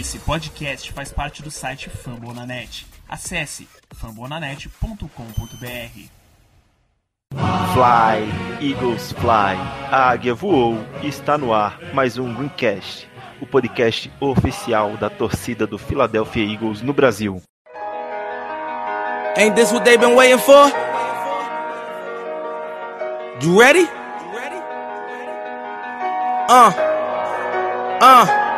Esse podcast faz parte do site Fambonanet. Acesse fambonanet.com.br. Fly, Eagles Fly. A águia voou e está no ar mais um Greencast, o podcast oficial da torcida do Philadelphia Eagles no Brasil. Ain't this what they've been waiting for? You ready? Uh. Uh.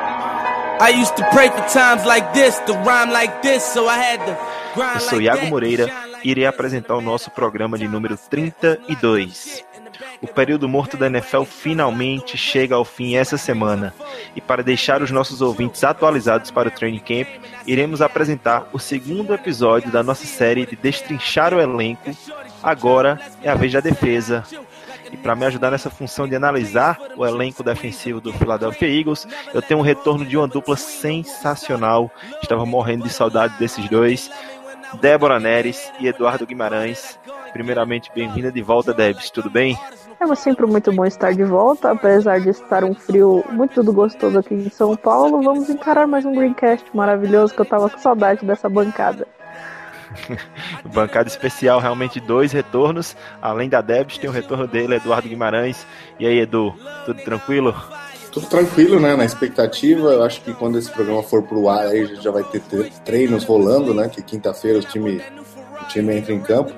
I used to pray for times like this, to rhyme like this, so I had to grind Eu sou Iago Moreira e irei apresentar o nosso programa de número 32. O período morto da NFL finalmente chega ao fim essa semana. E para deixar os nossos ouvintes atualizados para o Training Camp, iremos apresentar o segundo episódio da nossa série de destrinchar o elenco. Agora é a vez da defesa. E para me ajudar nessa função de analisar o elenco defensivo do Philadelphia Eagles, eu tenho um retorno de uma dupla sensacional. Estava morrendo de saudade desses dois. Débora Neres e Eduardo Guimarães. Primeiramente, bem-vinda de volta, Debs. Tudo bem? É sempre muito bom estar de volta, apesar de estar um frio muito gostoso aqui em São Paulo. Vamos encarar mais um Greencast maravilhoso que eu tava com saudade dessa bancada. Bancada especial, realmente dois retornos. Além da Debs, tem o retorno dele, Eduardo Guimarães. E aí, Edu, tudo tranquilo? Tudo tranquilo, né? Na expectativa, eu acho que quando esse programa for pro ar, aí já vai ter tre- treinos rolando, né? Que quinta-feira o time, o time entra em campo.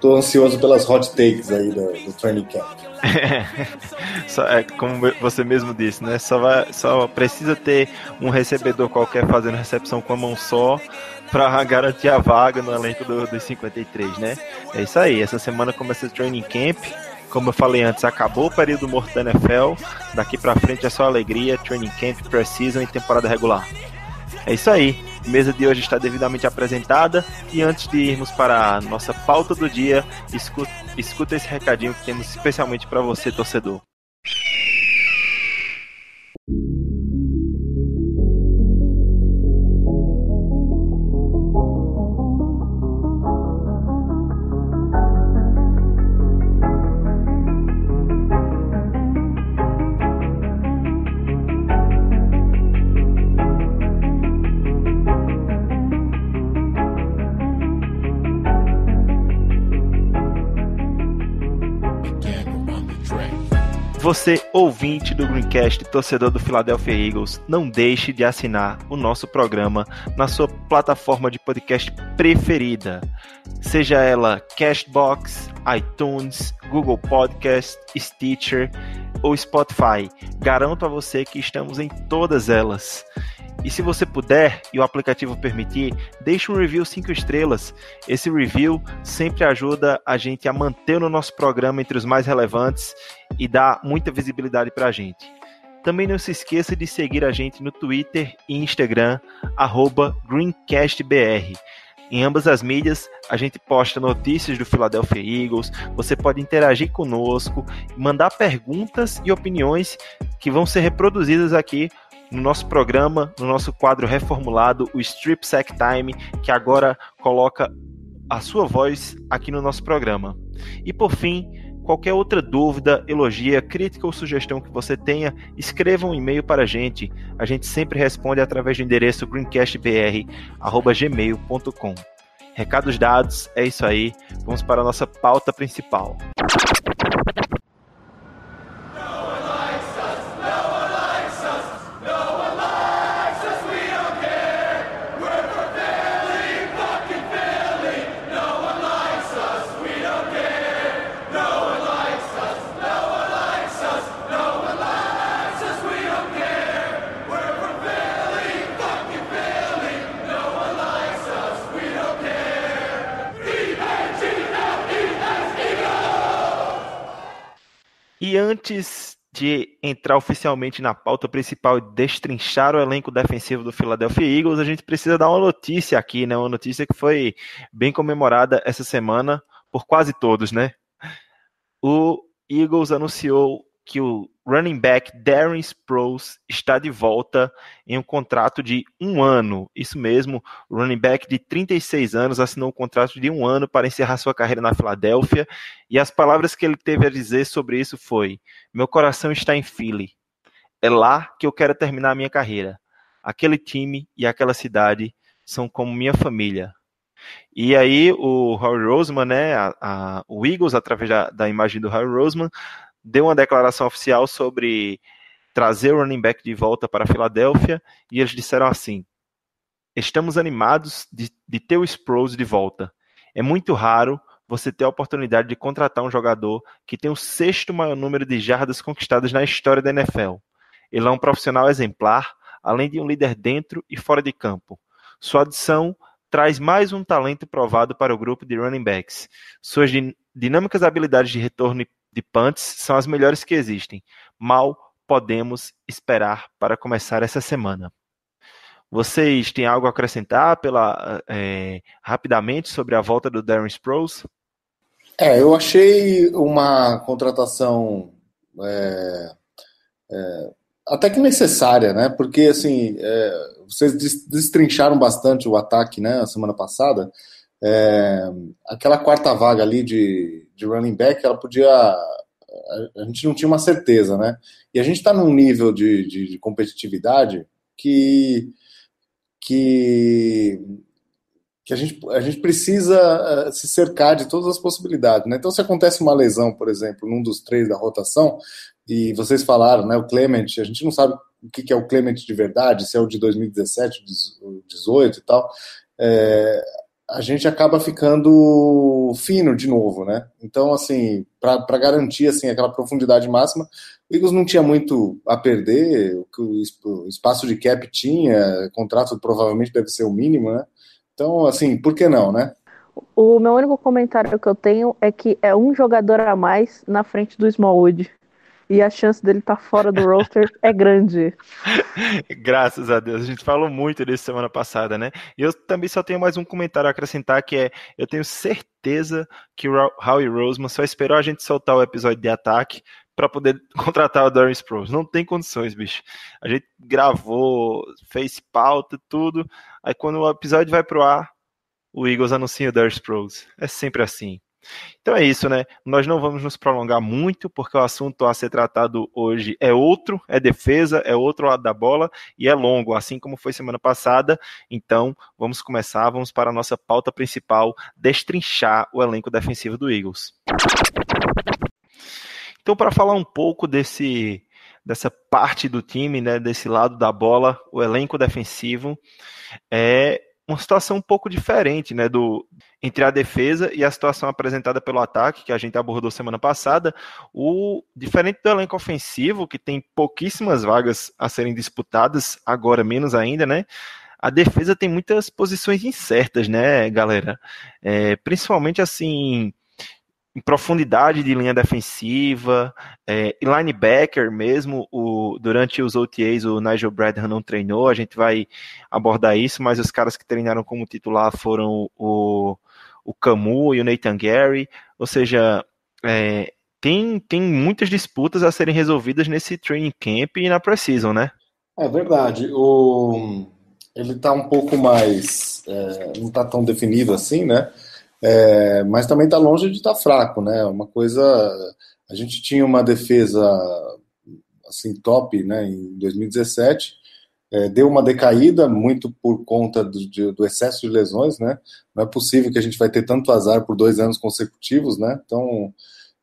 Tô ansioso pelas hot takes aí do, do training camp. É, como você mesmo disse, né? Só, vai, só precisa ter um recebedor qualquer fazendo recepção com a mão só para garantir a vaga no elenco do, dos 53, né? É isso aí. Essa semana começa o training camp. Como eu falei antes, acabou o período morto da NFL. Daqui pra frente é só alegria, training camp, pré-season e temporada regular. É isso aí. A mesa de hoje está devidamente apresentada. E antes de irmos para a nossa pauta do dia, escuta, escuta esse recadinho que temos especialmente para você, torcedor. Você, ouvinte do Greencast, torcedor do Philadelphia Eagles, não deixe de assinar o nosso programa na sua plataforma de podcast preferida. Seja ela Cashbox, iTunes, Google Podcast, Stitcher ou Spotify. Garanto a você que estamos em todas elas. E se você puder e o aplicativo permitir, deixe um review 5 estrelas. Esse review sempre ajuda a gente a manter o nosso programa entre os mais relevantes e dá muita visibilidade para a gente. Também não se esqueça de seguir a gente no Twitter e Instagram, GreencastBR. Em ambas as mídias, a gente posta notícias do Philadelphia Eagles, você pode interagir conosco, mandar perguntas e opiniões que vão ser reproduzidas aqui no nosso programa, no nosso quadro reformulado, o Strip Sack Time, que agora coloca a sua voz aqui no nosso programa. E por fim, qualquer outra dúvida, elogia, crítica ou sugestão que você tenha, escreva um e-mail para a gente. A gente sempre responde através do endereço greencastbr@gmail.com. Recados dados, é isso aí. Vamos para a nossa pauta principal. Antes de entrar oficialmente na pauta principal e destrinchar o elenco defensivo do Philadelphia Eagles, a gente precisa dar uma notícia aqui, né? Uma notícia que foi bem comemorada essa semana por quase todos, né? O Eagles anunciou que o running back Darren Sproles está de volta em um contrato de um ano. Isso mesmo, o running back de 36 anos assinou um contrato de um ano para encerrar sua carreira na Filadélfia. E as palavras que ele teve a dizer sobre isso foi: Meu coração está em Philly. É lá que eu quero terminar a minha carreira. aquele time e aquela cidade são como minha família. E aí o Harry Roseman, né, a, a, o Eagles, através da, da imagem do Harry Roseman, deu uma declaração oficial sobre trazer o running back de volta para a Filadélfia, e eles disseram assim: Estamos animados de, de ter o Sproles de volta. É muito raro você ter a oportunidade de contratar um jogador que tem o sexto maior número de jardas conquistadas na história da NFL. Ele é um profissional exemplar, além de um líder dentro e fora de campo. Sua adição traz mais um talento provado para o grupo de running backs. Suas dinâmicas habilidades de retorno de punts são as melhores que existem. Mal podemos esperar para começar essa semana. Vocês têm algo a acrescentar pela, é, rapidamente sobre a volta do Darren Sproles? É, eu achei uma contratação é, é, até que necessária, né? Porque assim, é, vocês destrincharam bastante o ataque, né? A semana passada, é, aquela quarta vaga ali de, de running back, ela podia a gente não tinha uma certeza, né? E a gente está num nível de, de, de, competitividade que que que a gente, a gente precisa uh, se cercar de todas as possibilidades. Né? Então, se acontece uma lesão, por exemplo, num dos três da rotação, e vocês falaram, né, o Clement, a gente não sabe o que, é o Clement de verdade, se é o de 2017, 2018 e tal, é, a gente acaba ficando fino de novo, né? Então, assim, para garantir assim, aquela profundidade máxima, o Eagles não tinha muito a perder, o o espaço de cap tinha, contrato provavelmente deve ser o mínimo, né? Então, assim, por que não, né? O meu único comentário que eu tenho é que é um jogador a mais na frente do Smallwood. E a chance dele estar tá fora do roster é grande. Graças a Deus. A gente falou muito disso semana passada, né? E eu também só tenho mais um comentário a acrescentar, que é, eu tenho certeza que o Howie Roseman só esperou a gente soltar o episódio de ataque para poder contratar o Darren Sproles. Não tem condições, bicho. A gente gravou, fez pauta, tudo. Aí quando o episódio vai pro ar, o Eagles anuncia o Darren Sproles. É sempre assim. Então é isso, né? Nós não vamos nos prolongar muito, porque o assunto a ser tratado hoje é outro, é defesa, é outro lado da bola e é longo, assim como foi semana passada. Então vamos começar, vamos para a nossa pauta principal, destrinchar o elenco defensivo do Eagles. Então, para falar um pouco desse dessa parte do time, né, desse lado da bola, o elenco defensivo é uma situação um pouco diferente, né, do entre a defesa e a situação apresentada pelo ataque que a gente abordou semana passada. O diferente do elenco ofensivo, que tem pouquíssimas vagas a serem disputadas, agora menos ainda, né? A defesa tem muitas posições incertas, né, galera? É, principalmente assim, em profundidade de linha defensiva, é, e linebacker mesmo, o, durante os OTAs o Nigel Bradham não treinou, a gente vai abordar isso, mas os caras que treinaram como titular foram o, o Camu e o Nathan Gary, ou seja, é, tem, tem muitas disputas a serem resolvidas nesse training camp e na preseason, né? É verdade, o, ele está um pouco mais, é, não está tão definido assim, né? É, mas também está longe de estar tá fraco, né? Uma coisa, a gente tinha uma defesa assim top, né? Em 2017 é, deu uma decaída muito por conta do, de, do, excesso de lesões, né? Não é possível que a gente vai ter tanto azar por dois anos consecutivos, né? Então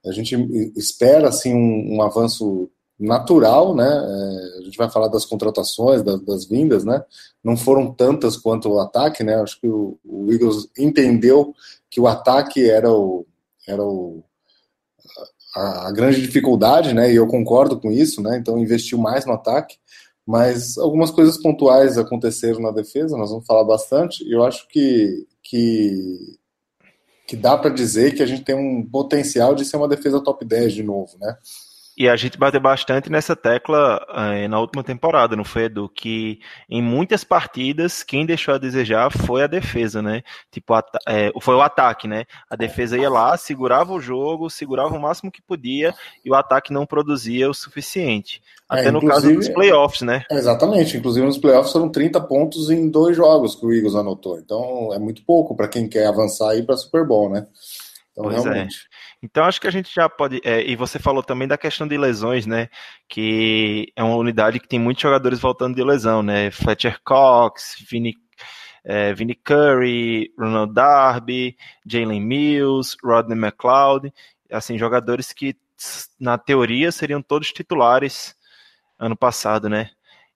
a gente espera assim um, um avanço natural, né? É, a gente vai falar das contratações, das, das, vindas, né? Não foram tantas quanto o ataque, né? Acho que o, o Eagles entendeu que o ataque era o era o a, a, grande dificuldade, né? E eu concordo com isso, né? Então investiu mais no ataque, mas algumas coisas pontuais aconteceram na defesa. Nós vamos falar bastante. E eu acho que que que dá para dizer que a gente tem um potencial de ser uma defesa top 10 de novo, né? E a gente bateu bastante nessa tecla é, na última temporada, não foi, Edu? Que em muitas partidas, quem deixou a desejar foi a defesa, né? Tipo, é, foi o ataque, né? A defesa ia lá, segurava o jogo, segurava o máximo que podia e o ataque não produzia o suficiente. É, Até é, no caso dos playoffs, né? Exatamente. Inclusive nos playoffs foram 30 pontos em dois jogos que o Eagles anotou. Então é muito pouco para quem quer avançar aí para Super Bowl, né? Então, pois é. realmente. É. Então acho que a gente já pode. É, e você falou também da questão de lesões, né? Que é uma unidade que tem muitos jogadores voltando de lesão, né? Fletcher Cox, Vini, é, Vini Curry, Ronald Darby, Jalen Mills, Rodney McLeod, assim, jogadores que na teoria seriam todos titulares ano passado, né?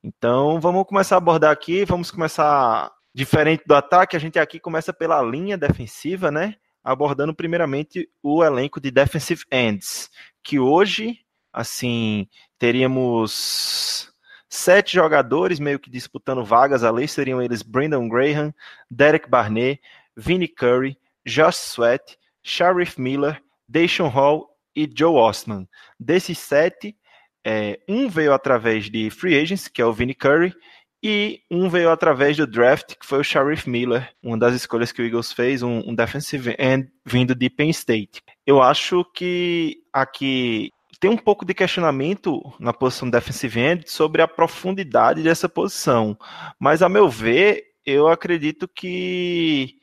Então vamos começar a abordar aqui, vamos começar diferente do ataque, a gente aqui começa pela linha defensiva, né? Abordando primeiramente o elenco de defensive ends, que hoje, assim, teríamos sete jogadores meio que disputando vagas ali, seriam eles Brandon Graham, Derek Barnett, Vinnie Curry, Josh Sweat, Sharif Miller, Deshaun Hall e Joe Ostman. Desses sete, é, um veio através de free agents, que é o Vinnie Curry, e um veio através do draft, que foi o Sharif Miller, uma das escolhas que o Eagles fez, um, um defensive end vindo de Penn State. Eu acho que aqui tem um pouco de questionamento na posição defensive end sobre a profundidade dessa posição, mas a meu ver, eu acredito que,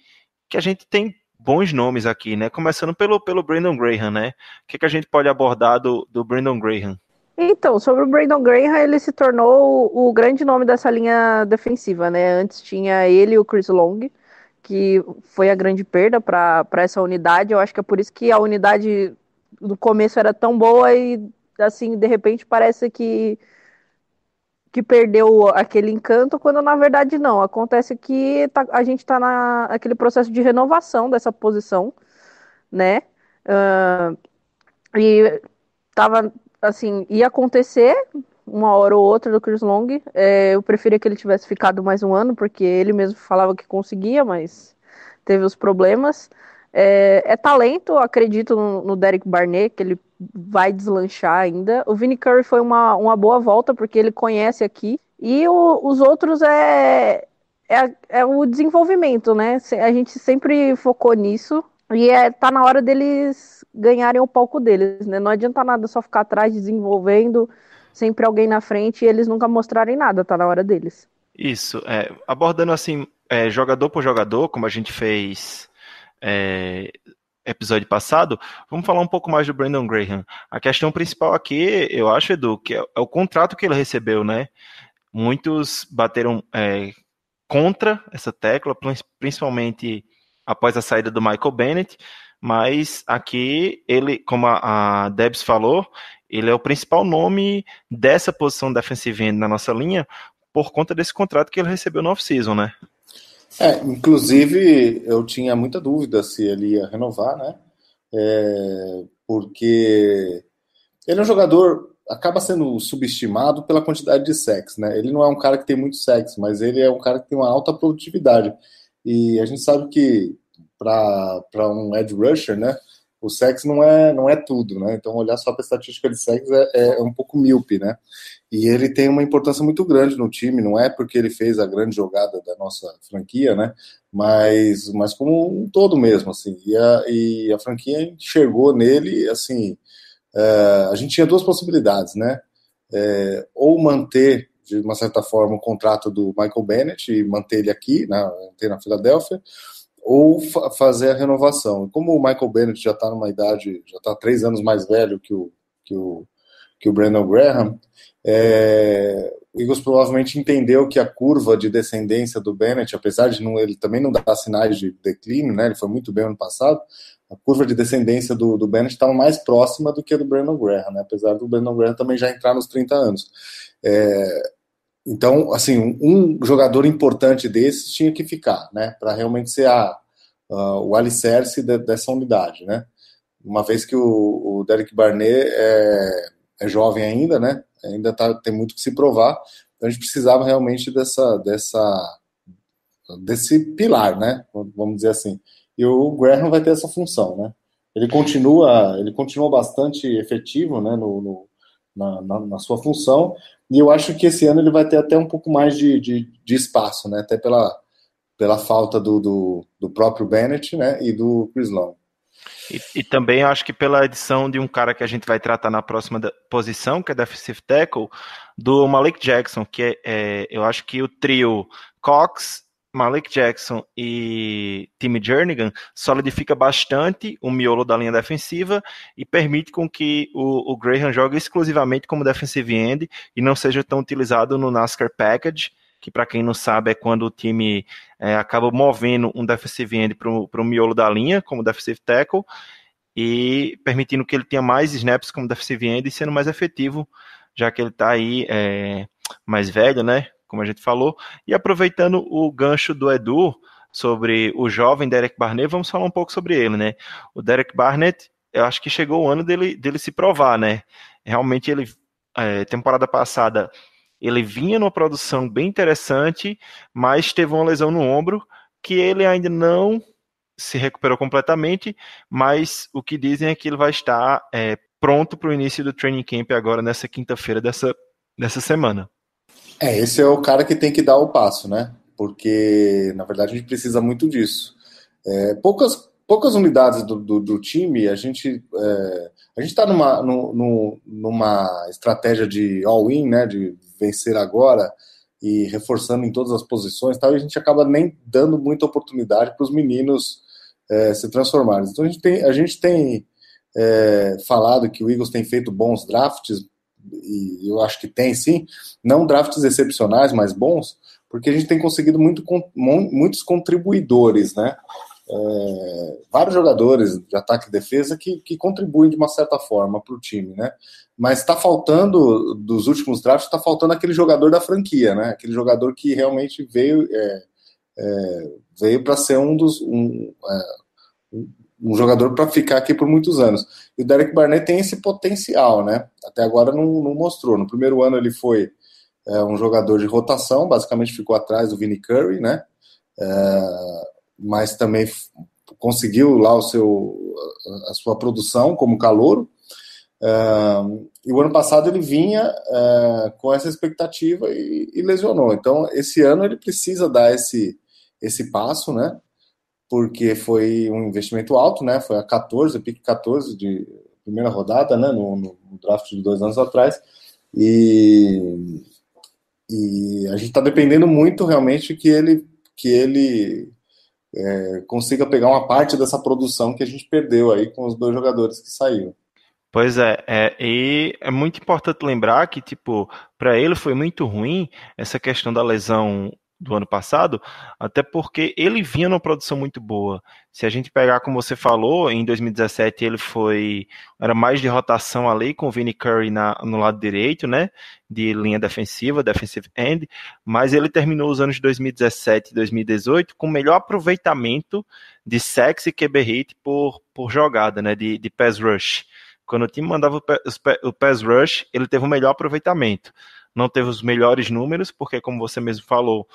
que a gente tem bons nomes aqui, né? Começando pelo, pelo Brandon Graham, né? O que, que a gente pode abordar do, do Brandon Graham? Então, sobre o Brandon Graham, ele se tornou o, grande nome dessa linha defensiva, né? Antes tinha ele e o Chris Long, que foi a grande perda para essa unidade. Eu acho que é por isso que a unidade do começo era tão boa e, assim, de repente parece que que perdeu aquele encanto, quando na verdade não. Acontece que tá, a gente está naquele processo de renovação dessa posição, né? Uh, e tava assim, ia acontecer uma hora ou outra do Chris Long. É, eu preferia que ele tivesse ficado mais um ano, porque ele mesmo falava que conseguia, mas teve os problemas. É, é talento, acredito no, no, Derek Barnett, que ele vai deslanchar ainda. O Vinnie Curry foi uma, uma boa volta, porque ele conhece aqui. E o, os outros é, é, é, o desenvolvimento, né? A gente sempre focou nisso. E é, tá na hora deles ganharem o palco deles, né? Não adianta nada só ficar atrás desenvolvendo, sempre alguém na frente e eles nunca mostrarem nada, tá na hora deles. Isso, é, abordando assim, é, jogador por jogador, como a gente fez é, episódio passado, vamos falar um pouco mais do Brandon Graham. A questão principal aqui, eu acho, Edu, que é, é o contrato que ele recebeu, né? Muitos bateram é, contra essa tecla, principalmente após a saída do Michael Bennett, mas aqui ele, como a, Debs falou, ele é o principal nome dessa posição defensive end na nossa linha por conta desse contrato que ele recebeu no off-season, né? É, inclusive eu tinha muita dúvida se ele ia renovar, né? É, porque ele é um jogador acaba sendo subestimado pela quantidade de sexo, né? Ele não é um cara que tem muito sexo, mas ele é um cara que tem uma alta produtividade. E a gente sabe que para um edge rusher, né, o sexo não é, não é tudo, né? Então olhar só para a estatística de sexo é, é, um pouco míope, né? E ele tem uma importância muito grande no time, não é porque ele fez a grande jogada da nossa franquia, né? Mas, mas como um todo mesmo, assim. E a, e a franquia enxergou nele, assim, é, a gente tinha duas possibilidades, né? É, ou manter de uma certa forma, o contrato do Michael Bennett e manter ele aqui, né, manter na Filadélfia, ou fa fazer a renovação. Como o Michael Bennett já está numa idade, já está três anos mais velho que o, que o, que o Brandon Graham, é, o Eagles provavelmente entendeu que a curva de descendência do Bennett, apesar de não, ele também não dar sinais de declínio, né, ele foi muito bem ano passado, a curva de descendência do, do Bennett estava mais próxima do que a do Brandon Graham, né, apesar do Brandon Graham também já entrar nos 30 anos. É, então, assim, um jogador importante desses tinha que ficar, né, para realmente ser a, o alicerce de, dessa unidade, né. Uma vez que o, o Derek Barnett é, é jovem ainda, né, ainda tá, tem muito que se provar, então a gente precisava realmente dessa, dessa, desse pilar, né, vamos dizer assim. E o Graham vai ter essa função, né. Ele continua, ele continua bastante efetivo, né, no, no na, na, na, sua função, e eu acho que esse ano ele vai ter até um pouco mais de, de, de espaço, né? Até pela, pela falta do, do, do, próprio Bennett né? e do Chris Long. E, e, também acho que pela edição de um cara que a gente vai tratar na próxima posição, que é defensive tackle, do Malik Jackson, que é, é eu acho que o trio Cox, Malik Jackson e Timmy Jernigan solidifica bastante o miolo da linha defensiva e permite com que o, o Graham jogue exclusivamente como defensive end e não seja tão utilizado no NASCAR Package, que para quem não sabe é quando o time é, acaba movendo um defensive end para o miolo da linha, como defensive tackle, e permitindo que ele tenha mais snaps como defensive end e sendo mais efetivo, já que ele está aí é, mais velho, né? Como a gente falou. E aproveitando o gancho do Edu sobre o jovem Derek Barnett, vamos falar um pouco sobre ele, né? O Derek Barnett, eu acho que chegou o ano dele, dele se provar, né? Realmente ele, é, temporada passada, ele vinha numa produção bem interessante, mas teve uma lesão no ombro que ele ainda não se recuperou completamente, mas o que dizem é que ele vai estar é, pronto para o início do training camp agora nessa quinta-feira dessa, dessa semana. É, esse é o cara que tem que dar o passo, né? Porque, na verdade, a gente precisa muito disso. É, poucas, poucas unidades do, do, do time, a gente é, a gente está numa, no, numa estratégia de all-in, né? De vencer agora e reforçando em todas as posições, tal, e a gente acaba nem dando muita oportunidade para os meninos é, se transformarem. Então a gente tem, a gente tem é, falado que o Eagles tem feito bons drafts, e eu acho que tem sim, não drafts excepcionais, mas bons, porque a gente tem conseguido muito, muitos contribuidores, né? É, vários jogadores de ataque e defesa que, que contribuem de uma certa forma para o time, né? Mas está faltando, dos últimos drafts, está faltando aquele jogador da franquia, né? Aquele jogador que realmente veio, é, é, veio para ser um dos. Um, é, um jogador para ficar aqui por muitos anos. E o Derek Barnett tem esse potencial, né? Até agora não, não mostrou. No primeiro ano ele foi é, um jogador de rotação, basicamente ficou atrás do Vinnie Curry, né? É, mas também conseguiu lá o seu, a sua produção como calouro. É, e o ano passado ele vinha é, com essa expectativa e, e lesionou. Então, esse ano ele precisa dar esse, esse passo, né? Porque foi um investimento alto, né? Foi a 14, pique 14 de primeira rodada, né? No, no, draft de dois anos atrás. E, e a gente está dependendo muito realmente que ele que ele é, consiga pegar uma parte dessa produção que a gente perdeu aí com os dois jogadores que saíram. Pois é, é, e é muito importante lembrar que, tipo, para ele foi muito ruim essa questão da lesão do ano passado, até porque ele vinha numa produção muito boa. Se a gente pegar, como você falou, em 2017 ele foi era mais de rotação ali com o Vinnie Curry na, no lado direito, né, de linha defensiva, defensive end, mas ele terminou os anos de 2017 e 2018 com melhor aproveitamento de sexy e QB hit por, por jogada, né, de, de pass rush. Quando o time mandava o pass rush, ele teve o melhor aproveitamento não teve os melhores números, porque, como você mesmo falou,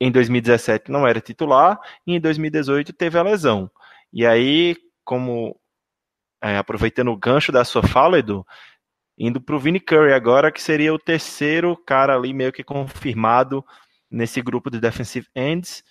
em 2017 não era titular e em 2018 teve a lesão. E aí, como é, aproveitando o gancho da sua fala, Edu, indo para o Vini Curry agora, que seria o terceiro cara ali meio que confirmado nesse grupo de defensive ends,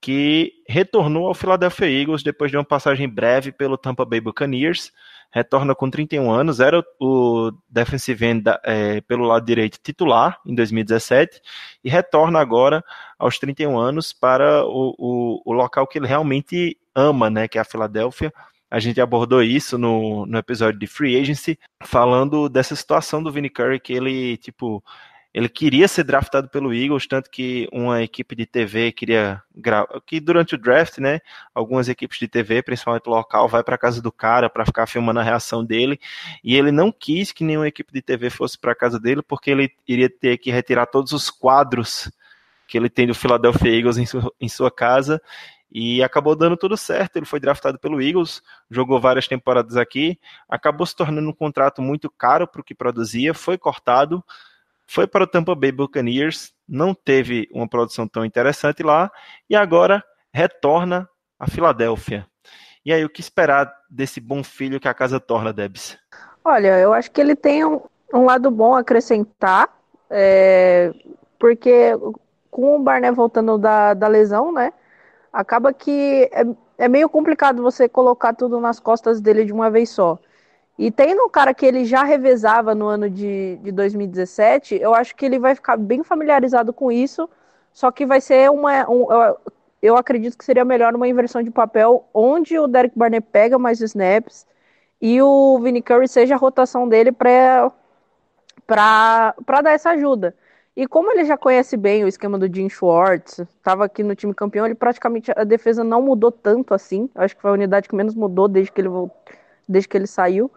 que retornou ao Philadelphia Eagles depois de uma passagem breve pelo Tampa Bay Buccaneers retorna com 31 anos, era o defensive end é, pelo lado direito titular em 2017 e retorna agora aos 31 anos para o, o, o local que ele realmente ama, né, que é a Filadélfia. A gente abordou isso no, no episódio de Free Agency, falando dessa situação do Vinny Curry, que ele, tipo, ele queria ser draftado pelo Eagles, tanto que uma equipe de TV queria que durante o draft, né, algumas equipes de TV, principalmente local, vai para casa do cara para ficar filmando a reação dele, e ele não quis que nenhuma equipe de TV fosse para casa dele, porque ele iria ter que retirar todos os quadros que ele tem do Philadelphia Eagles em sua, em sua casa, e acabou dando tudo certo. Ele foi draftado pelo Eagles, jogou várias temporadas aqui, acabou se tornando um contrato muito caro para o que produzia, foi cortado, foi para o Tampa Bay Buccaneers, não teve uma produção tão interessante lá e agora retorna à Filadélfia. E aí, o que esperar desse bom filho que a casa torna, Debs? Olha, eu acho que ele tem um, um lado bom a acrescentar, é, porque com o Barné voltando da, da lesão, né, acaba que é, é meio complicado você colocar tudo nas costas dele de uma vez só. E tendo um cara que ele já revezava no ano de, de 2017, eu acho que ele vai ficar bem familiarizado com isso. só que vai ser uma. Um, eu acredito que seria melhor uma inversão de papel onde o Derek Barnett pega mais snaps e o Vinny Curry seja a rotação dele para dar essa ajuda. E como ele já conhece bem o esquema do Jim Schwartz, estava aqui no time campeão, ele praticamente a defesa não mudou tanto assim. Acho que foi a unidade que menos mudou desde que ele desde que ele saiu.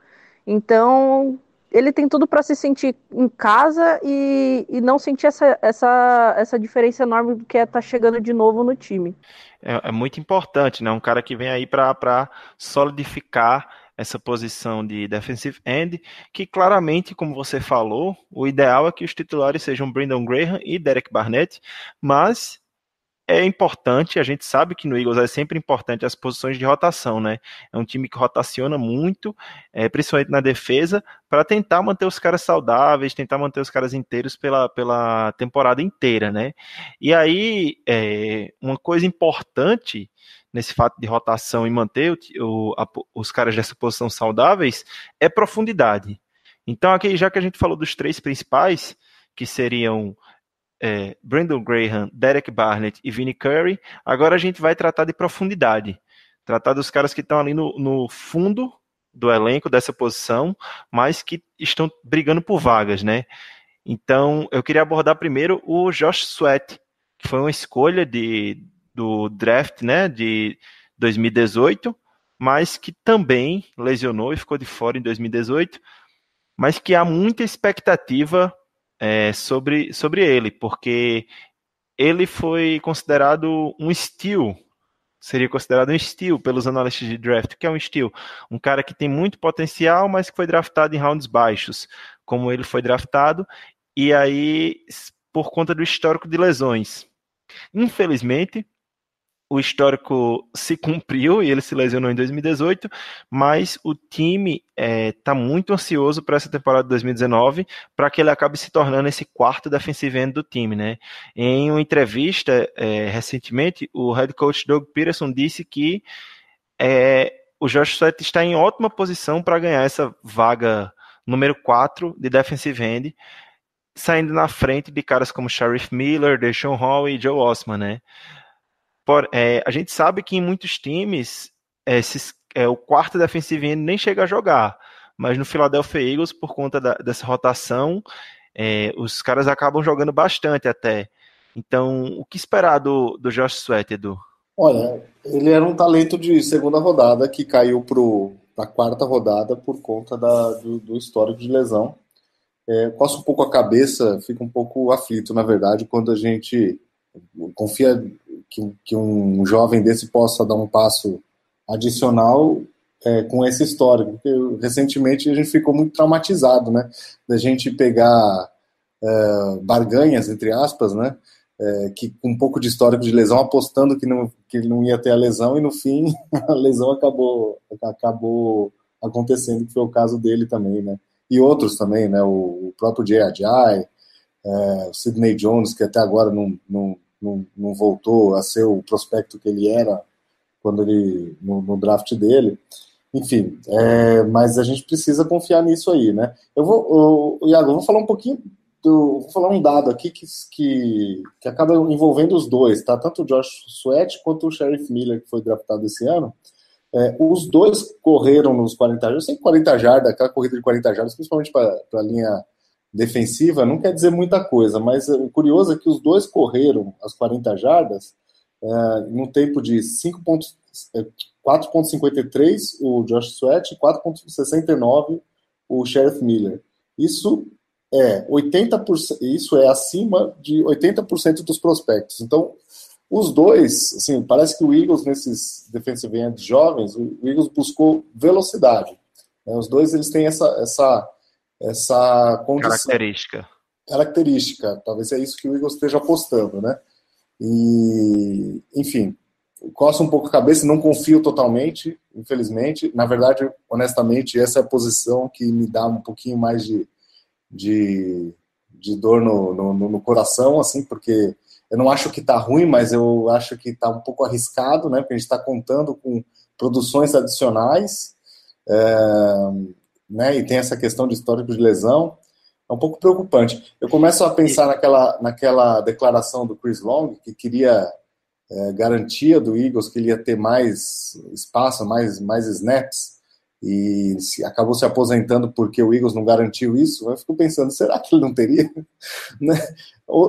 Então, ele tem tudo para se sentir em casa e, e não sentir essa, essa, essa diferença enorme que é estar tá chegando de novo no time. É, é muito importante, né? Um cara que vem aí para solidificar essa posição de defensive end, que claramente, como você falou, o ideal é que os titulares sejam Brandon Graham e Derek Barnett, mas é importante, a gente sabe que no Eagles é sempre importante as posições de rotação, né? É um time que rotaciona muito, é, principalmente na defesa, para tentar manter os caras saudáveis, tentar manter os caras inteiros pela, pela temporada inteira, né? E aí, é, uma coisa importante nesse fato de rotação e manter o, a, os caras dessa posição saudáveis é profundidade. Então, aqui, já que a gente falou dos três principais, que seriam é, Brandon Graham, Derek Barnett e Vinnie Curry. Agora a gente vai tratar de profundidade, tratar dos caras que estão ali no, no fundo do elenco dessa posição, mas que estão brigando por vagas, né? Então, eu queria abordar primeiro o Josh Sweat, que foi uma escolha de, do draft, né, de 2018, mas que também lesionou e ficou de fora em 2018, mas que há muita expectativa é, sobre, sobre ele, porque ele foi considerado um steal, seria considerado um steal pelos analistas de draft. Que é um steal? Um cara que tem muito potencial, mas que foi draftado em rounds baixos, como ele foi draftado, e aí por conta do histórico de lesões. Infelizmente, o histórico se cumpriu e ele se lesionou em 2018, mas o time está é, tá muito ansioso para essa temporada de 2019 para que ele acabe se tornando esse quarto defensive end do time, né? Em uma entrevista é, recentemente, o head coach Doug Peterson disse que é, o Josh Sweat está em ótima posição para ganhar essa vaga número 4 de defensive end, saindo na frente de caras como Sheriff Miller, Deshaun Hall e Joe Osman, né? É, a gente sabe que em muitos times esses, é, o quarto defensivo end nem chega a jogar, mas no Philadelphia Eagles, por conta da, dessa rotação, é, os caras acabam jogando bastante até. Então, o que esperar do, do Josh Sweat, Edu? Olha, ele era um talento de segunda rodada que caiu para a quarta rodada por conta da, do, do histórico de lesão. É, coça um pouco a cabeça, fica um pouco aflito, na verdade, quando a gente confia que, que um jovem desse possa dar um passo adicional é, com essa história, porque recentemente a gente ficou muito traumatizado, né, da gente pegar é, barganhas, entre aspas, né, é, que com um pouco de histórico de lesão, apostando que não, que não ia ter a lesão, e no fim a lesão acabou, acabou acontecendo, que foi o caso dele também, né, e outros também, né, o, o próprio Ajay, é, o Sidney Jones, que até agora não, não, não, não voltou a ser o prospecto que ele era quando ele no, no draft dele. Enfim, é, mas a gente precisa confiar nisso aí, né? Eu vou, eu, Iago, eu vou falar um pouquinho do, vou falar um dado aqui que, que, que acaba envolvendo os dois, tá? Tanto o Josh Sweat quanto o Sheriff Miller, que foi draftado esse ano. É, os dois correram nos 40 jardas, sem 40 jardas, aquela corrida de 40 jardas, principalmente para a linha defensiva não quer dizer muita coisa, mas o curioso é que os dois correram as 40 jardas é, num tempo de 4.53 é, o Josh Sweat e 4.69 o Sheriff Miller. Isso é 80%, isso é acima de 80% dos prospectos. Então, os dois, assim, parece que o Eagles nesses defensive ends jovens, o Eagles buscou velocidade. Né? Os dois eles têm essa essa essa condição. Característica. Característica, talvez é isso que o Eagles esteja apostando, né? E, enfim, coça um pouco a cabeça, não confio totalmente, infelizmente. Na verdade, honestamente, essa é a posição que me dá um pouquinho mais de, de, de dor no, no, no coração, assim, porque eu não acho que está ruim, mas eu acho que está um pouco arriscado, né? Porque a gente está contando com produções adicionais. É, né? E tem essa questão de histórico de lesão. é um pouco preocupante. Eu começo a pensar naquela, naquela declaração do Chris Long, que queria é, garantia do Eagles, que ele ia ter mais espaço, mais, mais snaps, e se, acabou se aposentando porque o Eagles não garantiu isso. Eu fico pensando, será que ele não teria? né? Ou,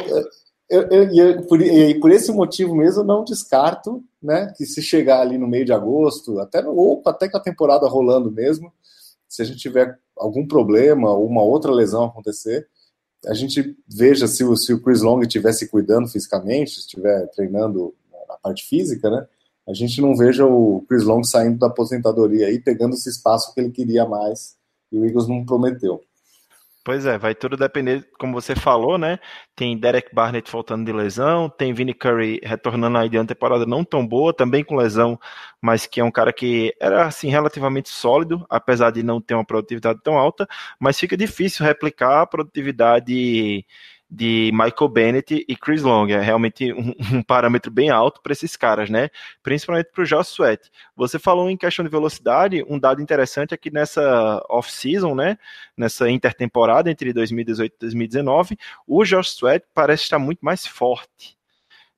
eu, eu, eu, por, e por esse motivo mesmo, eu não descarto né, que se chegar ali no meio de agosto, até, ou até com a temporada rolando mesmo, se a gente tiver algum problema ou uma outra lesão acontecer, a gente veja se o, se o Chris Long estivesse cuidando fisicamente, estiver treinando a parte física, né? A gente não veja o Chris Long saindo da aposentadoria aí, pegando esse espaço que ele queria mais e o Eagles não prometeu. Pois é, vai tudo depender, como você falou, né? Tem Derek Barnett voltando de lesão, tem Vinnie Curry retornando aí de uma temporada não tão boa, também com lesão, mas que é um cara que era assim relativamente sólido, apesar de não ter uma produtividade tão alta, mas fica difícil replicar a produtividade de Michael Bennett e Chris Long. É realmente um, um parâmetro bem alto para esses caras, né? Principalmente para o Josh Sweat. Você falou em questão de velocidade, um dado interessante é que nessa off-season, né? Nessa intertemporada entre 2018 e 2019, o Josh Sweat parece estar muito mais forte.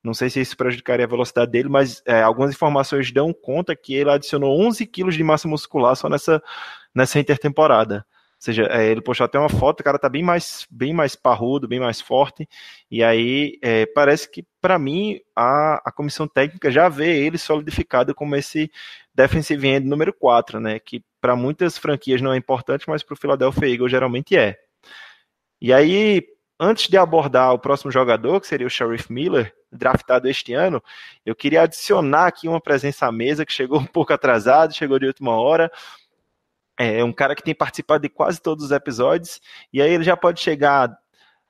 Não sei se isso prejudicaria a velocidade dele, mas é, algumas informações dão conta que ele adicionou 11 quilos de massa muscular só nessa, nessa intertemporada seja, é, ele postou até uma foto, o cara tá bem mais, bem mais parrudo, bem mais forte, e aí é, parece que, para mim, a, a comissão técnica já vê ele solidificado como esse defensive end número 4, né, que para muitas franquias não é importante, mas para o Philadelphia Eagles geralmente é. E aí, antes de abordar o próximo jogador, que seria o Sheriff Miller, draftado este ano, eu queria adicionar aqui uma presença à mesa que chegou um pouco atrasado, chegou de última hora, é um cara que tem participado de quase todos os episódios, e aí ele já pode chegar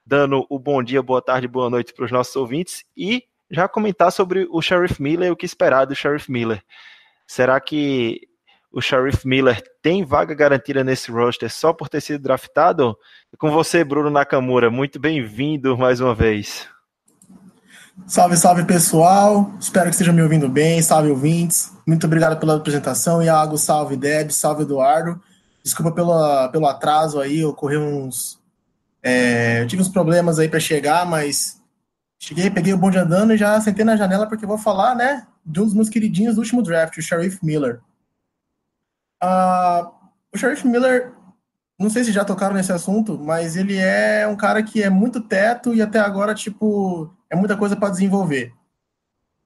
dando o bom dia, boa tarde, boa noite para os nossos ouvintes e já comentar sobre o Sheriff Miller e o que esperar do Sheriff Miller. Será que o Sheriff Miller tem vaga garantida nesse roster só por ter sido draftado? com você, Bruno Nakamura, muito bem-vindo mais uma vez. Salve, salve pessoal, espero que estejam me ouvindo bem, salve ouvintes. Muito obrigado pela apresentação, Iago, salve Deb, salve Eduardo. Desculpa pelo, pelo atraso aí, ocorreu uns. É, eu tive uns problemas aí para chegar, mas cheguei, peguei o bonde andando e já sentei na janela porque vou falar, né, de um dos meus queridinhos do último draft, o Sharif Miller. Uh, o Sharif Miller, não sei se já tocaram nesse assunto, mas ele é um cara que é muito teto e até agora, tipo, é muita coisa para desenvolver.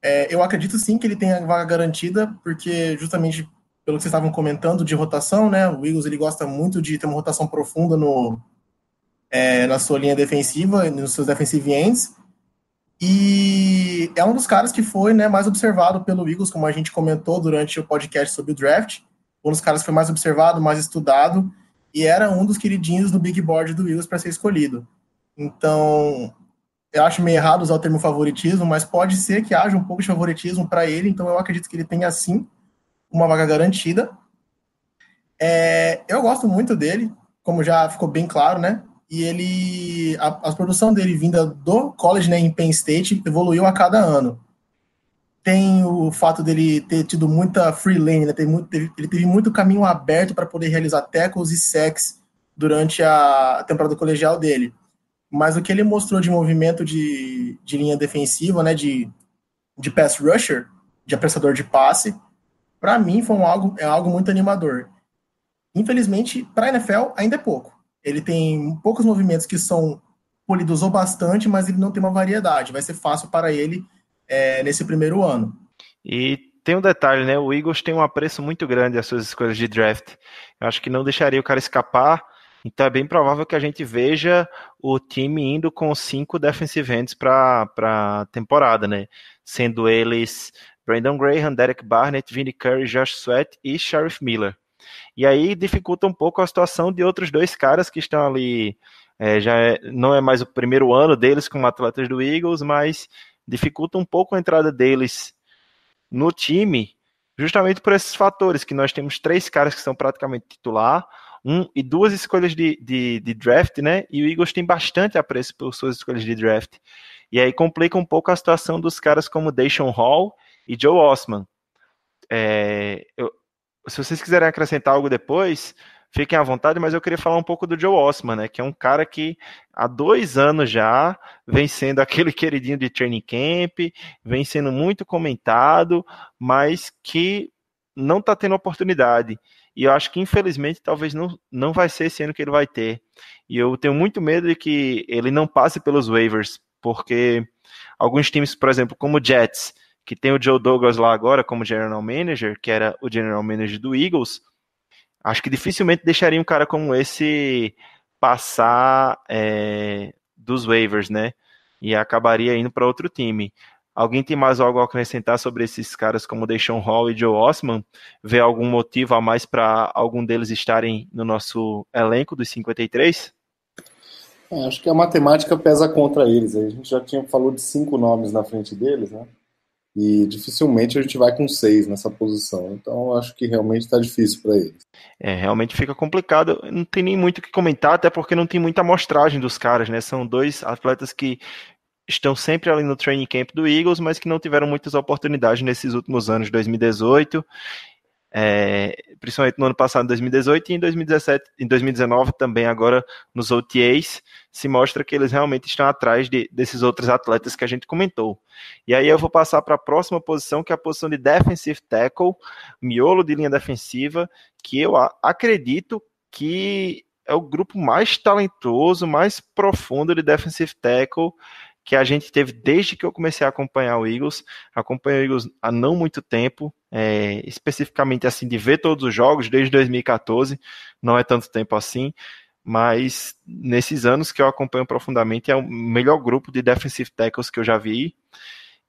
É, eu acredito sim que ele tem a vaga garantida, porque justamente pelo que vocês estavam comentando de rotação, né? O Eagles ele gosta muito de ter uma rotação profunda no, é, na sua linha defensiva, nos seus defensive ends. E é um dos caras que foi né, mais observado pelo Eagles, como a gente comentou durante o podcast sobre o draft. Um dos caras que foi mais observado, mais estudado, e era um dos queridinhos do big board do Eagles para ser escolhido. Então, eu acho meio errado usar o termo favoritismo, mas pode ser que haja um pouco de favoritismo para ele, então eu acredito que ele tenha sim uma vaga garantida. É, eu gosto muito dele, como já ficou bem claro, né? E ele, a, a produção dele vinda do college, né, em Penn State, evoluiu a cada ano. Tem o fato dele ter tido muita free lane, né? Muito, teve, ele teve muito caminho aberto para poder realizar tackles e sacks durante a temporada colegial dele mas o que ele mostrou de movimento de, de linha defensiva, né, de, de pass rusher, de apressador de passe, para mim foi um algo, é algo muito animador. Infelizmente, para a NFL ainda é pouco. Ele tem poucos movimentos que são polidos ou bastante, mas ele não tem uma variedade. Vai ser fácil para ele é, nesse primeiro ano. E tem um detalhe, né? O Eagles tem um apreço muito grande às suas escolhas de draft. Eu acho que não deixaria o cara escapar então é bem provável que a gente veja o time indo com cinco defensive ends para a temporada, né? Sendo eles Brandon Graham, Derek Barnett, Vinnie Curry, Josh Sweat e Sheriff Miller. E aí dificulta um pouco a situação de outros dois caras que estão ali. É, já é, não é mais o primeiro ano deles como atletas do Eagles, mas dificulta um pouco a entrada deles no time, justamente por esses fatores, que nós temos três caras que são praticamente titular, um e duas escolhas de, de, de, draft, né? E o Eagles tem bastante apreço por suas escolhas de draft. E aí complica um pouco a situação dos caras como Deshaun Hall e Joe Osman. É, eu, se vocês quiserem acrescentar algo depois, fiquem à vontade, mas eu queria falar um pouco do Joe Osman, né? Que é um cara que há dois anos já vem sendo aquele queridinho de training camp, vem sendo muito comentado, mas que não está tendo oportunidade. E eu acho que, infelizmente, talvez não, não vai ser esse ano que ele vai ter. E eu tenho muito medo de que ele não passe pelos waivers, porque alguns times, por exemplo, como o Jets, que tem o Joe Douglas lá agora como general manager, que era o general manager do Eagles, acho que dificilmente deixaria um cara como esse passar é, dos waivers, né? E acabaria indo para outro time. Alguém tem mais algo a acrescentar sobre esses caras como Deshaun Hall e Joe Osman? Vê algum motivo a mais para algum deles estarem no nosso elenco dos 53? É, acho que a matemática pesa contra eles. A gente já tinha falou de cinco nomes na frente deles, né? E dificilmente a gente vai com seis nessa posição. Então acho que realmente está difícil para eles. É, realmente fica complicado. Não tem nem muito o que comentar, até porque não tem muita amostragem dos caras, né? São dois atletas que estão sempre ali no training camp do Eagles, mas que não tiveram muitas oportunidades nesses últimos anos, 2018, é, principalmente no ano passado, em 2018, e em 2017, em 2019 também agora nos OTAs, se mostra que eles realmente estão atrás de, desses outros atletas que a gente comentou. E aí eu vou passar para a próxima posição, que é a posição de defensive tackle, miolo de linha defensiva, que eu acredito que é o grupo mais talentoso, mais profundo de defensive tackle que a gente teve desde que eu comecei a acompanhar o Eagles. Acompanho o Eagles há não muito tempo, é, especificamente assim, de ver todos os jogos, desde 2014, não é tanto tempo assim, mas nesses anos que eu acompanho profundamente, é o melhor grupo de defensive tackles que eu já vi.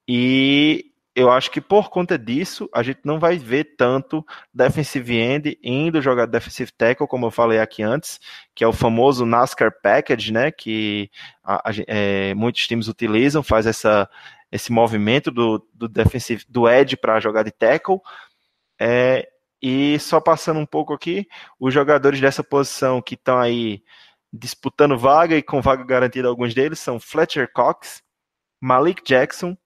E eu acho que por conta disso, a gente não vai ver tanto defensive end indo jogar defensive tackle, como eu falei aqui antes, que é o famoso NASCAR package, né, que a, a, é, muitos times utilizam, faz essa, esse movimento do, do defensive, do edge para jogar de tackle. É, e só passando um pouco aqui, os jogadores dessa posição que estão aí disputando vaga e com vaga garantida alguns deles são Fletcher Cox, Malik Jackson,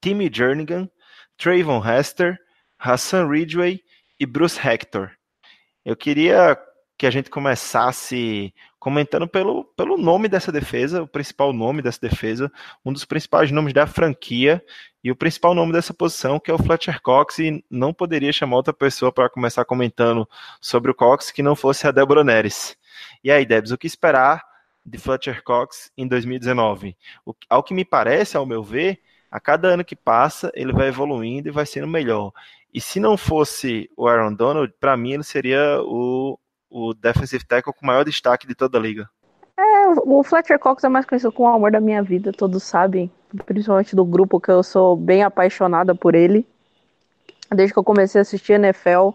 Timmy Jernigan, Trayvon Hester, Hassan Ridgway e Bruce Hector. Eu queria que a gente começasse comentando pelo, pelo nome dessa defesa, o principal nome dessa defesa, um dos principais nomes da franquia e o principal nome dessa posição, que é o Fletcher Cox, e não poderia chamar outra pessoa para começar comentando sobre o Cox que não fosse a Deborah Neres. E aí, Debs, o que esperar de Fletcher Cox em 2019? O, ao que me parece, ao meu ver, a cada ano que passa, ele vai evoluindo e vai sendo melhor. E se não fosse o Aaron Donald, para mim ele seria o, o defensive tackle com maior destaque de toda a liga. É, o Fletcher Cox é mais conhecido como o amor da minha vida, todos sabem, principalmente do grupo que eu sou bem apaixonada por ele. Desde que eu comecei a assistir NFL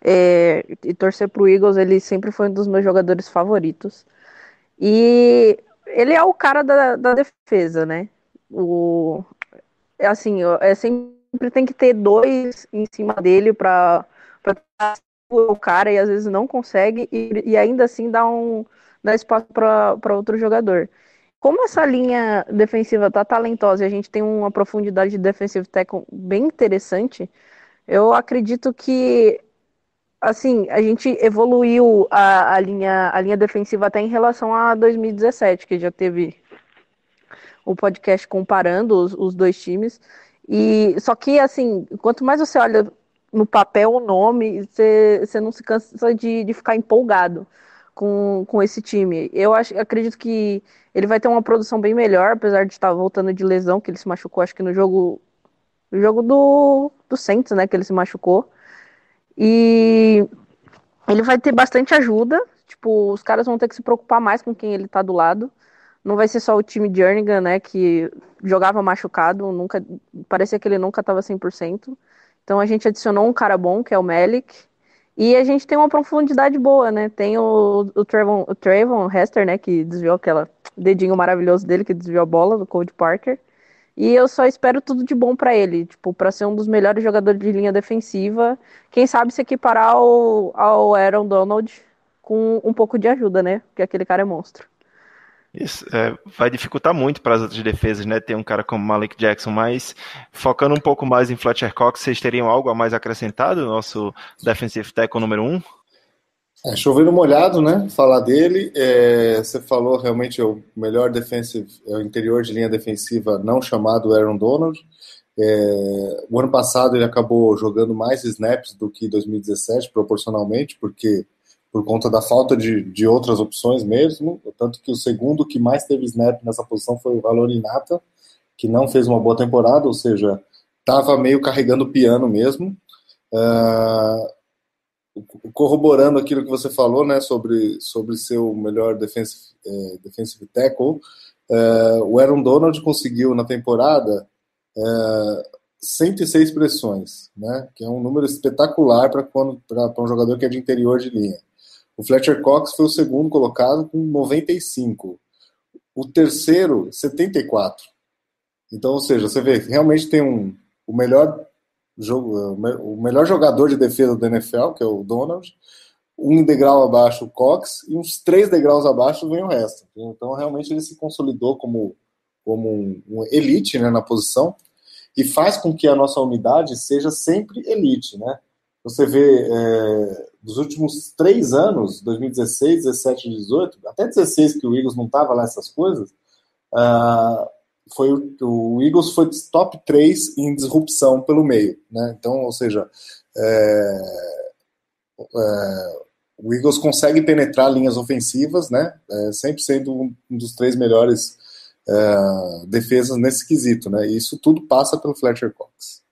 é, e torcer pro Eagles, ele sempre foi um dos meus jogadores favoritos. E ele é o cara da, da defesa, né? O, assim, é sempre tem que ter dois em cima dele para o cara e às vezes não consegue e, e ainda assim dá um dá espaço para outro jogador. Como essa linha defensiva tá talentosa e a gente tem uma profundidade de defensive tackle bem interessante, eu acredito que assim, a gente evoluiu a, a, linha, a linha defensiva até em relação a 2017, que já teve o podcast comparando os, os dois times. E só que assim, quanto mais você olha no papel o nome, você, você não se cansa de, de ficar empolgado com, com esse time. Eu acho, acredito que ele vai ter uma produção bem melhor, apesar de estar voltando de lesão, que ele se machucou, acho que no jogo no jogo do, do Saints, né, que ele se machucou. E ele vai ter bastante ajuda, tipo, os caras vão ter que se preocupar mais com quem ele tá do lado. Não vai ser só o time Jernigan, né, que jogava machucado, nunca parecia que ele nunca estava 100%. Então a gente adicionou um cara bom, que é o Melik, e a gente tem uma profundidade boa, né? Tem o, o, Trayvon, o Trayvon Hester, né, que desviou aquela dedinho maravilhoso dele que desviou a bola do Cody Parker. E eu só espero tudo de bom para ele, tipo, para ser um dos melhores jogadores de linha defensiva. Quem sabe se equiparar ao, ao Aaron Donald com um pouco de ajuda, né? Porque aquele cara é monstro. Isso é, vai dificultar muito para as outras defesas, né? Ter um cara como Malik Jackson, mas focando um pouco mais em Fletcher Cox, vocês teriam algo a mais acrescentado no nosso defensive tackle número um? É, chovendo molhado, né? Falar dele. É, você falou realmente o melhor defensive, é o interior de linha defensiva não chamado Aaron Donald. É, o ano passado ele acabou jogando mais snaps do que 2017, proporcionalmente, porque por conta da falta de, de outras opções mesmo. Tanto que o segundo que mais teve snap nessa posição foi o Valorinata, que não fez uma boa temporada, ou seja, estava meio carregando o piano mesmo. Uh, corroborando aquilo que você falou, né, sobre, sobre ser o melhor defensive, é, defensive tackle, é, o Aaron Donald conseguiu na temporada é, 106 pressões, né, que é um número espetacular para um jogador que é de interior de linha. O Fletcher Cox foi o segundo colocado com 95. O terceiro, 74. Então, ou seja, você vê, realmente tem um, o melhor o melhor jogador de defesa do NFL, que é o Donald, um degrau abaixo o Cox e uns três degraus abaixo vem o resto. Então realmente ele se consolidou como, como um, um elite né, na posição e faz com que a nossa unidade seja sempre elite, né? Você vê é, dos últimos três anos, 2016, 17, 18, até 16 que o Eagles não estava lá essas coisas, uh, foi o, Eagles foi top 3 em disrupção pelo meio, né? Então, ou seja, é, é, o Eagles consegue penetrar linhas ofensivas, né? É, sempre sendo um dos três melhores é, defesas nesse quesito, né? E isso tudo passa pelo Fletcher Cox.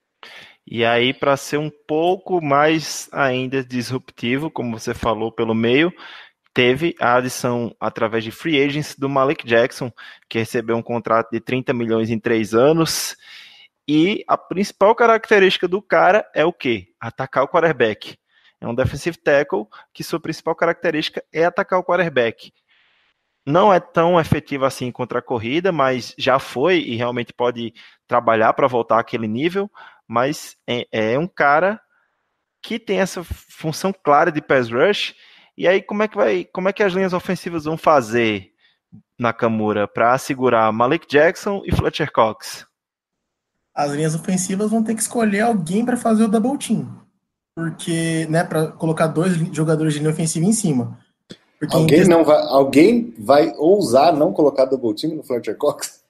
E aí, para ser um pouco mais ainda disruptivo, como você falou, pelo meio, teve a adição através de free agents do Malik Jackson, que recebeu um contrato de 30 milhões em três anos. E a principal característica do cara é o quê? Atacar o quarterback. É um defensive tackle que sua principal característica é atacar o quarterback. Não é tão efetivo assim contra a corrida, mas já foi e realmente pode trabalhar para voltar àquele nível. Mas é, é um cara que tem essa função clara de pass rush e aí, como é que vai, como é que as linhas ofensivas vão fazer na Camura para segurar Malik Jackson e Fletcher Cox? As linhas ofensivas vão ter que escolher alguém para fazer o double team. Porque, né, para colocar dois jogadores de linha ofensiva em cima. Porque alguém questão... não vai, alguém vai ousar não colocar double team no Fletcher Cox?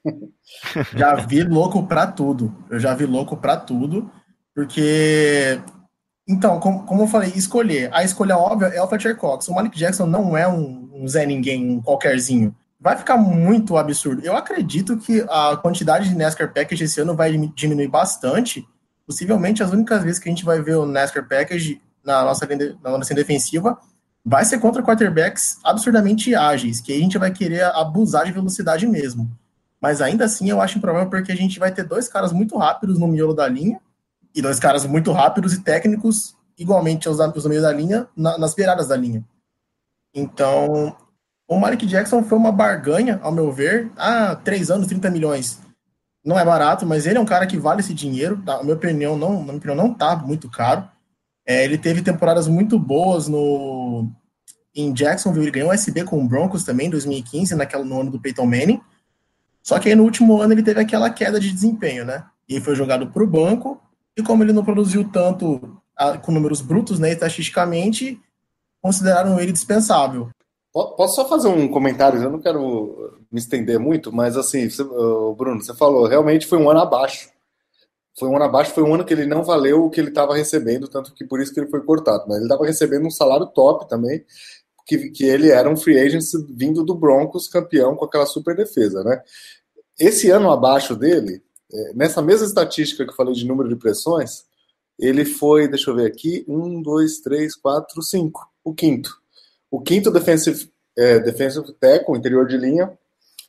Já vi louco para tudo. Eu já vi louco para tudo, porque então, como, como eu falei, escolher. A escolha óbvia é o Fletcher Cox. O Malik Jackson não é um, um Zé Ninguém, um qualquerzinho. Vai ficar muito absurdo. Eu acredito que a quantidade de NASCAR Package esse ano vai diminuir bastante. Possivelmente as únicas vezes que a gente vai ver o NASCAR Package na nossa, na nossa defensiva vai ser contra quarterbacks absurdamente ágeis, que a gente vai querer abusar de velocidade mesmo. Mas ainda assim eu acho um problema porque a gente vai ter dois caras muito rápidos no miolo da linha e dois caras muito rápidos e técnicos, igualmente aos, aos meio da linha, na, nas beiradas da linha. Então, o Malik Jackson foi uma barganha, ao meu ver. Ah, três anos, 30 milhões. Não é barato, mas ele é um cara que vale esse dinheiro. Na minha opinião, não, na minha opinião, não tá muito caro. É, ele teve temporadas muito boas no em Jacksonville, ele ganhou o SB com o Broncos também, em 2015, naquela, no ano do Peyton Manning. Só que aí no último ano ele teve aquela queda de desempenho, né? E foi jogado para o banco, e como ele não produziu tanto a, com números brutos, né, estatisticamente, consideraram ele dispensável. Posso só fazer um comentário? Eu não quero me estender muito, mas assim, você, Bruno, você falou, realmente foi um ano abaixo. Foi um ano abaixo, foi um ano que ele não valeu o que ele estava recebendo, tanto que por isso que ele foi cortado. Mas ele estava recebendo um salário top também, que, que ele era um free agent vindo do Broncos, campeão com aquela super defesa, né? Esse ano abaixo dele, é, nessa mesma estatística que eu falei de número de pressões, ele foi, deixa eu ver aqui, um, dois, três, quatro, cinco. O quinto. O quinto defensive, é, defensive tackle, interior de linha,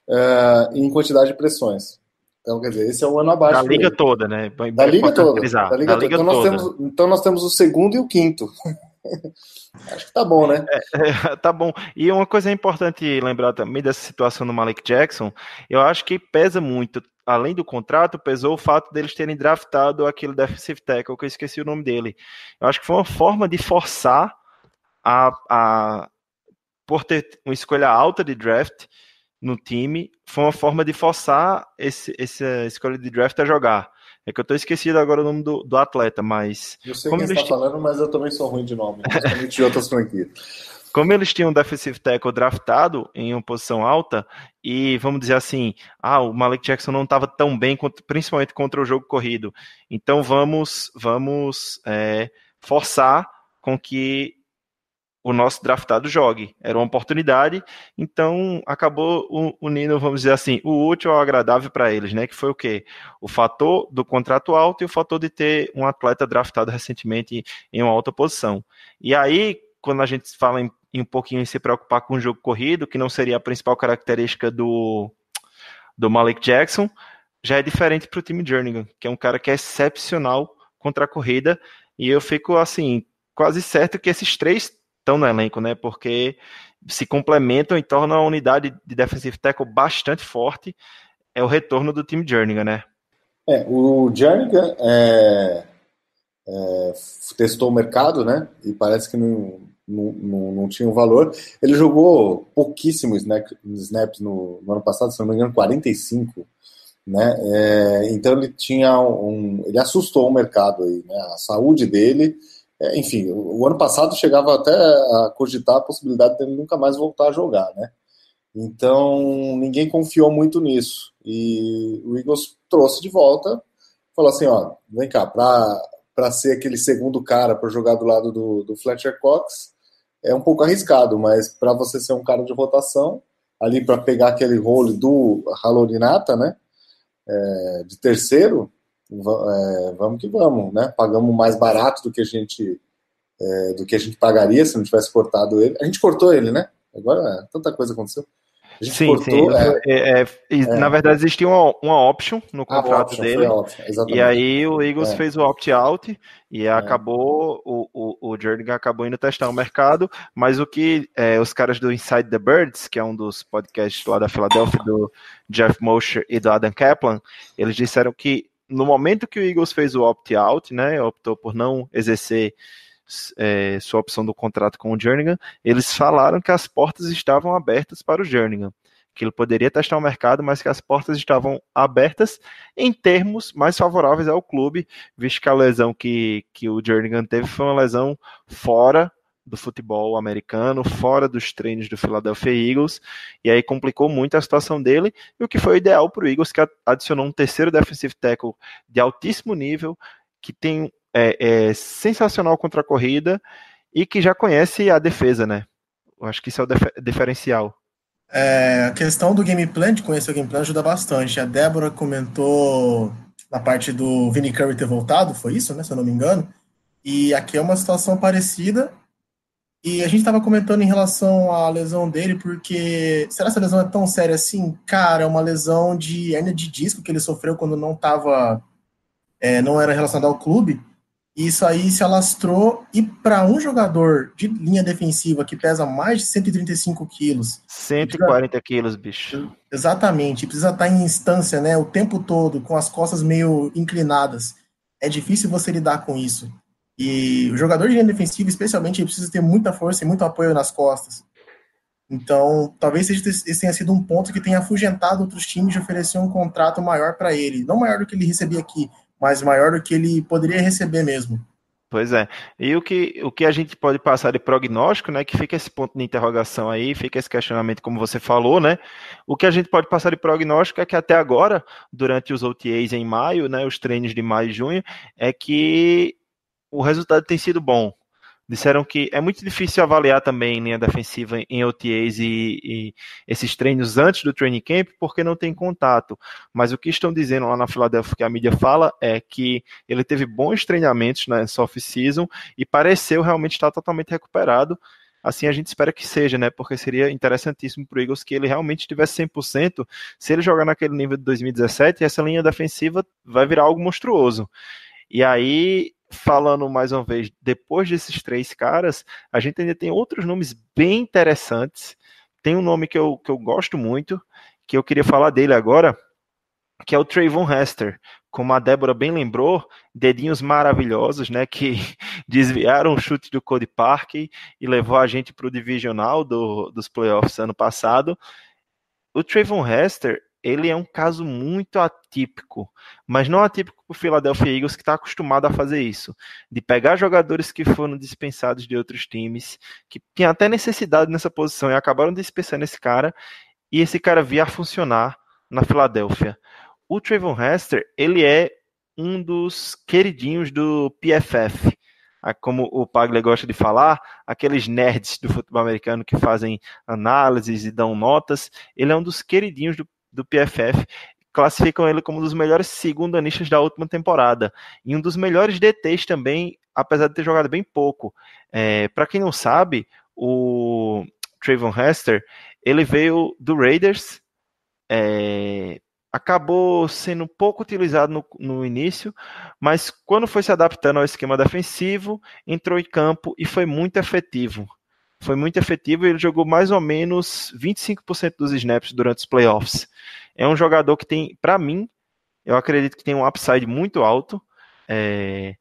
é, em quantidade de pressões. Então, quer dizer, esse é o ano abaixo. Da liga toda, né? Da liga toda. Da liga, da liga então, toda. Nós temos, então nós temos o segundo e o quinto. Acho que tá bom, né? É, é, tá bom. E uma coisa importante lembrar também dessa situação do Malik Jackson, eu acho que pesa muito além do contrato, pesou o fato deles terem draftado aquele defensive tackle, que eu esqueci o nome dele. Eu acho que foi uma forma de forçar a, a por ter uma escolha alta de draft no time, foi uma forma de forçar esse, essa escolha de draft a jogar. É que eu tô esquecido agora o nome do, do atleta, mas. Eu sei quem está falando, mas eu também sou ruim de nome, principalmente de outras franquias. como eles tinham um defensive tackle draftado em uma posição alta, e vamos dizer assim, ah, o Malik Jackson não estava tão bem, principalmente contra o jogo corrido. Então vamos, vamos é, forçar com que o nosso draftado jogue. Era uma oportunidade, então acabou unindo, vamos dizer assim, o útil ao agradável para eles, né? Que foi o quê? O fator do contrato alto e o fator de ter um atleta draftado recentemente em uma alta posição. E aí, quando a gente fala em, em um pouquinho em se preocupar com o jogo corrido, que não seria a principal característica do, do Malik Jackson, já é diferente para o time Jernigan, que é um cara que é excepcional contra a corrida, e eu fico assim, quase certo que esses três estão no elenco, né? Porque se complementam e tornam a unidade de defensive tackle bastante forte. É o retorno do time Jernigan, né? É, o Jernigan é, é, testou o mercado, né? E parece que não, não, não, não tinha um valor. Ele jogou pouquíssimos snaps no, no, ano passado, se não me engano, 45. Né? É, então ele tinha um. Ele assustou o mercado aí, né? A saúde dele enfim, o, ano passado chegava até a cogitar a possibilidade dele nunca mais voltar a jogar, né? Então ninguém confiou muito nisso e o Eagles trouxe de volta, falou assim, ó, vem cá, para ser aquele segundo cara para jogar do lado do, do Fletcher Cox é um pouco arriscado, mas para você ser um cara de rotação ali para pegar aquele role do Halorinata, né? É, de terceiro, é, vamos que vamos, né? Pagamos mais barato do que a gente é, do que a gente pagaria se não tivesse cortado ele. A gente cortou ele, né? Agora tanta coisa aconteceu. sim, cortou, sim. É, é, é, é, na verdade, existia uma, uma option no ah, contrato option, dele. Option, e aí o Eagles é. fez o opt-out e acabou, o, o, o Jernigan acabou indo testar o mercado, mas o que os caras do Inside the Birds, que é um dos podcasts lá da Filadélfia, do Jeff Mosher e do Adam Kaplan, eles disseram que no momento que o Eagles fez o opt-out, né, optou por não exercer é, sua opção do contrato com o Jernigan, eles falaram que as portas estavam abertas para o Jernigan, que ele poderia testar o mercado, mas que as portas estavam abertas em termos mais favoráveis ao clube, visto que a lesão que, que o Jernigan teve foi uma lesão fora do futebol americano, fora dos treinos do Philadelphia Eagles, e aí complicou muito a situação dele, e o que foi ideal para o Eagles, que adicionou um terceiro defensive tackle de altíssimo nível, que tem é, é sensacional contra a corrida e que já conhece a defesa, né? Eu acho que isso é o dif diferencial. É, a questão do game plan, de conhecer o game plan, ajuda bastante. A Débora comentou na parte do Vinny Curry ter voltado, foi isso, né? Se eu não me engano. E aqui é uma situação parecida, e a gente estava comentando em relação à lesão dele, porque será que essa lesão é tão séria assim? Cara, é uma lesão de hernia de disco que ele sofreu quando não estava, é, não era relacionado ao clube. E isso aí se alastrou. E para um jogador de linha defensiva que pesa mais de 135 quilos. 140 quilos, bicho. Exatamente. Precisa estar em instância, né? O tempo todo, com as costas meio inclinadas. É difícil você lidar com isso. E o jogador de linha defensiva, especialmente, ele precisa ter muita força e muito apoio nas costas. Então, talvez esse tenha sido um ponto que tenha afugentado outros times de oferecer um contrato maior para ele. Não maior do que ele recebia aqui, mas maior do que ele poderia receber mesmo. Pois é. E o que, o que a gente pode passar de prognóstico, né? Que fica esse ponto de interrogação aí, fica esse questionamento, como você falou, né? O que a gente pode passar de prognóstico é que até agora, durante os OTAs em maio, né? Os treinos de maio e junho, é que o resultado tem sido bom. Disseram que é muito difícil avaliar também linha defensiva em OTAs e, e, esses treinos antes do training camp, porque não tem contato. Mas o que estão dizendo lá na Filadélfia, que a mídia fala, é que ele teve bons treinamentos nessa off-season e pareceu realmente estar totalmente recuperado. Assim a gente espera que seja, né? Porque seria interessantíssimo para o Eagles que ele realmente estivesse 100%. Se ele jogar naquele nível de 2017, essa linha defensiva vai virar algo monstruoso. E aí falando mais uma vez, depois desses três caras, a gente ainda tem outros nomes bem interessantes. Tem um nome que eu, que eu gosto muito, que eu queria falar dele agora, que é o Trayvon Hester. Como a Débora bem lembrou, dedinhos maravilhosos, né, que desviaram o chute do Cody Park e levou a gente para o divisional do, dos playoffs ano passado. O Trayvon Hester, ele é um caso muito atípico, mas não atípico para o Philadelphia Eagles, que está acostumado a fazer isso, de pegar jogadores que foram dispensados de outros times, que tinham até necessidade nessa posição e acabaram dispensando esse cara, e esse cara vir a funcionar na Filadélfia. O Trayvon Hester, ele é um dos queridinhos do PFF, como o Pagler gosta de falar, aqueles nerds do futebol americano que fazem análises e dão notas, ele é um dos queridinhos do, do PFF, classificam ele como um dos melhores segundanistas da última temporada, e um dos melhores DTs também, apesar de ter jogado bem pouco. É, Para quem não sabe, o Trayvon Hester, ele veio do Raiders, é, acabou sendo pouco utilizado no, no, início, mas quando foi se adaptando ao esquema defensivo, entrou em campo e foi muito efetivo. Foi muito efetivo e ele jogou mais ou menos 25% dos snaps durante os playoffs. É um jogador que tem, para mim, eu acredito que tem um upside muito alto. É,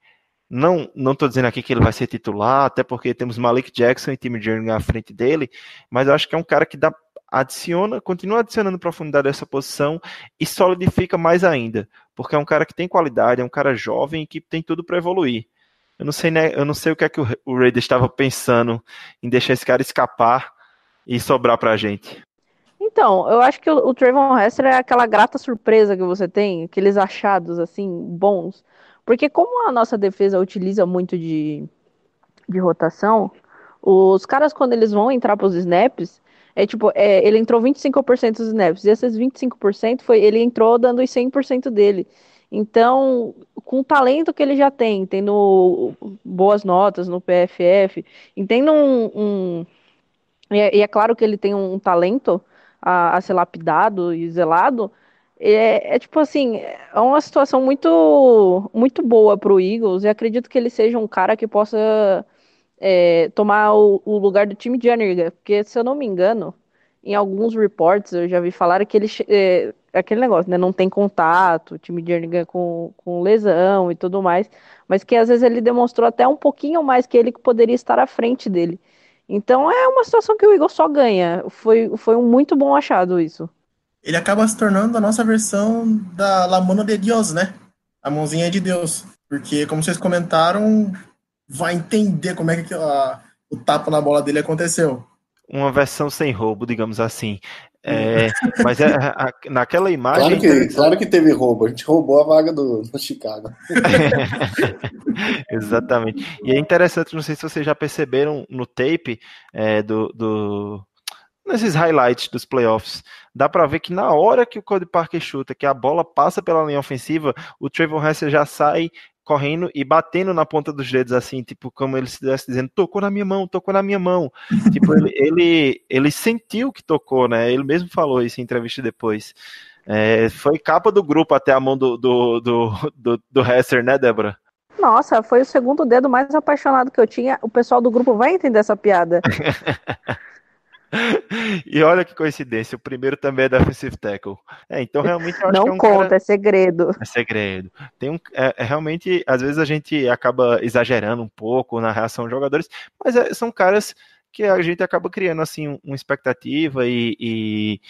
não não estou dizendo aqui que ele vai ser titular, até porque temos Malik Jackson e Tim Jernigan à frente dele, mas eu acho que é um cara que dá adiciona, continua adicionando profundidade a essa posição e solidifica mais ainda, porque é um cara que tem qualidade, é um cara jovem e que tem tudo para evoluir. Eu não sei, né, eu não sei o que é que o, o Raiders estava pensando em deixar esse cara escapar e sobrar para a gente. Então, eu acho que o, o Trayvon Hester é aquela grata surpresa que você tem, aqueles achados assim bons, porque como a nossa defesa utiliza muito de, de rotação, os caras quando eles vão entrar para os snaps, é tipo, é, ele entrou 25% dos snaps, e esses 25% foi, ele entrou dando os 100% dele. Então, com o talento que ele já tem, tendo boas notas no PFF, e tendo um. um e, é, e, é, claro que ele tem um, talento a, a ser lapidado e zelado. É, é, tipo assim, é uma situação muito muito boa para o Eagles e acredito que ele seja um cara que possa é, tomar o, o, lugar do time de Jernigan, porque se eu não me engano, em alguns reports eu já vi falar que ele é, aquele negócio, né, não tem contato, o time de Jernigan com, com lesão e tudo mais, mas que às vezes ele demonstrou até um pouquinho mais que ele que poderia estar à frente dele. Então é uma situação que o Igor só ganha. Foi, foi um muito bom achado isso. Ele acaba se tornando a nossa versão da La Mano de Deus, né? A mãozinha de Deus. Porque, como vocês comentaram, vai entender como é que a, o tapa na bola dele aconteceu. Uma versão sem roubo, digamos assim. É, mas é, a, naquela imagem. Claro que, claro que teve roubo, a gente roubou a vaga do, do Chicago. Exatamente. E é interessante, não sei se vocês já perceberam no tape é, do, do, nesses highlights dos playoffs, dá para ver que na hora que o Cody Parker chuta, que a bola passa pela linha ofensiva, o Trevor Hester já sai correndo e batendo na ponta dos dedos, assim, tipo, como ele estivesse dizendo, tocou na minha mão, tocou na minha mão. tipo, ele, ele, ele sentiu que tocou, né? Ele mesmo falou isso em entrevista depois. É, foi capa do grupo até a mão do, do, do, do, do Hester, né, Débora? Nossa, foi o segundo dedo mais apaixonado que eu tinha. O pessoal do grupo vai entender essa piada. e olha que coincidência, o primeiro também é defensive tackle. É, então realmente eu acho Não que é um conta, cara... é segredo. É segredo. Tem um, é, é, realmente, às vezes a gente acaba exagerando um pouco na reação dos jogadores, mas é, são caras que a gente acaba criando assim uma expectativa e, e,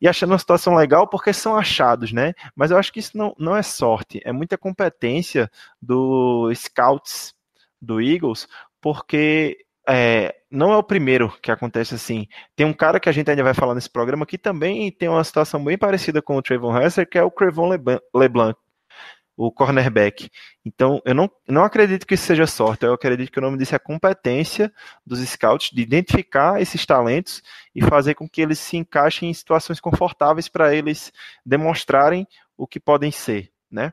e, achando uma situação legal porque são achados, né? Mas eu acho que isso não, não é sorte, é muita competência dos scouts do Eagles, porque é, não é o primeiro que acontece assim. Tem um cara que a gente ainda vai falar nesse programa que também tem uma situação bem parecida com o Trayvon Hester, que é o Crevon LeBlanc, o cornerback. Então, eu não, não acredito que isso seja sorte, eu acredito que o nome disso é competência dos scouts de identificar esses talentos e fazer com que eles se encaixem em situações confortáveis para eles demonstrarem o que podem ser. Né?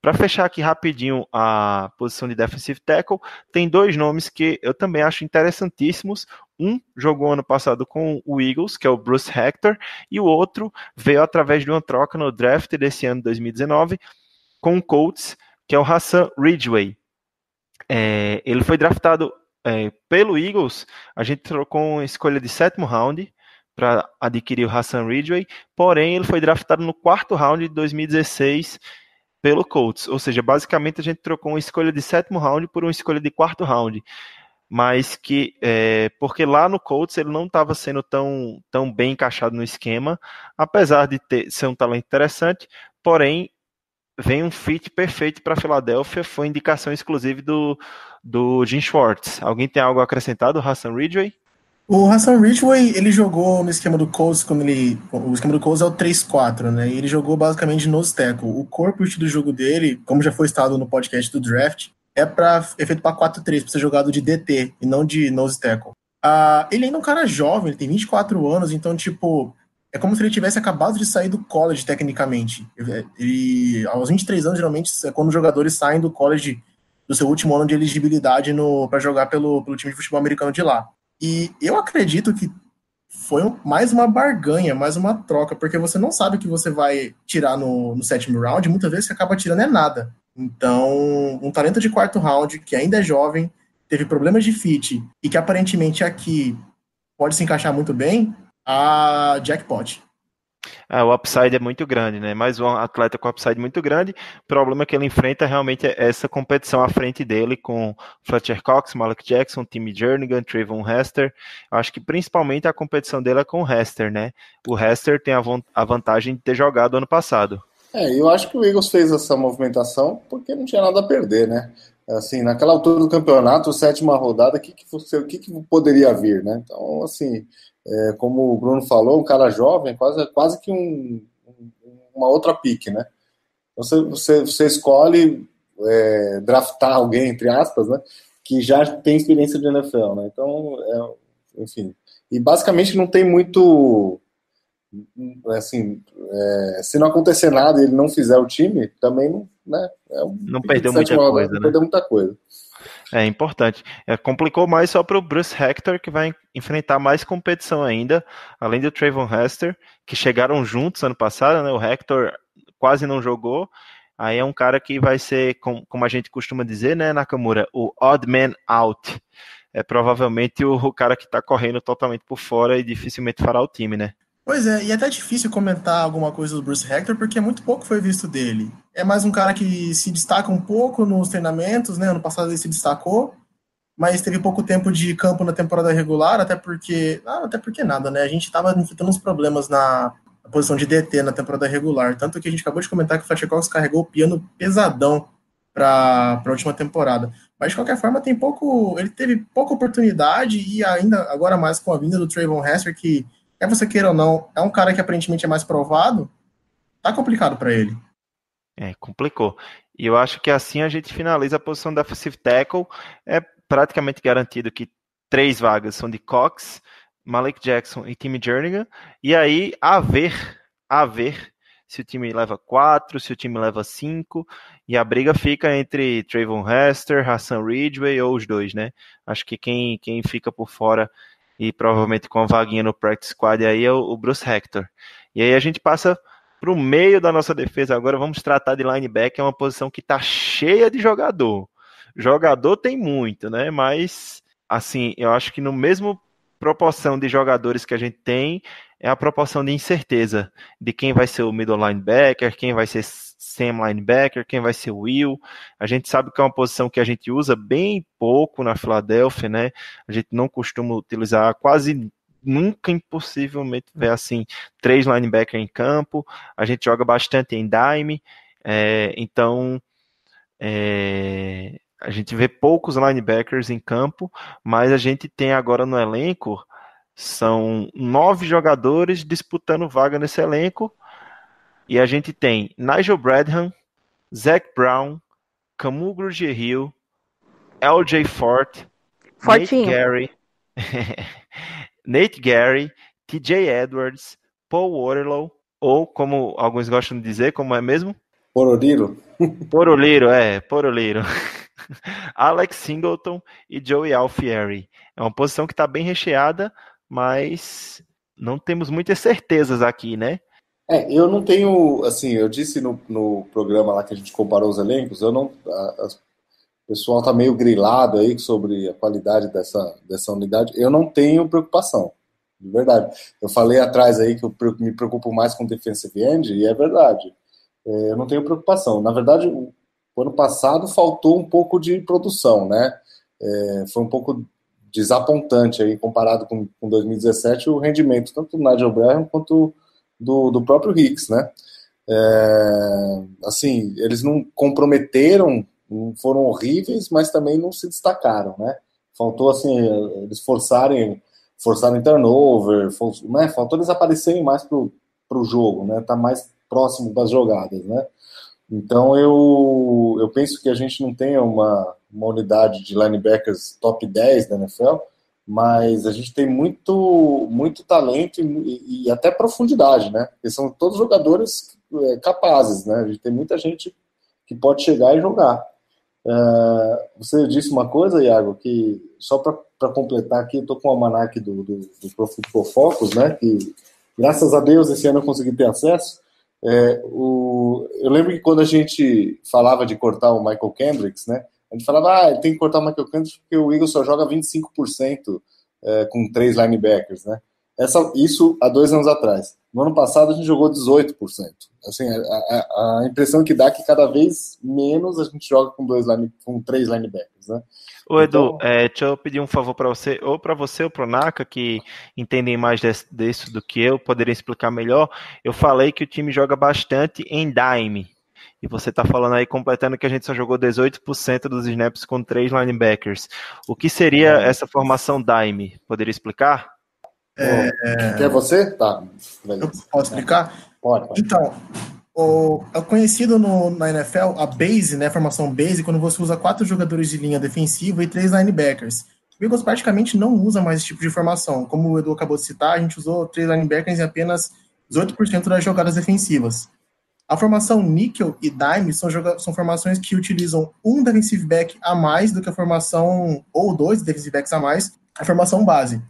Para fechar aqui rapidinho a posição de defensive tackle, tem dois nomes que eu também acho interessantíssimos. Um jogou ano passado com o Eagles, que é o Bruce Hector, e o outro veio através de uma troca no draft desse ano 2019 com o Colts, que é o Hassan Ridgway. É, ele foi draftado é, pelo Eagles, a gente trocou uma escolha de sétimo round para adquirir o Hassan Ridgway, porém ele foi draftado no quarto round de 2016 pelo Colts. Ou seja, basicamente a gente trocou uma escolha de sétimo round por uma escolha de quarto round. mas que é, porque lá no Colts ele não estava sendo tão, tão bem encaixado no esquema, apesar de ter, ser um talento interessante, porém vem um fit perfeito para a Filadélfia, foi indicação exclusiva do, do Jim Schwartz. Alguém tem algo acrescentado, Hassan Ridgway? O Hassan Ridgway, ele jogou no esquema do Colts quando ele, o esquema do Colts é o 3-4, né? E ele jogou basicamente no tackle. O corpo do jogo dele, como já foi estado no podcast do draft, é para é feito para 4-3, para ser jogado de DT e não de nose tackle. Uh, ele ainda é um cara jovem, ele tem 24 anos, então, tipo, é como se ele tivesse acabado de sair do college, tecnicamente. Ele, aos 23 anos, geralmente, é quando os jogadores saem do college do seu último ano de elegibilidade para jogar pelo, pelo time de futebol americano de lá. E eu acredito que foi mais uma barganha, mais uma troca, porque você não sabe o que você vai tirar no, no sétimo round, muitas vezes você acaba tirando é nada. Então, um talento de quarto round, que ainda é jovem, teve problemas de fit e que aparentemente aqui pode se encaixar muito bem, a jackpot. É, o upside é muito grande, né? Mais um atleta com upside muito grande. O problema que ele enfrenta realmente é essa competição à frente dele com Fletcher Cox, Malik Jackson, Timmy Jernigan, Trayvon Hester. Acho que principalmente a competição dele é com o Hester, né? O Hester tem a, a vantagem de ter jogado ano passado. É, eu acho que o Eagles fez essa movimentação porque não tinha nada a perder, né? Assim, naquela altura do campeonato, sétima rodada, o que, que, que, que poderia vir, né? Então, assim, é, como o Bruno falou, um cara jovem, quase, quase que um, uma outra pique, né? Então, você, você, você escolhe é, draftar alguém, entre aspas, né? Que já tem experiência de NFL, né? Então, é, enfim. E basicamente não tem muito assim, é, se não acontecer nada e ele não fizer o time, também não, né, é um, não perdeu muita coisa, né? perdeu muita coisa. É importante. É, complicou mais só para o Bruce Hector, que vai enfrentar mais competição ainda, além do Trayvon Hester, que chegaram juntos ano passado, né? O Hector quase não jogou. Aí é um cara que vai ser, como a gente costuma dizer, né, Nakamura, o odd man out. É provavelmente o, o cara que está correndo totalmente por fora e dificilmente fará o time, né? Pois é, e é até difícil comentar alguma coisa do Bruce Hector, porque muito pouco foi visto dele. É mais um cara que se destaca um pouco nos treinamentos, né? Ano passado ele se destacou, mas teve pouco tempo de campo na temporada regular, até porque. Ah, até porque nada, né? A gente estava enfrentando uns problemas na, na, posição de DT na temporada regular. Tanto que a gente acabou de comentar que o Fletcher carregou o piano pesadão para a última temporada. Mas de qualquer forma, tem pouco. Ele teve pouca oportunidade e ainda agora mais com a vinda do Trayvon Hester, que quer você queira ou não, é um cara que aparentemente é mais provado, tá complicado para ele. É, complicou. E eu acho que assim a gente finaliza a posição da offensive tackle. É praticamente garantido que três vagas são de Cox, Malik Jackson e Timmy Jernigan. E aí, a ver, a ver se o time leva quatro, se o time leva cinco. E a briga fica entre Trayvon Hester, Hassan Ridgway ou os dois, né? Acho que quem, quem fica por fora e provavelmente com a vaguinha no practice squad aí é o, Bruce Hector. E aí a gente passa para o meio da nossa defesa agora, vamos tratar de linebacker, é uma posição que está cheia de jogador. Jogador tem muito, né? Mas, assim, eu acho que no mesmo proporção de jogadores que a gente tem, é a proporção de incerteza de quem vai ser o middle linebacker, quem vai ser Sam linebacker, quem vai ser o Will. A gente sabe que é uma posição que a gente usa bem pouco na Filadélfia, né? A gente não costuma utilizar quase nunca impossivelmente ver assim três linebackers em campo. A gente joga bastante em dime, é, então é, a gente vê poucos linebackers em campo, mas a gente tem agora no elenco são nove jogadores disputando vaga nesse elenco e a gente tem Nigel Bradham, Zach Brown, Camu Grugier-Hill, LJ Fort, Fortinho. Nate Gary, Nate Gary, TJ Edwards, Paul Waterlow, ou como alguns gostam de dizer, como é mesmo? Poroliro. Poroliro, é, Poroliro. Alex Singleton e Joey Alfieri. É uma posição que está bem recheada, mas não temos muitas certezas aqui, né? É, eu não tenho, assim, eu disse no, no programa lá que a gente comparou os elencos, eu não, a, a, o pessoal tá meio grilado aí sobre a qualidade dessa, dessa unidade, eu não tenho preocupação, de verdade. Eu falei atrás aí que eu me preocupo mais com defensive end, e é verdade. É, eu não tenho preocupação. Na verdade, o, o ano passado faltou um pouco de produção, né? É, foi um pouco desapontante aí comparado com, com 2017 o rendimento tanto do Nigel Graham quanto do, do próprio Hicks, né? É, assim, eles não comprometeram, foram horríveis, mas também não se destacaram, né? Faltou assim, eles forçarem, forçarem turnover, for, né? Faltou eles aparecerem mais pro, pro jogo, né? Tá mais próximo das jogadas, né? Então eu, eu penso que a gente não tem uma, uma unidade de linebackers top 10 da NFL, mas a gente tem muito, muito talento e, e até profundidade, né? Porque são todos jogadores é, capazes, né? A gente tem muita gente que pode chegar e jogar. Uh, você disse uma coisa, Iago, que só para completar aqui, eu tô com o almanac do, do, do Pro Football Focus, né? Que graças a Deus esse ano eu consegui ter acesso. É, o, eu lembro que quando a gente falava de cortar o Michael Kendricks, né? A gente falava, ah, tem que cortar o Michael Kendricks porque o Eagles só joga 25% é, com três linebackers, né? Essa, isso há dois anos atrás. No ano passado a gente jogou 18%. Assim, a, a, a impressão que dá é que cada vez menos a gente joga com dois line, com três linebackers, né? Ô Edu, então... é, deixa eu pedir um favor para você, ou para você ou para o Naka, que entendem mais desse, disso do que eu, poderiam explicar melhor. Eu falei que o time joga bastante em dime. E você está falando aí, completando que a gente só jogou 18% dos snaps com três linebackers. O que seria é. essa formação dime? Poderia explicar? É... Quer você? Tá. Eu posso explicar? Pode. pode. Então, o, é conhecido no, na NFL a base, né, a formação base, quando você usa quatro jogadores de linha defensiva e três linebackers. O Eagles praticamente não usa mais esse tipo de formação. Como o Edu acabou de citar, a gente usou três linebackers em apenas 18% das jogadas defensivas. A formação níquel e dime são, são formações que utilizam um defensive back a mais do que a formação, ou dois defensive backs a mais, a formação base.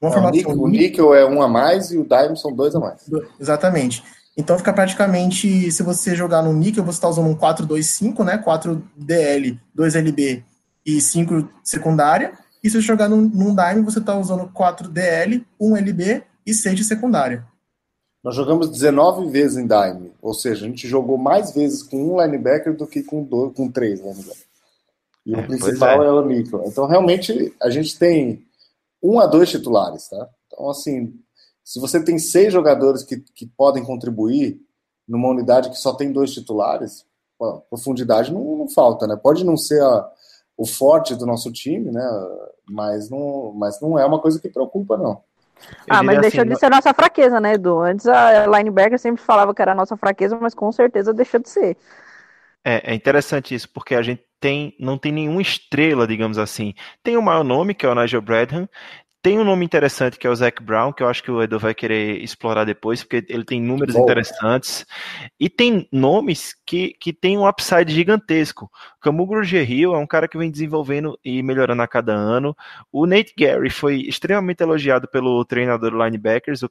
Uma formação o níquel é um a mais e o dime são dois a mais. Exatamente. Então fica praticamente, se você jogar no níquel, você está usando um 4-2-5, né? 4 DL, 2 LB e 5 secundária. E se você jogar num, num Dime, você está usando 4 DL, 1 LB e 6 de secundária. Nós jogamos 19 vezes em Dime, ou seja, a gente jogou mais vezes com um linebacker do que com, dois, com três linebackers. E é, o principal é. é o níquel. Então, realmente, a gente tem um a dois titulares, tá? Então, assim, se você tem seis jogadores que, que podem contribuir numa unidade que só tem dois titulares, pô, profundidade não, não, falta, né? Pode não ser a, o forte do nosso time, né? Mas não, mas não é uma coisa que preocupa, não. Ah, mas deixou assim, de ser nossa fraqueza, né, Edu? Antes a linebacker sempre falava que era a nossa fraqueza, mas com certeza deixou de ser. É, é, interessante isso, porque a gente tem, não tem nenhuma estrela, digamos assim. Tem o maior nome, que é o Nigel Bradham, tem um nome interessante que é o Zac Brown, que eu acho que o Edu vai querer explorar depois, porque ele tem números Bom. interessantes. E tem nomes que, que tem um upside gigantesco. Camu Grugerhill é um cara que vem desenvolvendo e melhorando a cada ano. O Nate Gary foi extremamente elogiado pelo treinador linebackers, o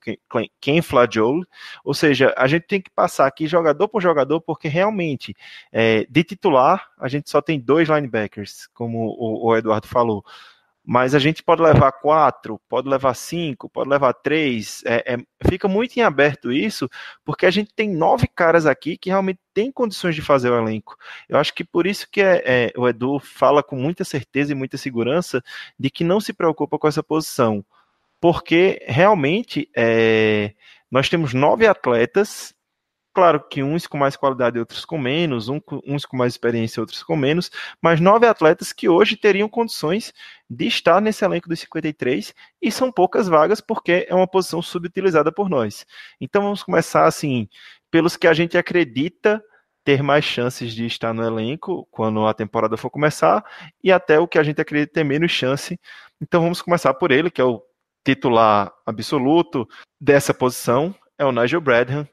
Ken Flagioli. Ou seja, a gente tem que passar aqui jogador por jogador, porque realmente, é, de titular, a gente só tem dois linebackers, como o, o Eduardo falou mas a gente pode levar quatro, pode levar cinco, pode levar três. É, é, fica muito em aberto isso, porque a gente tem nove caras aqui que realmente têm condições de fazer o elenco. Eu acho que por isso que é, é, o Edu fala com muita certeza e muita segurança de que não se preocupa com essa posição, porque realmente é, nós temos nove atletas Claro que uns com mais qualidade e outros com menos, uns com mais experiência e outros com menos, mas nove atletas que hoje teriam condições de estar nesse elenco dos 53 e são poucas vagas porque é uma posição subutilizada por nós. Então vamos começar assim, pelos que a gente acredita ter mais chances de estar no elenco quando a temporada for começar e até o que a gente acredita ter menos chance. Então vamos começar por ele, que é o titular absoluto dessa posição, é o Nigel Bradham,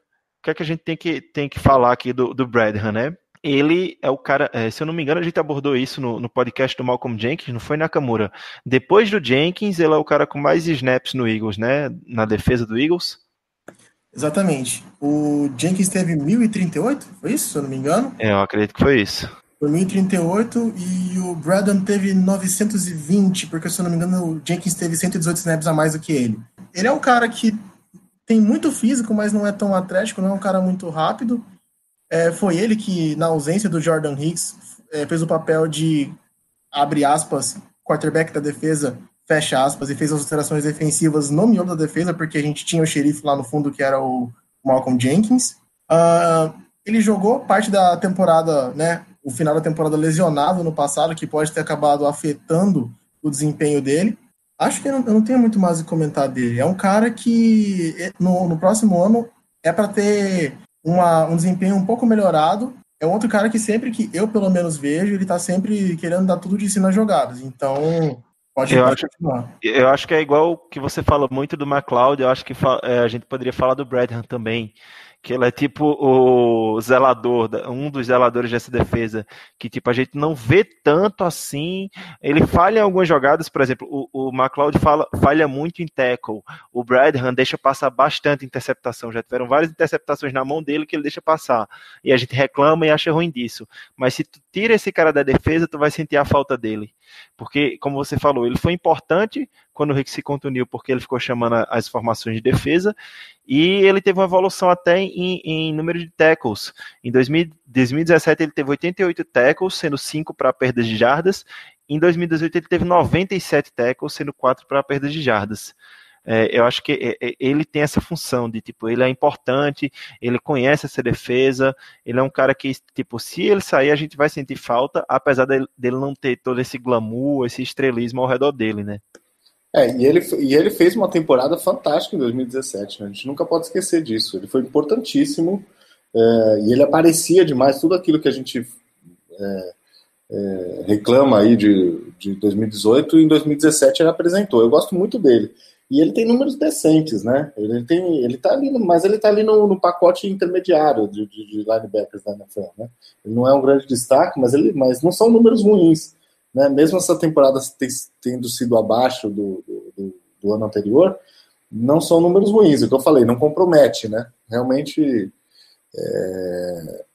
que é que a gente tem que, tem que falar aqui do, do Bradham, né? Ele é o cara, é, se eu não me engano, a gente abordou isso no, no podcast do Malcolm Jenkins, não foi Nakamura. Depois do Jenkins, ele é o cara com mais snaps no Eagles, né? Na defesa do Eagles. Exatamente. O Jenkins teve 1038, foi isso, se eu não me engano? É, eu acredito que foi isso. Foi 1038 e o Bradham teve 920, porque se eu não me engano, o Jenkins teve 118 snaps a mais do que ele. Ele é um cara que tem muito físico, mas não é tão atlético, não é um cara muito rápido. É, foi ele que, na ausência do Jordan Hicks, é, fez o papel de, abre aspas, quarterback da defesa fecha aspas, e fez as alterações defensivas no miolo da defesa, porque a gente tinha o xerife lá no fundo, que era o Malcolm Jenkins. Uh, ele jogou parte da temporada, né, o final da temporada lesionado no passado, que pode ter acabado afetando o desempenho dele. Acho que eu não, eu não tenho muito mais a comentar dele. É um cara que no, no próximo ano é para ter uma, um desempenho um pouco melhorado. É outro cara que sempre que eu, pelo menos, vejo, ele tá sempre querendo dar tudo de si nas jogadas. Então, Pode, eu, acho, eu acho que é igual que você fala muito do McLeod, eu acho que é, a gente poderia falar do Bradham também que ele é tipo o zelador, um dos zeladores dessa defesa, que tipo a gente não vê tanto assim. Ele falha em algumas jogadas, por exemplo, o, o McLeod fala, falha muito em tackle, o Bradham deixa passar bastante interceptação. Já tiveram várias interceptações na mão dele que ele deixa passar, e a gente reclama e acha ruim disso. Mas se tu tira esse cara da defesa, tu vai sentir a falta dele, porque como você falou, ele foi importante quando o Rick se contuniu, porque ele ficou chamando as formações de defesa, e ele teve uma evolução até em, em número de tackles. Em 2000, 2017 ele teve 88 tackles, sendo 5 para perdas de jardas, em 2018 ele teve 97 tackles, sendo 4 para perdas de jardas. É, eu acho que é, é, ele tem essa função de, tipo, ele é importante, ele conhece essa defesa, ele é um cara que, tipo, se ele sair, a gente vai sentir falta, apesar dele, dele não ter todo esse glamour, esse estrelismo ao redor dele, né? É, e ele, e ele fez uma temporada fantástica em 2017, né? a gente nunca pode esquecer disso. Ele foi importantíssimo é, e ele aparecia demais, tudo aquilo que a gente é, é, reclama aí de, de 2018, em 2017 ele apresentou. Eu gosto muito dele. E ele tem números decentes, né? Ele tem, ele tá ali, mas ele tá ali no, no pacote intermediário de, de, de linebackers da NFL, né? Ele não é um grande destaque, mas ele, mas não são números ruins né, mesmo essa temporada tendo sido abaixo do, do, do, ano anterior, não são números ruins, é o que eu falei, não compromete, né? Realmente. É...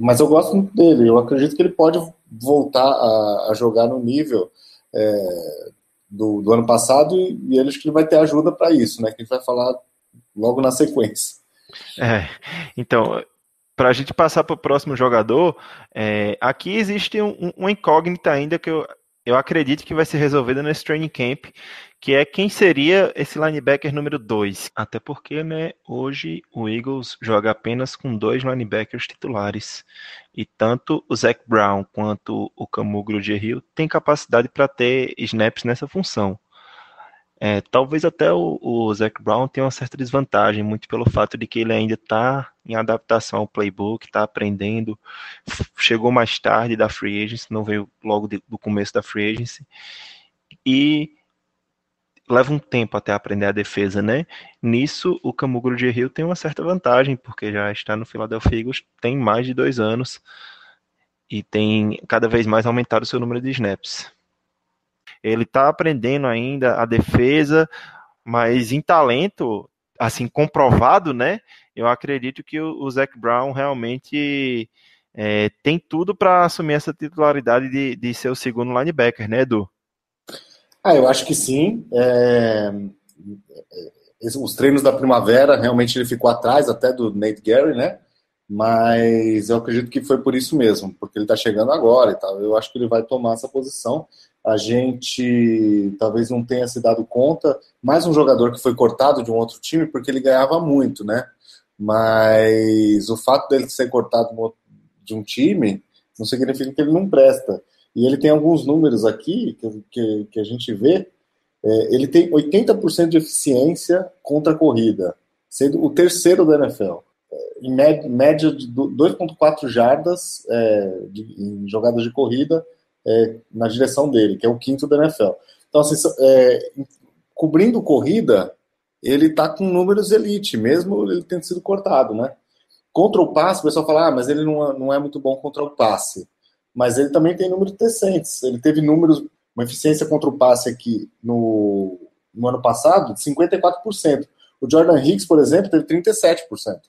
Mas eu gosto muito dele, eu acredito que ele pode voltar a, a jogar no nível é, do, do, ano passado e, e ele acho que ele vai ter ajuda para isso, né? Que a gente vai falar logo na sequência. É, então, para a gente passar para o próximo jogador, é, aqui existe um, um, incógnita ainda que eu, eu acredito que vai ser resolvida nesse training camp, que é quem seria esse linebacker número 2. Até porque, né, hoje o Eagles joga apenas com dois linebackers titulares. E tanto o Zach Brown quanto o Camu Grugier têm capacidade para ter snaps nessa função. É, talvez até o, o Zach Brown tenha uma certa desvantagem, muito pelo fato de que ele ainda está em adaptação ao playbook, está aprendendo, chegou mais tarde da free agency, não veio logo de, do começo da free agency, e leva um tempo até aprender a defesa, né? Nisso, o Camugro de Rio tem uma certa vantagem, porque já está no Philadelphia Eagles, tem mais de dois anos, e tem cada vez mais aumentado o seu número de snaps. Ele está aprendendo ainda a defesa, mas em talento, assim, comprovado, né? Eu acredito que o, Zac Brown realmente é, tem tudo para assumir essa titularidade de, de ser o segundo linebacker, né, Edu? Ah, eu acho que sim. É... Os treinos da primavera, realmente ele ficou atrás até do Nate Gary, né? Mas eu acredito que foi por isso mesmo, porque ele está chegando agora e tal. Eu acho que ele vai tomar essa posição a gente talvez não tenha se dado conta. Mais um jogador que foi cortado de um outro time porque ele ganhava muito, né? Mas o fato dele ser cortado de um time não significa que ele não presta. E ele tem alguns números aqui que, que, que a gente vê. É, ele tem 80% de eficiência contra a corrida, sendo o terceiro da NFL. É, em média de 2,4 jardas é, de, em jogadas de corrida é, na direção dele, que é o quinto da NFL. Então, assim, é, cobrindo corrida, ele está com números elite, mesmo ele tendo sido cortado, né? Contra o passe, o pessoal fala, ah, mas ele não, é, não é muito bom contra o passe. Mas ele também tem números decentes. Ele teve números, uma eficiência contra o passe aqui no, no ano passado de 54%. O Jordan Hicks, por exemplo, teve 37%.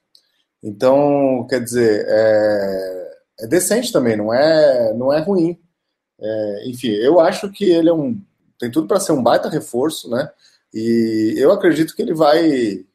Então, quer dizer, é, é decente também, não é, não é ruim. É, enfim, eu acho que ele é um. tem tudo para ser um baita reforço, né? E eu acredito que ele vai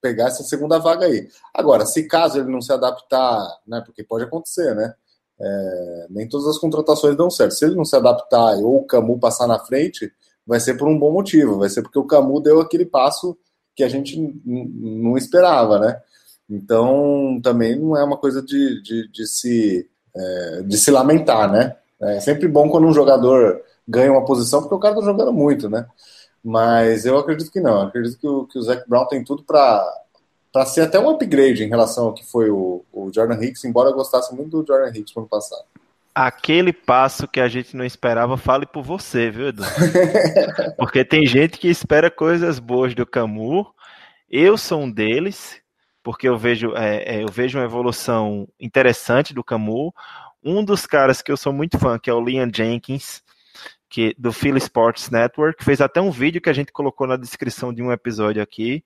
pegar essa segunda vaga aí. Agora, se caso ele não se adaptar, né? Porque pode acontecer, né? É, nem todas as contratações dão certo. Se ele não se adaptar ou o Camu passar na frente, vai ser por um bom motivo, vai ser porque o Camu deu aquele passo que a gente não esperava, né? Então, também não é uma coisa de, de, de se, é, de se lamentar, né? É sempre bom quando um jogador ganha uma posição, porque o cara tá jogando muito, né? Mas eu acredito que não. Eu acredito que o, que o Zac Brown tem tudo para ser até um upgrade em relação ao que foi o, o Jordan Hicks, embora eu gostasse muito do Jordan Hicks no ano passado. Aquele passo que a gente não esperava, fale por você, viu, Edu? Porque tem gente que espera coisas boas do Camu. Eu sou um deles, porque eu vejo, é, é, eu vejo uma evolução interessante do Camu. Um dos caras que eu sou muito fã, que é o Liam Jenkins, que do Philly Sports Network, fez até um vídeo que a gente colocou na descrição de um episódio aqui,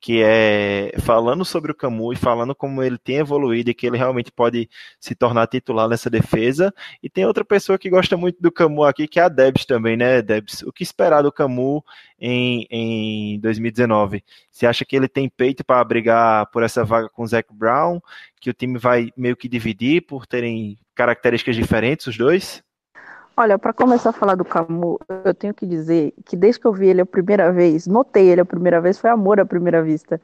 que é falando sobre o Camu e falando como ele tem evoluído e que ele realmente pode se tornar titular nessa defesa. E tem outra pessoa que gosta muito do Camu aqui, que é a Debs também, né, Debs? O que esperar do Camu em, em 2019? Você acha que ele tem peito para brigar por essa vaga com o Zac Brown? Que o time vai meio que dividir por terem características diferentes, os dois? Olha, para começar a falar do Camu, eu tenho que dizer que desde que eu vi ele a primeira vez, notei ele a primeira vez, foi amor à primeira vista.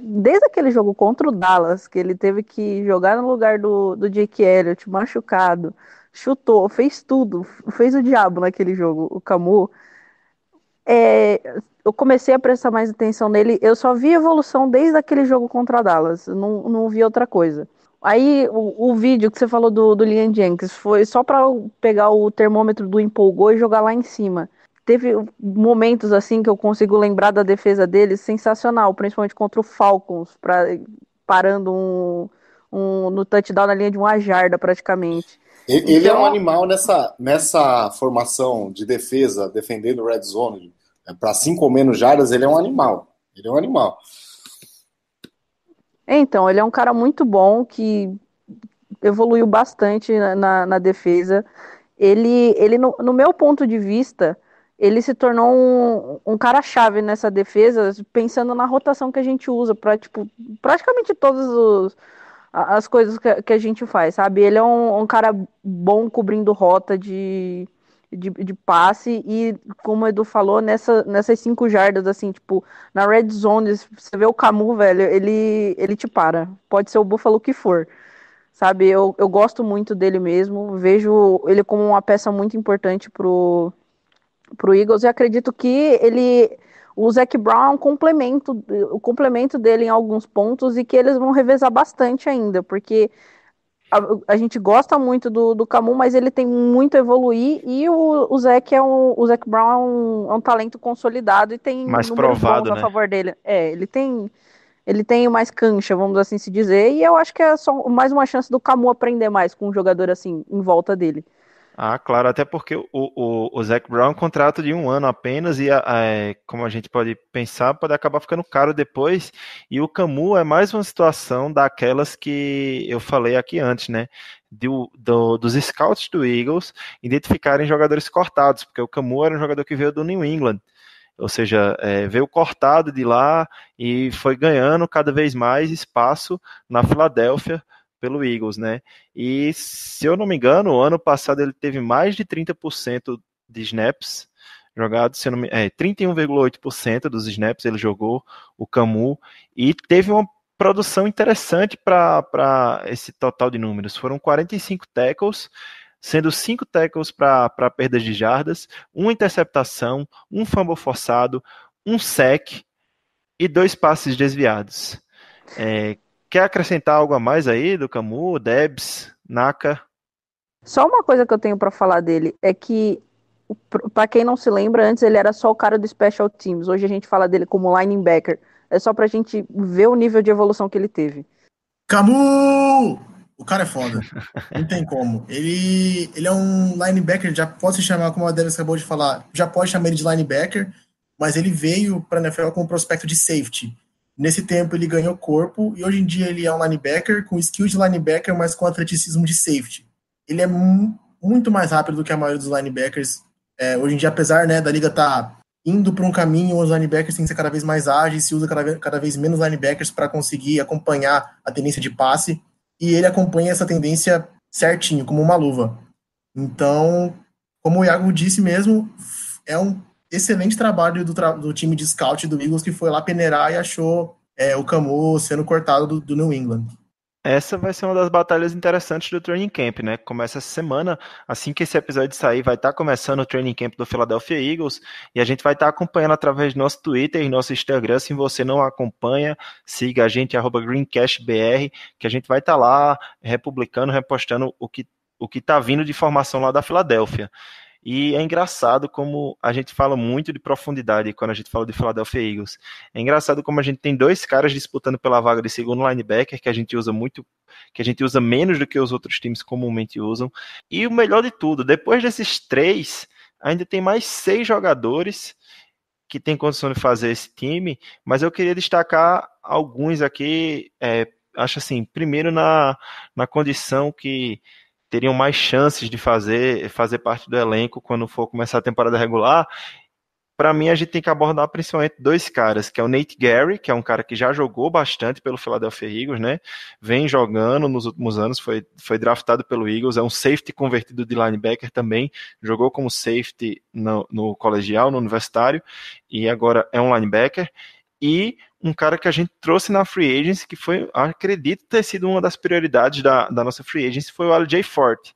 Desde aquele jogo contra o Dallas, que ele teve que jogar no lugar do, do Jake Elliott, machucado, chutou, fez tudo, fez o diabo naquele jogo, o Camu. É, eu comecei a prestar mais atenção nele, eu só vi evolução desde aquele jogo contra Dallas, não, não vi outra coisa. Aí o, o, vídeo que você falou do, do Liam Jenkins foi só para pegar o termômetro do empolgou e jogar lá em cima. Teve momentos assim que eu consigo lembrar da defesa dele sensacional, principalmente contra o Falcons, pra, parando um, um, no touchdown na linha de uma jarda praticamente. Ele, então, é um então, animal nessa, nessa formação de defesa, defendendo red zone, é, para cinco ou menos jardas, ele é um animal. Ele é um animal. Então, ele é um cara muito bom que evoluiu bastante na, na defesa. Ele, ele no, no, meu ponto de vista, ele se tornou um, um cara-chave nessa defesa, pensando na rotação que a gente usa para tipo, praticamente todas os, as coisas que, que, a gente faz, sabe? Ele é um, um cara bom cobrindo rota de, de, de, passe e, como o Edu falou, nessa, nessas cinco jardas, assim, tipo, na red zone, você vê o Camu, velho, ele, ele te para. Pode ser o Buffalo que for. Sabe, eu, eu gosto muito dele mesmo, vejo ele como uma peça muito importante pro, pro Eagles e acredito que ele o Zac Brown é um complemento, o complemento dele em alguns pontos e que eles vão revezar bastante ainda, porque a, a, gente gosta muito do, do Camu, mas ele tem muito a evoluir e o, o Zac é um, o Zac Brown é um, é um talento consolidado e tem mais provado né? a favor dele. É, ele tem ele tem mais cancha, vamos assim se dizer, e eu acho que é só mais uma chance do Camu aprender mais com um jogador assim em volta dele. Ah, claro, até porque o, o, o Zac Brown é um contrato de um ano apenas e, é, como a gente pode pensar, pode acabar ficando caro depois. E o Camu é mais uma situação daquelas que eu falei aqui antes, né? Do, do, dos scouts do Eagles identificarem jogadores cortados, porque o Camu era um jogador que veio do New England. Ou seja, é, veio cortado de lá e foi ganhando cada vez mais espaço na Filadélfia pelo Eagles, né? E se eu não me engano, o ano passado ele teve mais de 30% de snaps jogados, se não é, 31,8% dos snaps ele jogou o Camu e teve uma produção interessante para esse total de números. Foram 45 tackles, sendo 5 tackles para perdas de jardas, uma interceptação, um fumble forçado, um sec e dois passes desviados. É, Quer acrescentar algo a mais aí do Camu, Debs, Naka? Só uma coisa que eu tenho para falar dele é que, para quem não se lembra, antes ele era só o cara do Special Teams. Hoje a gente fala dele como linebacker. É só pra gente ver o nível de evolução que ele teve. Camu! O cara é foda. Não tem como. Ele, ele é um linebacker, já pode se chamar, como a Devis acabou de falar, já pode chamar ele de linebacker, mas ele veio para a NFL com um prospecto de safety. Nesse tempo ele ganhou corpo e hoje em dia ele é um linebacker com skill de linebacker, mas com atleticismo de safety. Ele é muito mais rápido do que a maioria dos linebackers. É, hoje em dia, apesar né, da liga estar tá indo para um caminho onde os linebackers têm que ser cada vez mais ágeis, se usa cada vez, cada vez menos linebackers para conseguir acompanhar a tendência de passe, e ele acompanha essa tendência certinho, como uma luva. Então, como o Iago disse mesmo, é um excelente trabalho do, tra do time de scout do Eagles que foi lá peneirar e achou é, o Camus sendo cortado do, do New England. Essa vai ser uma das batalhas interessantes do Training Camp, né? Começa essa semana, assim que esse episódio sair, vai estar começando o Training Camp do Philadelphia Eagles e a gente vai estar acompanhando através do nosso Twitter e nosso Instagram. Se você não acompanha, siga a gente, GreencastBR, que a gente vai estar lá republicando, repostando o que o que está vindo de informação lá da Filadélfia. E é engraçado como a gente fala muito de profundidade quando a gente fala de Philadelphia Eagles. É engraçado como a gente tem dois caras disputando pela vaga de segundo linebacker, que a gente usa muito, que a gente usa menos do que os outros times comumente usam. E o melhor de tudo, depois desses três, ainda tem mais seis jogadores que têm condição de fazer esse time, mas eu queria destacar alguns aqui, é, acho assim, primeiro na, na condição que teriam mais chances de fazer, fazer parte do elenco quando for começar a temporada regular. Para mim, a gente tem que abordar principalmente dois caras, que é o Nate Gary, que é um cara que já jogou bastante pelo Philadelphia Eagles, né? Vem jogando nos últimos anos, foi, foi draftado pelo Eagles, é um safety convertido de linebacker também, jogou como safety no, no colegial, no universitário, e agora é um linebacker. E um cara que a gente trouxe na free agency, que foi, acredito ter sido uma das prioridades da, da nossa free agency, foi o LJ Forte,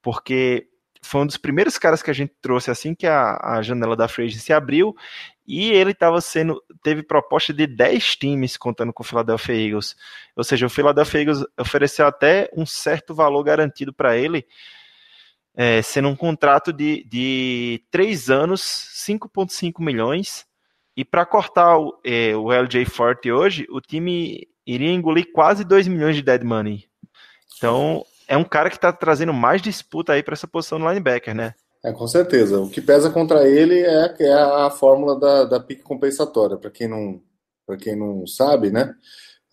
porque foi um dos primeiros caras que a gente trouxe assim que a, a janela da free agency abriu, e ele estava sendo, teve proposta de 10 times contando com o Philadelphia Eagles, ou seja, o Philadelphia Eagles ofereceu até um certo valor garantido para ele, é, sendo um contrato de, de 3 anos, 5,5 milhões, e para cortar o, é, o LJ Forte hoje, o time iria engolir quase 2 milhões de dead money. Então, é um cara que está trazendo mais disputa aí para essa posição no linebacker, né? É, com certeza. O que pesa contra ele é, é a fórmula da, da pique compensatória. Para quem não quem não sabe, né?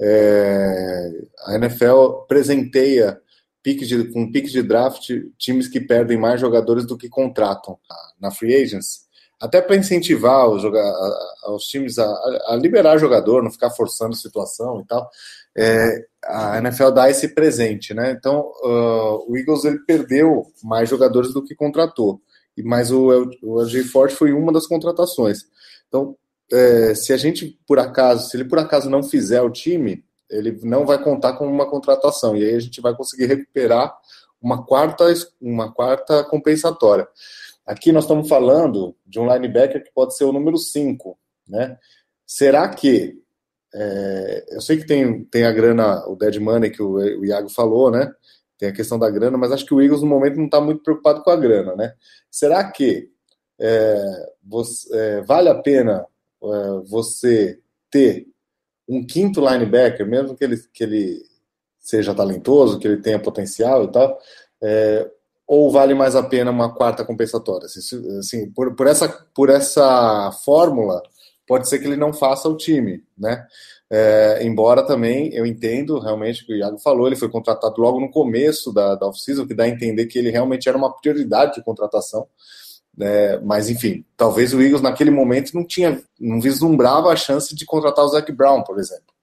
É, a NFL presenteia piques de, com piques de draft times que perdem mais jogadores do que contratam na free agents até para incentivar os, os times a, a, liberar jogador, não ficar forçando a situação e tal. É, a NFL dá esse presente, né? Então, uh, o Eagles ele perdeu mais jogadores do que contratou, mas o, o LJ Forte foi uma das contratações. Então, é, se a gente por acaso, se ele por acaso não fizer o time, ele não vai contar com uma contratação e aí a gente vai conseguir recuperar uma quarta, uma quarta compensatória. Aqui nós estamos falando de um linebacker que pode ser o número 5, né? Será que é, eu sei que tem, tem a grana, o dead money que o, o Iago falou, né? Tem a questão da grana, mas acho que o Eagles no momento não está muito preocupado com a grana, né? Será que é, você, é, vale a pena é, você ter um quinto linebacker, mesmo que ele, que ele seja talentoso, que ele tenha potencial e tal, é, ou vale mais a pena uma quarta compensatória? Assim, assim, por, por, essa, por essa fórmula, pode ser que ele não faça o time, né? É, embora também eu entendo realmente o que o Iago falou, ele foi contratado logo no começo da, da off-season, que dá a entender que ele realmente era uma prioridade de contratação. É, mas enfim, talvez o Eagles naquele momento não tinha, não vislumbrava a chance de contratar o Zac Brown, por exemplo.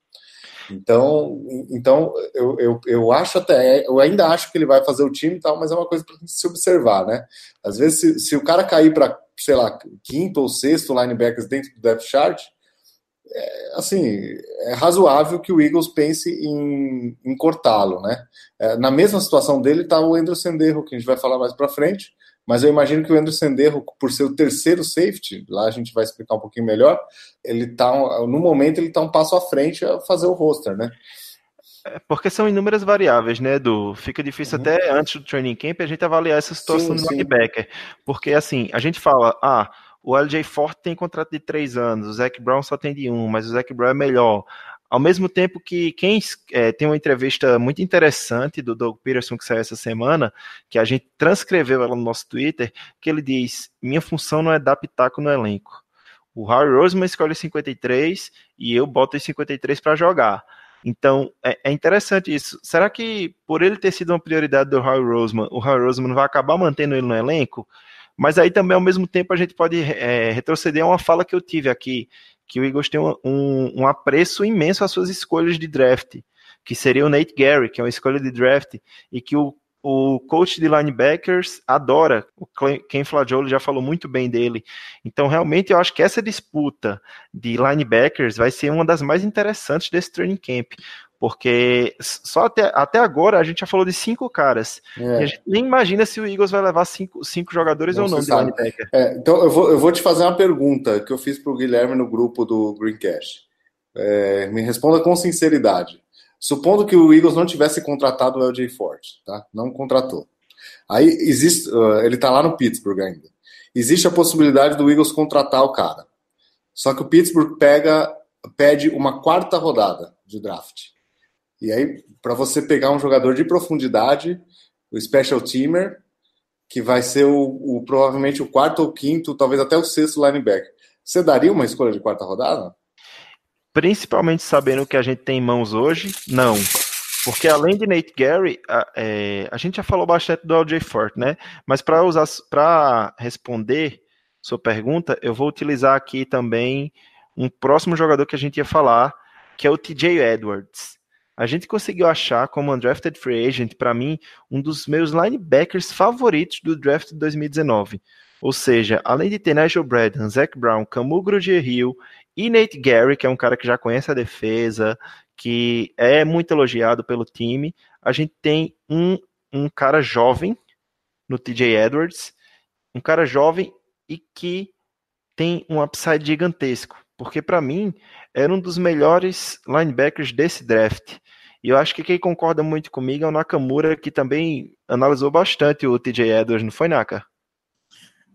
Então, então eu, eu, eu acho até, eu ainda acho que ele vai fazer o time e tal, mas é uma coisa para se observar, né? Às vezes, se, se o cara cair para, sei lá, quinto ou sexto linebackers dentro do depth chart, é, assim, é razoável que o Eagles pense em, em cortá-lo, né? É, na mesma situação dele está o Andrew Senderro, que a gente vai falar mais para frente, mas eu imagino que o Andrew Senderro, por ser o terceiro safety, lá a gente vai explicar um pouquinho melhor, ele tá, no momento, ele está um passo à frente a fazer o roster, né? É porque são inúmeras variáveis, né, Edu? Fica difícil uhum. até antes do training camp a gente avaliar essa situação sim, do linebacker. Porque, assim, a gente fala, ah, o LJ Forte tem contrato de três anos, o Zac Brown só tem de um, mas o Zac Brown é melhor. Ao mesmo tempo que quem é, tem uma entrevista muito interessante do Doug Peterson que saiu essa semana, que a gente transcreveu ela no nosso Twitter, que ele diz: minha função não é dar pitaco no elenco. O Harry Roseman escolhe 53 e eu boto os 53 para jogar. Então, é, é, interessante isso. Será que, por ele ter sido uma prioridade do Harry Roseman, o Harry Roseman vai acabar mantendo ele no elenco? Mas aí também, ao mesmo tempo, a gente pode é, retroceder a uma fala que eu tive aqui, que o Eagles tem um, um, um apreço imenso às suas escolhas de draft, que seria o Nate Gary, que é uma escolha de draft, e que o o coach de linebackers adora. O Ken Flagioli já falou muito bem dele. Então, realmente, eu acho que essa disputa de linebackers vai ser uma das mais interessantes desse training camp. Porque só até, até agora a gente já falou de cinco caras. É. A gente nem imagina se o Eagles vai levar cinco, cinco jogadores não ou não de linebacker. É, então eu vou, eu vou te fazer uma pergunta que eu fiz para o Guilherme no grupo do Greencast. É, me responda com sinceridade. Supondo que o Eagles não tivesse contratado o LJ Ford, tá? Não contratou. Aí existe, uh, ele tá lá no Pittsburgh ainda. Existe a possibilidade do Eagles contratar o cara. Só que o Pittsburgh pega, pede uma quarta rodada de draft. E aí, para você pegar um jogador de profundidade, o special teamer, que vai ser o, o, provavelmente o quarto ou quinto, talvez até o sexto linebacker. Você daria uma escolha de quarta rodada? principalmente sabendo o que a gente tem em mãos hoje, não. Porque além de Nate Gary, a, é, a gente já falou bastante do LJ Fort, né? Mas para responder sua pergunta, eu vou utilizar aqui também um próximo jogador que a gente ia falar, que é o TJ Edwards. A gente conseguiu achar como undrafted free agent, para mim, um dos meus linebackers favoritos do draft de 2019. Ou seja, além de ter Nigel Bradham, Zach Brown, Camu Grugier-Hill e Nate Gary, que é um cara que já conhece a defesa, que é muito elogiado pelo time, a gente tem um, um cara jovem no TJ Edwards, um cara jovem e que tem um upside gigantesco, porque para mim era um dos melhores linebackers desse draft. E eu acho que quem concorda muito comigo é o Nakamura, que também analisou bastante o TJ Edwards, não foi, Naka?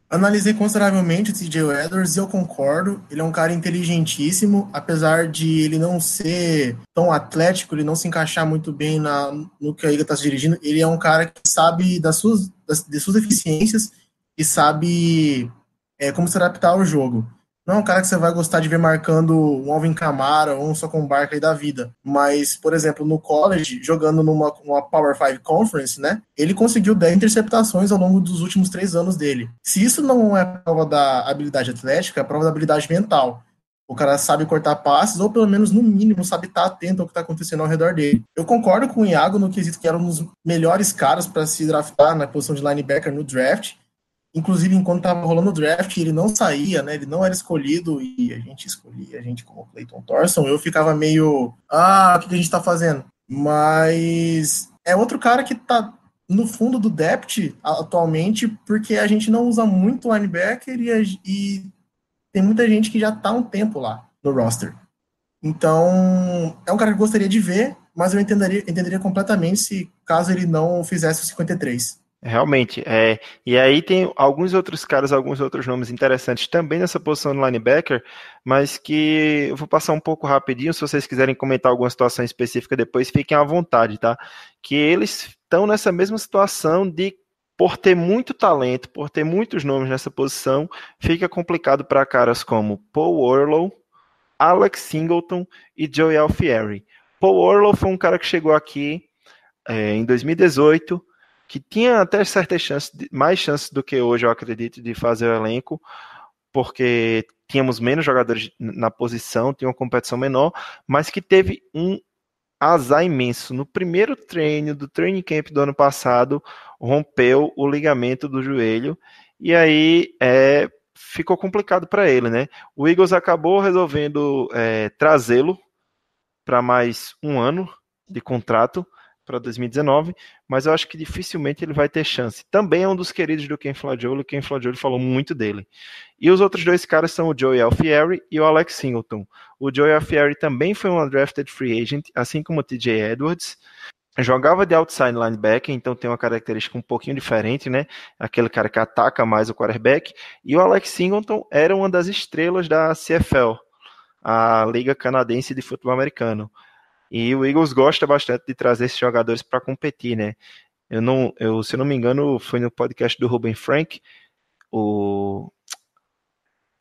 Analisei consideravelmente o TJ Edwards e eu concordo. Ele é um cara inteligentíssimo, apesar de ele não ser tão atlético, ele não se encaixar muito bem na, no que a Liga está se dirigindo. Ele é um cara que sabe das suas, das, de suas deficiências e sabe é, como se adaptar ao jogo. Não é um cara que você vai gostar de ver marcando um Alvin Kamara ou um Socon Barkley da vida. Mas, por exemplo, no college, jogando numa, numa Power 5 Conference, né? Ele conseguiu 10 interceptações ao longo dos últimos três anos dele. Se isso não é prova da habilidade atlética, é prova da habilidade mental. O cara sabe cortar passes, ou pelo menos, no mínimo, sabe estar atento ao que está acontecendo ao redor dele. Eu concordo com o Iago no quesito que era um dos melhores caras para se draftar na posição de linebacker no draft. Inclusive, enquanto estava rolando o draft, ele não saía, né? Ele não era escolhido e a gente escolhia a gente como Clayton Thorson. Eu ficava meio, ah, o que a gente está fazendo? Mas é outro cara que está no fundo do depth atualmente, porque a gente não usa muito linebacker e, e tem muita gente que já está um tempo lá no roster. Então, é um cara que eu gostaria de ver, mas eu entenderia, entenderia completamente se caso ele não fizesse o 53. Realmente, é. E aí tem alguns outros caras, alguns outros nomes interessantes também nessa posição de linebacker, mas que eu vou passar um pouco rapidinho. Se vocês quiserem comentar alguma situação específica depois, fiquem à vontade, tá? Que eles estão nessa mesma situação de por ter muito talento, por ter muitos nomes nessa posição, fica complicado para caras como Paul Orlow, Alex Singleton e Joey Alfieri. Paul Orlow foi um cara que chegou aqui é, em 2018 que tinha até certas chances, mais chances do que hoje, eu acredito, de fazer o elenco, porque tínhamos menos jogadores na posição, tinha uma competição menor, mas que teve um azar imenso. No primeiro treino do training camp do ano passado, rompeu o ligamento do joelho e aí é, ficou complicado para ele, né? O Eagles acabou resolvendo é, trazê-lo para mais um ano de contrato para 2019, mas eu acho que dificilmente ele vai ter chance. Também é um dos queridos do Ken Flagioli, Ken Flagioli falou muito dele. E os outros dois caras são o Joey Alfieri e o Alex Singleton. O Joey Alfieri também foi um undrafted free agent, assim como o TJ Edwards. Jogava de outside linebacker, então tem uma característica um pouquinho diferente, né? Aquele cara que ataca mais o quarterback. E o Alex Singleton era uma das estrelas da CFL, a Liga Canadense de Futebol Americano. E o Eagles gosta bastante de trazer esses jogadores para competir, né? Eu não, eu, se eu não me engano, foi no podcast do Ruben Frank, o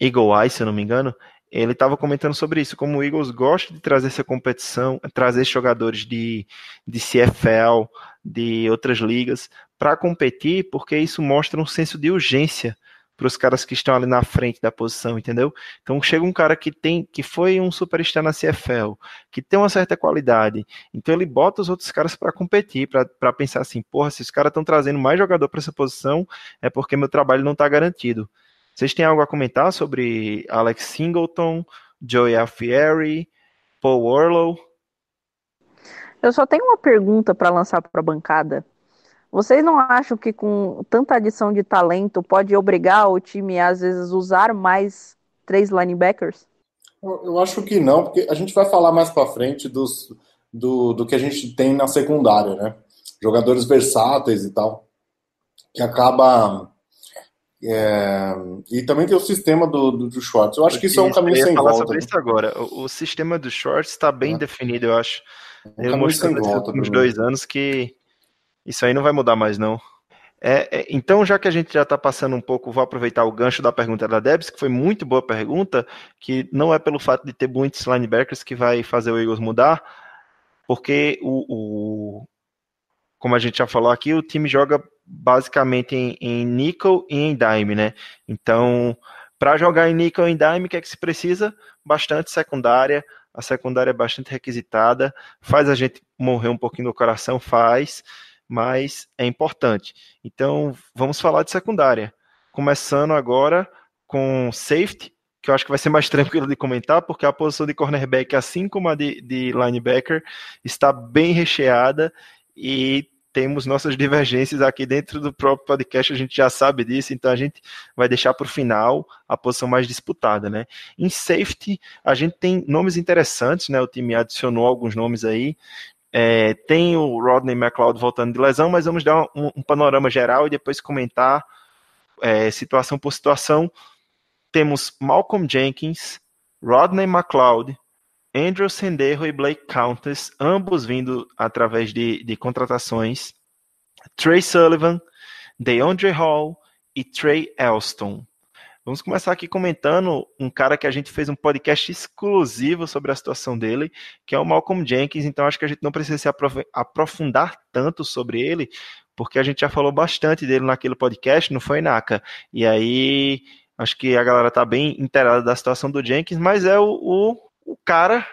Eagle Eye, se eu não me engano, ele estava comentando sobre isso, como o Eagles gosta de trazer essa competição, trazer jogadores de, de CFL, de outras ligas, para competir, porque isso mostra um senso de urgência para os caras que estão ali na frente da posição, entendeu? Então chega um cara que tem, que foi um superstar na CFL, que tem uma certa qualidade, então ele bota os outros caras para competir, para pensar assim, porra, se os caras estão trazendo mais jogador para essa posição, é porque meu trabalho não está garantido. Vocês têm algo a comentar sobre Alex Singleton, Joey Alfieri, Paul Orlow? Eu só tenho uma pergunta para lançar para a bancada. Vocês não acham que com tanta adição de talento pode obrigar o time a, às vezes usar mais três linebackers? Eu acho que não, porque a gente vai falar mais para frente dos, do, do que a gente tem na secundária, né? Jogadores versáteis e tal, que acaba é, e também tem o sistema do, do, do Shorts. Eu acho que isso é um caminho sem volta. Sobre né? isso agora. O, o, sistema do Shorts está bem é. definido, eu acho. É um Ele mostrou nos últimos dois anos que isso aí não vai mudar mais, não. É, é, então, já que a gente já está passando um pouco, vou aproveitar o gancho da pergunta da Debs, que foi muito boa pergunta, que não é pelo fato de ter muitos linebackers que vai fazer o Eagles mudar, porque o, o como a gente já falou aqui, o time joga basicamente em, em nickel e em dime, né? Então, para jogar em nickel e em dime, o que é que se precisa? Bastante secundária. A secundária é bastante requisitada, faz a gente morrer um pouquinho do coração, faz, mas é importante. Então, vamos falar de secundária. Começando agora com safety, que eu acho que vai ser mais tranquilo de comentar, porque a posição de cornerback, assim como a de, de linebacker, está bem recheada e temos nossas divergências aqui dentro do próprio podcast, a gente já sabe disso, então a gente vai deixar para o final a posição mais disputada, né? Em safety, a gente tem nomes interessantes, né? O time adicionou alguns nomes aí. É, tem o Rodney McLeod voltando de lesão, mas vamos dar um, um panorama geral e depois comentar é, situação por situação. Temos Malcolm Jenkins, Rodney McLeod, Andrew Senderro e Blake Countess, ambos vindo através de, de contratações. Trey Sullivan, DeAndre Hall e Trey Elston. Vamos começar aqui comentando um cara que a gente fez um podcast exclusivo sobre a situação dele, que é o Malcolm Jenkins. Então acho que a gente não precisa se aprofundar tanto sobre ele, porque a gente já falou bastante dele naquele podcast, não foi, Naka? E aí acho que a galera tá bem inteirada da situação do Jenkins, mas é o, o o cara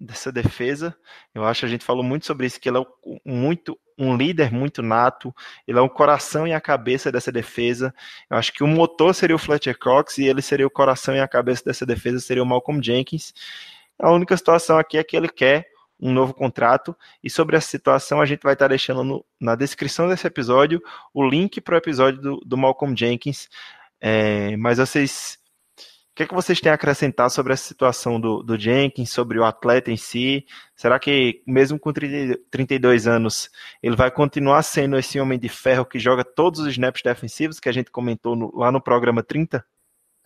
dessa defesa, eu acho que a gente falou muito sobre isso, que ele é muito um líder muito nato, ele é o coração e a cabeça dessa defesa. Eu acho que o motor seria o Fletcher Cox e ele seria o coração e a cabeça dessa defesa seria o Malcolm Jenkins. A única situação aqui é que ele quer um novo contrato e sobre essa situação a gente vai estar deixando no, na descrição desse episódio o link para o episódio do, do Malcolm Jenkins. É, mas vocês que, é que vocês têm a acrescentar sobre essa situação do, do Jenkins, sobre o atleta em si? Será que, mesmo com 30, 32 anos, ele vai continuar sendo esse homem de ferro que joga todos os snaps defensivos que a gente comentou no, lá no programa 30?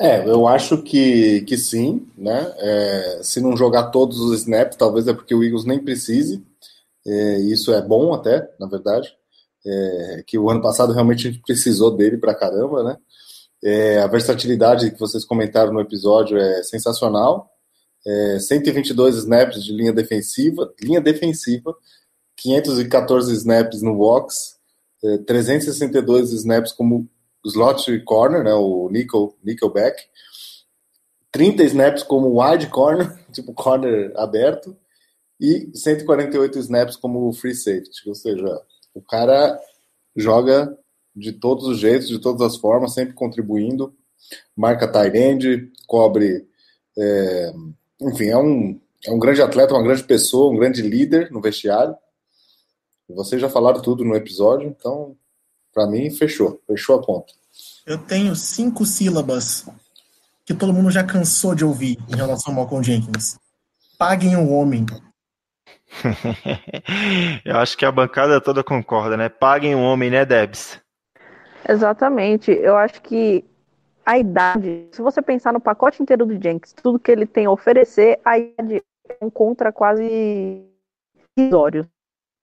É, eu acho que, que sim, né? É, se não jogar todos os snaps, talvez é porque o Eagles nem precise. É, isso é bom até, na verdade. É, que o ano passado realmente a gente precisou dele pra caramba, né? É, a versatilidade que vocês comentaram no episódio é sensacional. É, 122 snaps de linha defensiva, linha defensiva, 514 snaps no box, é, 362 snaps como slot corner, né, o nickel, nickelback, 30 snaps como wide corner, tipo corner aberto, e 148 snaps como free safety, ou seja, o cara joga de todos os jeitos, de todas as formas, sempre contribuindo. Marca tight cobre. É, enfim, é um, é um grande atleta, uma grande pessoa, um grande líder no vestiário. Vocês já falaram tudo no episódio, então, para mim, fechou. Fechou a ponta. Eu tenho cinco sílabas que todo mundo já cansou de ouvir em relação ao Malcolm Jenkins. Paguem o homem. Eu acho que a bancada toda concorda, né? Paguem o homem, né, Debs? Exatamente. Eu acho que a idade, se você pensar no pacote inteiro do Jenks, tudo que ele tem a oferecer, a idade é um contra quase irrisório.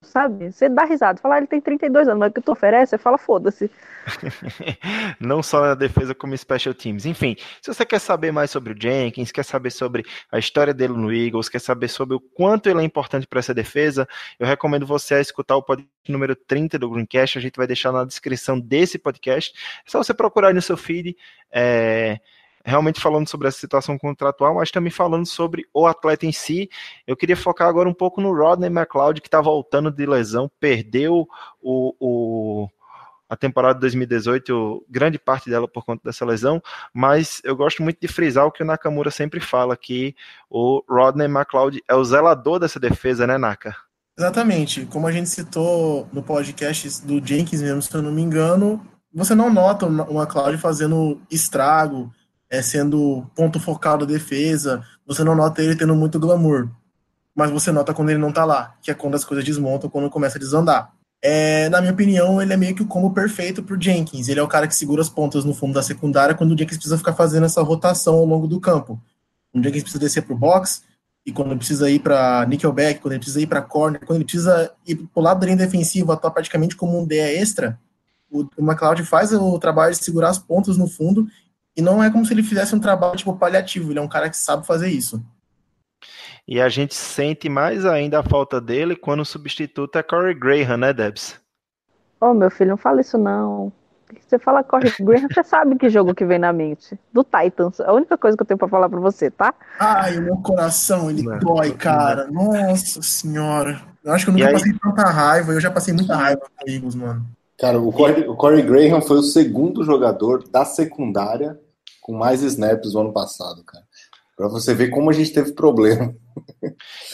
Sabe? Você dá risada, fala, ah, ele tem 32 anos, mas o que tu oferece, você fala, foda-se. Não só na defesa como special teams. Enfim, se você quer saber mais sobre o Jenkins, quer saber sobre a história dele no Eagles, quer saber sobre o quanto ele é importante para essa defesa, eu recomendo você escutar o podcast número 30 do Greencast, a gente vai deixar na descrição desse podcast. É só você procurar no seu feed. É realmente falando sobre essa situação contratual, mas também falando sobre o atleta em si. Eu queria focar agora um pouco no Rodney McLeod, que está voltando de lesão, perdeu o, o a temporada de 2018, grande parte dela por conta dessa lesão, mas eu gosto muito de frisar o que o Nakamura sempre fala, que o Rodney McLeod é o zelador dessa defesa, né, Naka? Exatamente. Como a gente citou no podcast do Jenkins mesmo, se eu não me engano, você não nota o McLeod fazendo estrago, é, sendo ponto focal da defesa, você não nota ele tendo muito glamour. Mas você nota quando ele não tá lá, que é quando as coisas desmontam, quando começa a desandar. É, na minha opinião, ele é meio que o combo perfeito pro Jenkins. Ele é o cara que segura as pontas no fundo da secundária quando o Jenkins precisa ficar fazendo essa rotação ao longo do campo. O Jenkins precisa descer pro box, e quando ele precisa ir para nickelback, quando ele precisa ir para corner, quando ele precisa ir pro lado da linha defensiva, atuar praticamente como um DE extra, o, o McLeod faz o trabalho de segurar as pontas no fundo e não é como se ele fizesse um trabalho tipo paliativo, ele é um cara que sabe fazer isso. E a gente sente mais ainda a falta dele quando o substituto é Corey Graham, né, Debs? Oh, meu filho, não fala isso não. Você fala Corey Graham, você sabe que jogo que vem na mente. Do Titans. A única coisa que eu tenho pra falar pra você, tá? Ai, o meu coração, ele não, dói, cara. Nossa senhora. Eu acho que eu nunca passei tanta raiva. Eu já passei muita raiva com Eagles, mano. Cara, o Corey, o Corey Graham foi o segundo jogador da secundária com mais snaps no ano passado, cara. Pra você ver como a gente teve problema.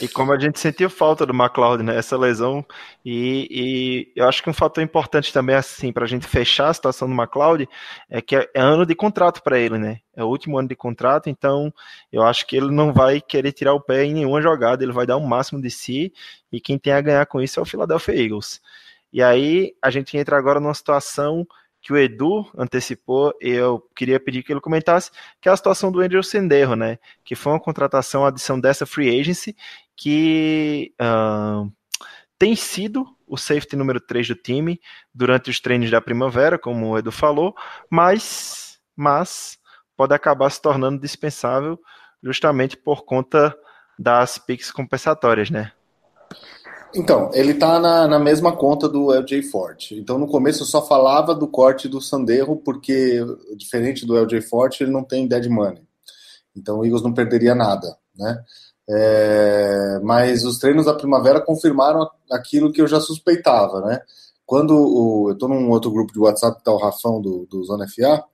E como a gente sentiu falta do McLeod, né? Essa lesão. E, e, eu acho que um fator importante também, assim, para a gente fechar a situação do McLeod, é que é, é ano de contrato para ele, né? É o último ano de contrato, então eu acho que ele não vai querer tirar o pé em nenhuma jogada, ele vai dar o máximo de si, e quem tem a ganhar com isso é o Philadelphia Eagles. E aí a gente entra agora numa situação que o Edu antecipou, eu queria pedir que ele comentasse, que é a situação do Andrew Senderro, né? Que foi uma contratação, a adição dessa free agency, que uh, tem sido o safety número 3 do time durante os treinos da primavera, como o Edu falou, mas, mas pode acabar se tornando dispensável justamente por conta das picks compensatórias, né? Então, ele tá na, na mesma conta do LJ Forte. Então, no começo eu só falava do corte do Sanderro, porque, diferente do LJ Forte, ele não tem dead money. Então, o Eagles não perderia nada, né? É, mas os treinos da primavera confirmaram aquilo que eu já suspeitava, né? Quando o, eu estou num outro grupo de WhatsApp tá o Rafão do, do Zona FA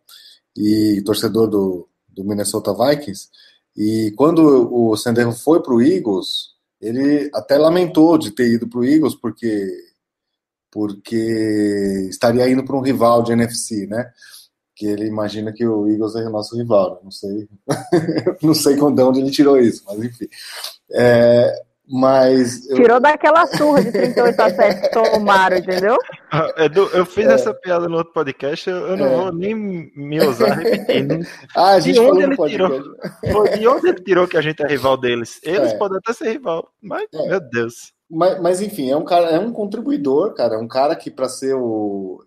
e torcedor do, do Minnesota Vikings, e quando o Sanderro foi para o Eagles, ele até lamentou de ter ido para o Eagles porque porque estaria indo para um rival de NFC, né? Que ele imagina que o Eagles é o nosso rival. Não sei, não sei de onde ele tirou isso, mas enfim. É, mas eu... Tirou daquela surra de 38 a 7 que tomaram, entendeu? Ah, Edu, eu fiz é. essa piada no outro podcast, eu, eu não é. vou nem me usar repetindo. ah, a gente falou no podcast. Tirou, de onde ele tirou que a gente é rival deles? Eles é. podem até ser rival, mas, é. meu Deus. Mas, mas, enfim, é um cara, é um contribuidor, cara, é um cara que para ser o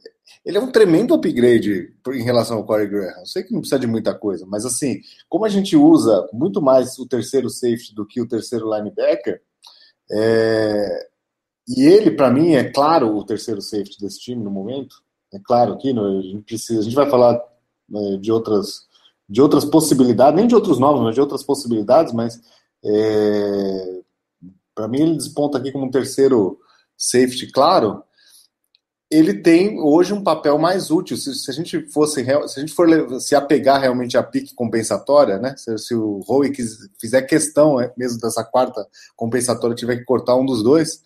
ele é um tremendo upgrade em relação ao Corey Graham. Eu sei que não precisa de muita coisa, mas assim, como a gente usa muito mais o terceiro safety do que o terceiro linebacker, é... e ele, para mim, é claro o terceiro safety desse time no momento. É claro aqui, a gente precisa, a gente vai falar né, de outras de outras possibilidades, nem de outros nomes, mas de outras possibilidades, mas é... para mim ele desponta aqui como um terceiro safety, claro, ele tem hoje um papel mais útil. Se, se, a gente fosse, se a gente for se apegar realmente à pique compensatória, né? Se, se o Rowe fizer questão é, mesmo dessa quarta compensatória, tiver que cortar um dos dois,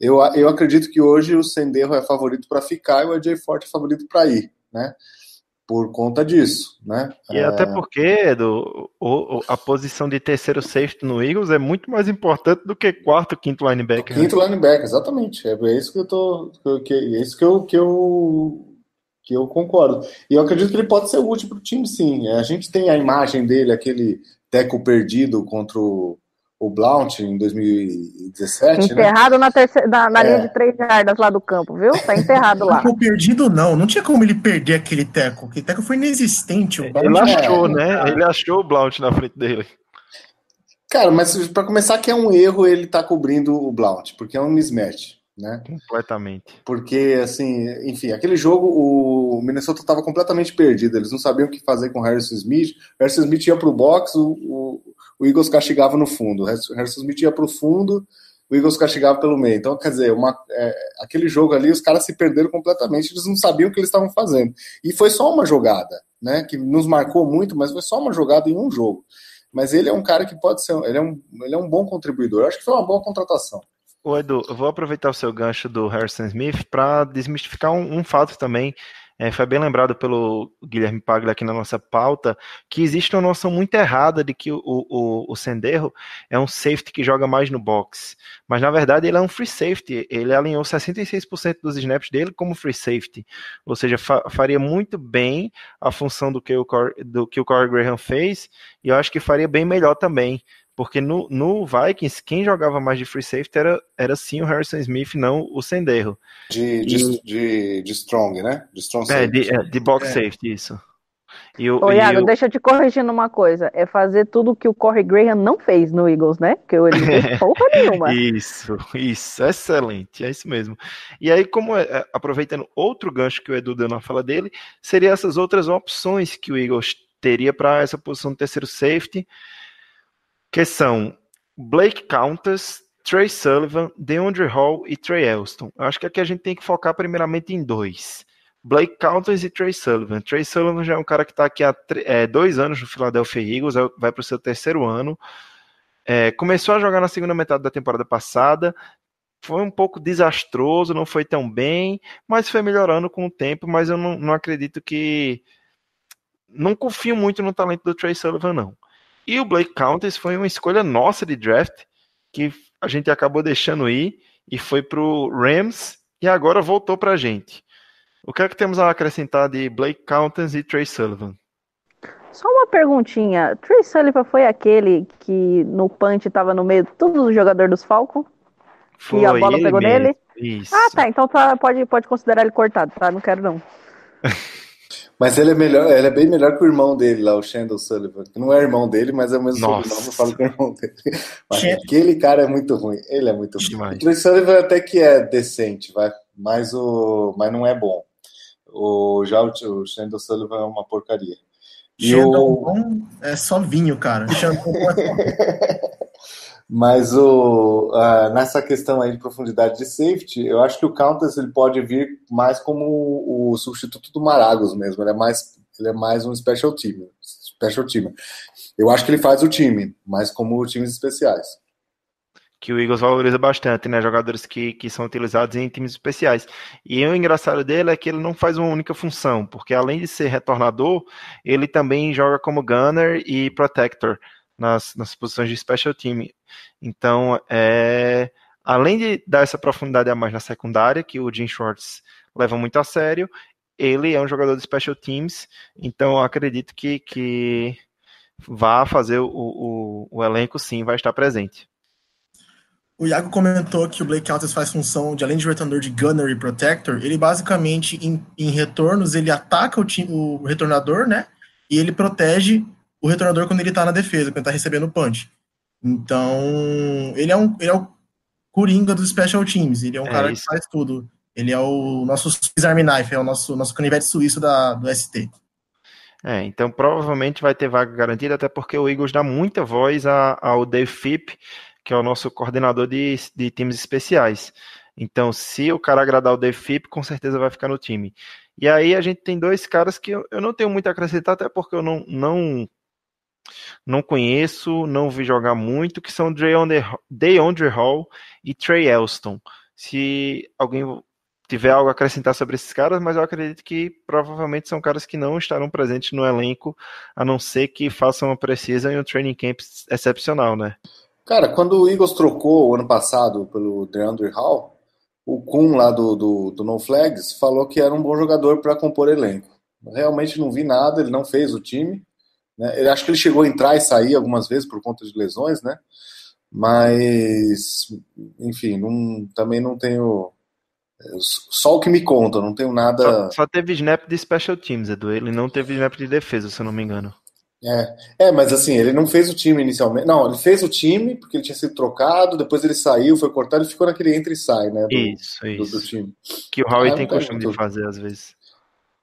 eu, eu acredito que hoje o Senderro é favorito para ficar e o AJ Forte é favorito para ir, né? Por conta disso, né? E é... até porque do, o, a posição de terceiro sexto no Eagles é muito mais importante do que quarto, quinto linebacker. Né? Quinto linebacker, exatamente. É, é isso que eu tô, que, é isso que eu, que eu que eu concordo. E eu acredito que ele pode ser útil para o time, sim. A gente tem a imagem dele, aquele teco perdido contra o, o Blount em 2017. Né? Enterrado né? na, terceira, na, na é. linha de três jardas lá do campo, viu? Tá enterrado lá. Não ficou perdido, não. Não tinha como ele perder aquele teco. Aquele teco foi inexistente. O ele achou, é, né? Ele achou o Blount na frente dele. Cara, mas para começar que é um erro ele tá cobrindo o Blount, porque é um mismatch né? Completamente. Porque, assim, enfim, aquele jogo o Minnesota estava completamente perdido, eles não sabiam o que fazer com o Harrison Smith. O Harrison Smith ia para o box, o, o Eagles castigava no fundo. O Harrison Smith ia para o fundo, o Eagles castigava pelo meio. Então, quer dizer, uma, é, aquele jogo ali, os caras se perderam completamente, eles não sabiam o que eles estavam fazendo. E foi só uma jogada, né? Que nos marcou muito, mas foi só uma jogada em um jogo. Mas ele é um cara que pode ser, ele é um, ele é um bom contribuidor. Eu acho que foi uma boa contratação. Ô Edu, eu vou aproveitar o seu gancho do Harrison Smith para desmistificar um, um, fato também. É, foi bem lembrado pelo Guilherme Paglia aqui na nossa pauta, que existe uma noção muito errada de que o, o, o Senderro é um safety que joga mais no box. Mas na verdade ele é um free safety. Ele alinhou 66% dos snaps dele como free safety. Ou seja, fa faria muito bem a função do que o, do que o Corey Graham fez, e eu acho que faria bem melhor também. Porque no, no Vikings, quem jogava mais de free safety era, era sim o Harrison Smith, não o Senderro. De, de, de, de, strong, né? De strong é, safety. De, é, de box é. safety, isso. E o, Ô, Iago, o... deixa eu te corrigir numa coisa. É fazer tudo o que o Corey Graham não fez no Eagles, né? Que ele não fez porra nenhuma. isso, isso. Excelente. É isso mesmo. E aí, como é, é, aproveitando outro gancho que o Edu deu na fala dele, seria essas outras opções que o Eagles teria para essa posição de terceiro safety que são Blake Countess, Trey Sullivan, DeAndre Hall e Trey Elston. Eu acho que aqui a gente tem que focar primeiramente em dois. Blake Countess e Trey Sullivan. Trey Sullivan já é um cara que está aqui há é, dois anos no Philadelphia Eagles, é vai para o seu terceiro ano. É, começou a jogar na segunda metade da temporada passada, foi um pouco desastroso, não foi tão bem, mas foi melhorando com o tempo. Mas eu não, não acredito que. Não confio muito no talento do Trey Sullivan, não. E o Blake Countess foi uma escolha nossa de draft, que a gente acabou deixando ir e foi para o Rams e agora voltou para a gente. O que é que temos a acrescentar de Blake Countess e Trey Sullivan? Só uma perguntinha. Trey Sullivan foi aquele que no punch estava no meio de todos os jogadores dos Falcons? Foi, e a bola pegou mesmo. nele? Isso. Ah, tá. Então tá, pode, pode considerar ele cortado, tá? Não quero não. Mas ele é melhor, ele é bem melhor que o irmão dele lá, o Shandon Sullivan. Que não é irmão dele, mas é o mesmo Nossa. sobrenome, eu falo que é irmão dele. Mas aquele cara é muito ruim. Ele é muito ruim. Demais. O Trey Sullivan até que é decente, vai, mas, o, mas não é bom. O, já o, o Shandon Sullivan é uma porcaria. E Shandon o... é só vinho, cara. Mas o, uh, nessa questão aí de profundidade de safety, eu acho que o Countess ele pode vir mais como o, o substituto do Maragos mesmo. Ele é mais, ele é mais um special team, special team. Eu acho que ele faz o time, mas como times especiais. Que o Eagles valoriza bastante, né? Jogadores que, que são utilizados em times especiais. E o engraçado dele é que ele não faz uma única função, porque além de ser retornador, ele também joga como gunner e protector nas, nas posições de special team. Então, é, além de dar essa profundidade a mais na secundária, que o Jim Schwartz leva muito a sério, ele é um jogador de special teams, então acredito que, que vá fazer o, o, o elenco sim, vai estar presente. O Iago comentou que o Blake Altes faz função de, além de retornador de gunner e protector, ele basicamente, em, em retornos, ele ataca o, time, o retornador, né? E ele protege o retornador quando ele tá na defesa, quando ele tá recebendo o punch. Então, ele é, um, ele é o coringa dos special teams, ele é um é cara isso. que faz tudo. Ele é o nosso Swiss Army Knife, é o nosso, nosso canivete suíço da, do ST. É, então provavelmente vai ter vaga garantida, até porque o Eagles dá muita voz a, ao Dave Fipp, que é o nosso coordenador de, de times especiais. Então, se o cara agradar o Dave Fipp, com certeza vai ficar no time. E aí a gente tem dois caras que eu, eu não tenho muito a acrescentar, até porque eu não, não não conheço, não vi jogar muito, que são DeAndre Hall e Trey Elston. Se alguém tiver algo a acrescentar sobre esses caras, mas eu acredito que provavelmente são caras que não estarão presentes no elenco, a não ser que façam uma precisa em um training camp excepcional, né? Cara, quando o Eagles trocou o ano passado pelo DeAndre Hall, o Kuhn lá do, do, do No Flags falou que era um bom jogador para compor elenco. Realmente não vi nada, ele não fez o time. Né? Eu acho que ele chegou a entrar e sair algumas vezes por conta de lesões, né? Mas, enfim, não, também não tenho. Só o que me conta, não tenho nada. Só, só teve snap de special teams, Edu. Ele não teve snap de defesa, se eu não me engano. É, é, mas assim, ele não fez o time inicialmente. Não, ele fez o time porque ele tinha sido trocado, depois ele saiu, foi cortado e ficou naquele entra e sai, né? Do, isso, isso. Do, do time. Que o Howie é, tem costume de fazer às vezes.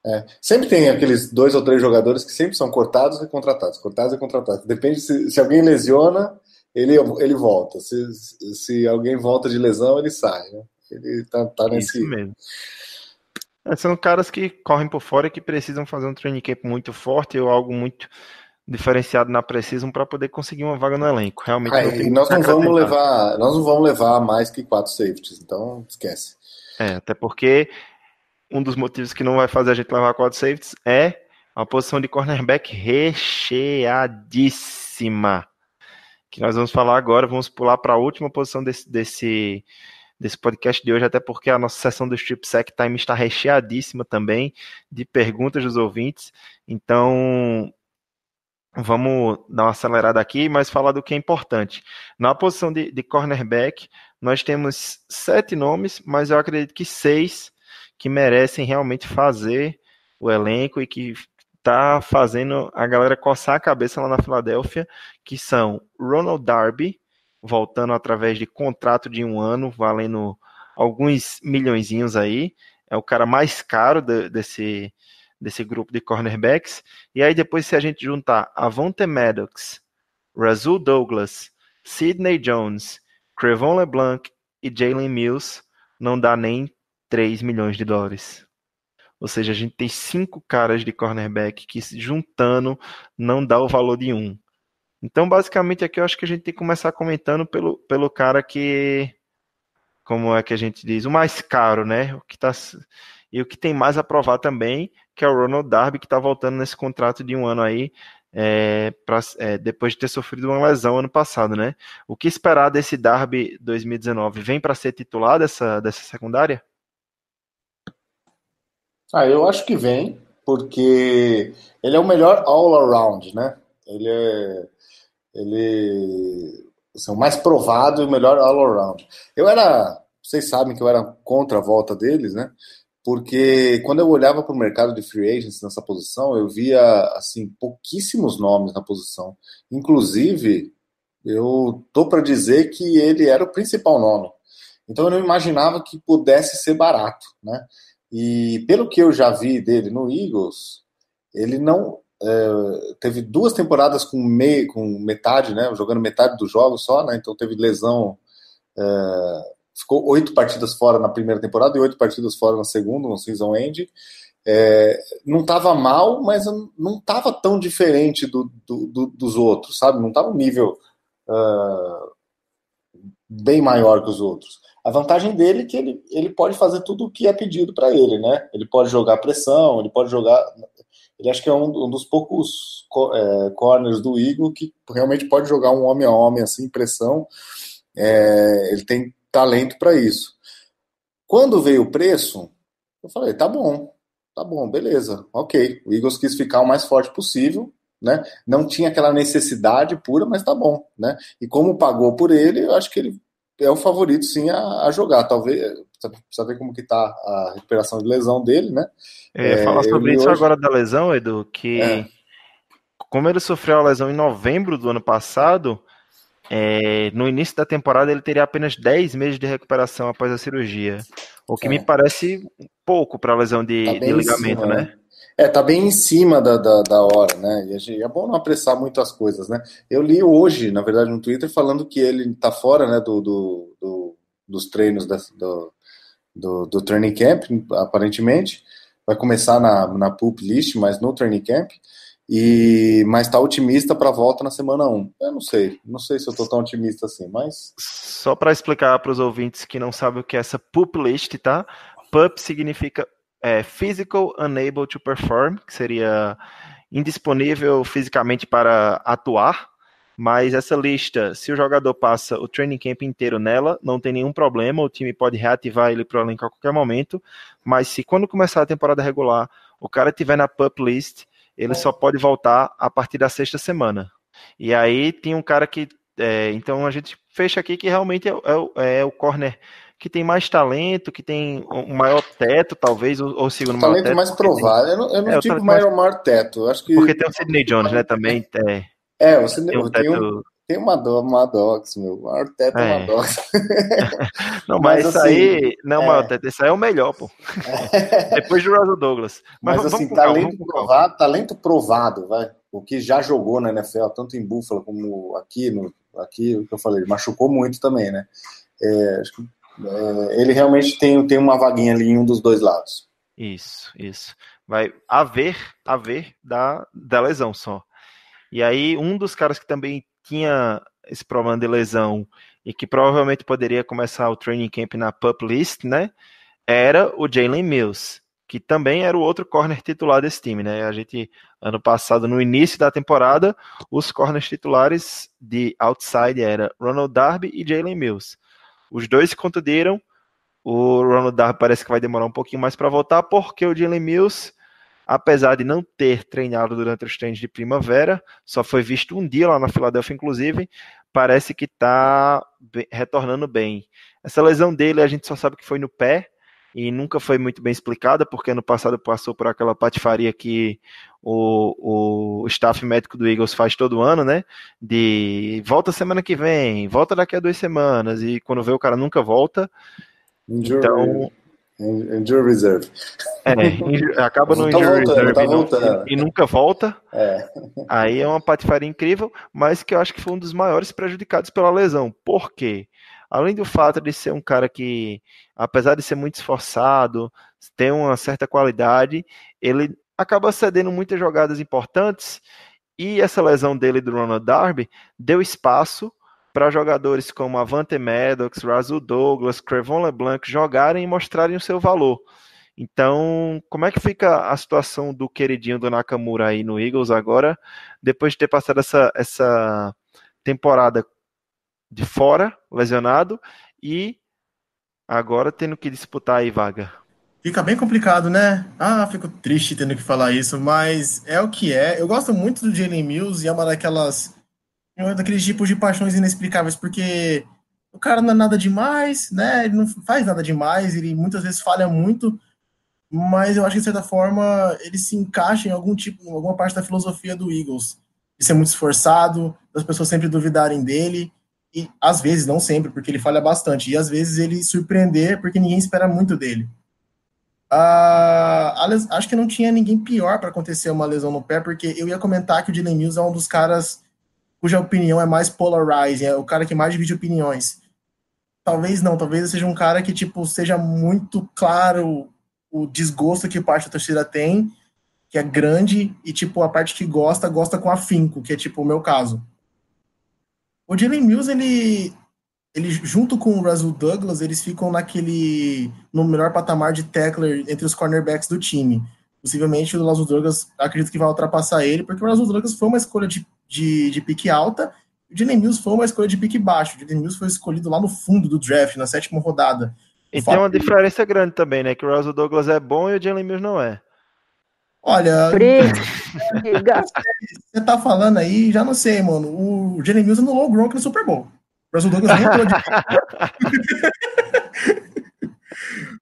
É, sempre tem aqueles dois ou três jogadores que sempre são cortados e contratados, cortados e contratados. Depende se, se alguém lesiona, ele, ele volta. Se, se alguém volta de lesão, ele sai. Né? Ele tá, tá nesse. Isso mesmo. É, são caras que correm por fora e que precisam fazer um training camp muito forte ou algo muito diferenciado na Precision para poder conseguir uma vaga no elenco. Realmente ah, não nós não vamos levar, nós não vamos levar mais que quatro safeties, então esquece. É, até porque um dos motivos que não vai fazer a gente levar quatro safeties é a posição de cornerback recheadíssima. Que nós vamos falar agora, vamos pular para a última posição desse, desse, desse podcast de hoje, até porque a nossa sessão do Strip Sec Time está recheadíssima também de perguntas dos ouvintes. Então, Vamos dar uma acelerada aqui, mas falar do que é importante. Na posição de, de cornerback, nós temos sete nomes, mas eu acredito que seis que merecem realmente fazer o elenco e que está fazendo a galera coçar a cabeça lá na Filadélfia, que são Ronald Darby, voltando através de contrato de um ano, valendo alguns milhõeszinhos aí. É o cara mais caro de, desse, desse grupo de cornerbacks. E aí depois se a gente juntar Avonte Maddox, Razul Douglas, Sidney Jones, Crevon LeBlanc e Jalen Mills, não dá nem 3 milhões de dólares. Ou seja, a gente tem cinco caras de cornerback que juntando não dá o valor de um. Então, basicamente, aqui eu acho que a gente tem que começar comentando pelo, pelo cara que, como é que a gente diz, o mais caro, né? O que tá, e o que tem mais a provar também, que é o Ronald Darby, que está voltando nesse contrato de um ano aí, é, pra, é, depois de ter sofrido uma lesão ano passado, né? O que esperar desse Darby 2019? Vem para ser titular dessa, dessa secundária? Ah, eu acho que vem, porque ele é o melhor all-around, né? Ele é. Ele. Assim, o mais provado e o melhor all-around. Eu era. Vocês sabem que eu era contra a volta deles, né? porque quando eu olhava para o mercado de free agents nessa posição, eu via assim pouquíssimos nomes na posição. Inclusive, eu tô para dizer que ele era o principal nome. Então eu não imaginava que pudesse ser barato, né? E pelo que eu já vi dele no Eagles, ele não é, teve duas temporadas com meio, com metade, né? Jogando metade dos jogos só, né? Então teve lesão é, ficou oito partidas fora na primeira temporada e oito partidas fora na segunda, no season end. É, não estava mal, mas não estava tão diferente do, do, do, dos outros, sabe? Não estava um nível uh, bem maior que os outros. A vantagem dele é que ele, ele pode fazer tudo o que é pedido para ele, né? Ele pode jogar pressão, ele pode jogar. Ele acho que é um, um dos poucos é, corners do Eagle que realmente pode jogar um homem a homem assim, pressão. É, ele tem talento para isso. Quando veio o preço, eu falei, tá bom, tá bom, beleza, ok. O Eagles quis ficar o mais forte possível, né? Não tinha aquela necessidade pura, mas tá bom, né? E como pagou por ele, eu acho que ele é o favorito sim a, a jogar. Talvez precisa ver como que tá a recuperação de lesão dele, né? É, falar sobre isso hoje... agora da lesão, Edu, que é. como ele sofreu a lesão em novembro do ano passado, é, no início da temporada ele teria apenas 10 meses de recuperação após a cirurgia, o que é. me parece pouco para lesão de, tá de ligamento, cima, né? né? É, tá bem em cima da, da, da hora, né? E é bom não apressar muito as coisas, né? Eu li hoje, na verdade, no Twitter, falando que ele tá fora, né, do, do, do dos treinos da, do, do, do, training camp, aparentemente. Vai começar na, na pulp list, mas no training camp. E, mas está otimista para volta na semana 1. Eu não sei, não sei se eu estou tão otimista assim, mas. Só para explicar para os ouvintes que não sabem o que é essa PUP list, tá? PUP significa é, Physical Unable to Perform, que seria indisponível fisicamente para atuar. Mas essa lista, se o jogador passa o training camp inteiro nela, não tem nenhum problema, o time pode reativar ele para o elenco a qualquer momento. Mas se quando começar a temporada regular, o cara tiver na PUP list, ele só pode voltar a partir da sexta semana. E aí tinha um cara que É, então a gente fecha aqui que realmente é, é, é, o corner que tem mais talento, que tem o maior teto, talvez, ou, o segundo maior teto. talento mais provável. Tem... Eu não, eu não é, digo maior, maior teto. Acho que... Porque tem o Sidney Jones, né? Também. É, é o Sidney tem um teto... tem um, tem uma, uma dox, meu. O maior teto é, uma dox. não, mas, mas isso assim, aí. Não, é... maior teto, isso aí é o melhor, pô. Depois do Russell Douglas. Mas, mas assim, talento, calma, provado, talento provado, vai. O que já jogou na NFL, tanto em Buffalo como aqui, no, aqui, o que eu falei, machucou muito também, né? É, acho que é, ele realmente tem, tem uma vaguinha ali em um dos dois lados. Isso, isso. Vai haver, haver da, da lesão só. E aí, um dos caras que também tinha esse problema de lesão e que provavelmente poderia começar o training camp na pup list, né? Era o Jalen Mills, que também era o outro corner titular desse time, né? A gente, ano passado, no início da temporada, os corners titulares de outside era Ronald Darby e Jalen Mills. Os dois se contundiram. O Ronald Darby parece que vai demorar um pouquinho mais para voltar, porque o Jalen Mills apesar de não ter treinado durante os treinos de primavera, só foi visto um dia lá na Filadélfia, inclusive, parece que está retornando bem. Essa lesão dele a gente só sabe que foi no pé e nunca foi muito bem explicada, porque no passado passou por aquela patifaria que o, o staff médico do Eagles faz todo ano, né? De volta semana que vem, volta daqui a duas semanas, e quando vê o cara nunca volta. Injury. Então, Injury Reserve. É, acaba no tá Injury voltando, Reserve tá voltando. E, e, nunca volta. É. Aí é uma patifaria incrível, mas que eu acho que foi um dos maiores prejudicados pela lesão. Por quê? Além do fato de ser um cara que, apesar de ser muito esforçado, tem uma certa qualidade, ele acaba cedendo muitas jogadas importantes e essa lesão dele do Ronald Darby deu espaço para jogadores como Avante Maddox, Razul Douglas, Crevon LeBlanc jogarem e mostrarem o seu valor. Então, como é que fica a situação do queridinho do Nakamura aí no Eagles agora, depois de ter passado essa, essa temporada de fora, lesionado, e agora tendo que disputar aí vaga? Fica bem complicado, né? Ah, fico triste tendo que falar isso, mas é o que é. Eu gosto muito do Jalen Mills e é uma daquelas é daqueles tipos de paixões inexplicáveis, porque o cara não é nada demais, né? Ele não faz nada demais, ele muitas vezes falha muito, mas eu acho que de certa forma ele se encaixa em algum tipo, em alguma parte da filosofia do Eagles, de ser muito esforçado, das pessoas sempre duvidarem dele, e às vezes, não sempre, porque ele falha bastante, e às vezes ele surpreender porque ninguém espera muito dele. Uh, acho que não tinha ninguém pior para acontecer uma lesão no pé, porque eu ia comentar que o Dylan Mills é um dos caras cuja opinião é mais polarizing, é o cara que mais divide opiniões. Talvez não, talvez seja um cara que tipo seja muito claro o desgosto que parte da torcida tem, que é grande e tipo a parte que gosta gosta com afinco, que é tipo o meu caso. O Jalen Mills ele ele junto com o Russell Douglas, eles ficam naquele no melhor patamar de tackler entre os cornerbacks do time. Possivelmente o Russell Douglas acredito que vai ultrapassar ele, porque o Russell Douglas foi uma escolha de de, de pique alta. O Jalen Mills foi uma escolha de pique baixo. O Jalen Mills foi escolhido lá no fundo do draft, na sétima rodada. E tem uma diferença grande também, né? Que o Russell Douglas é bom e o Jalen Mills não é. Olha, você tá falando aí, já não sei, mano. O Jalen Mills anulou o Gronk no Super Bowl. O Russell Douglas nem entrou de...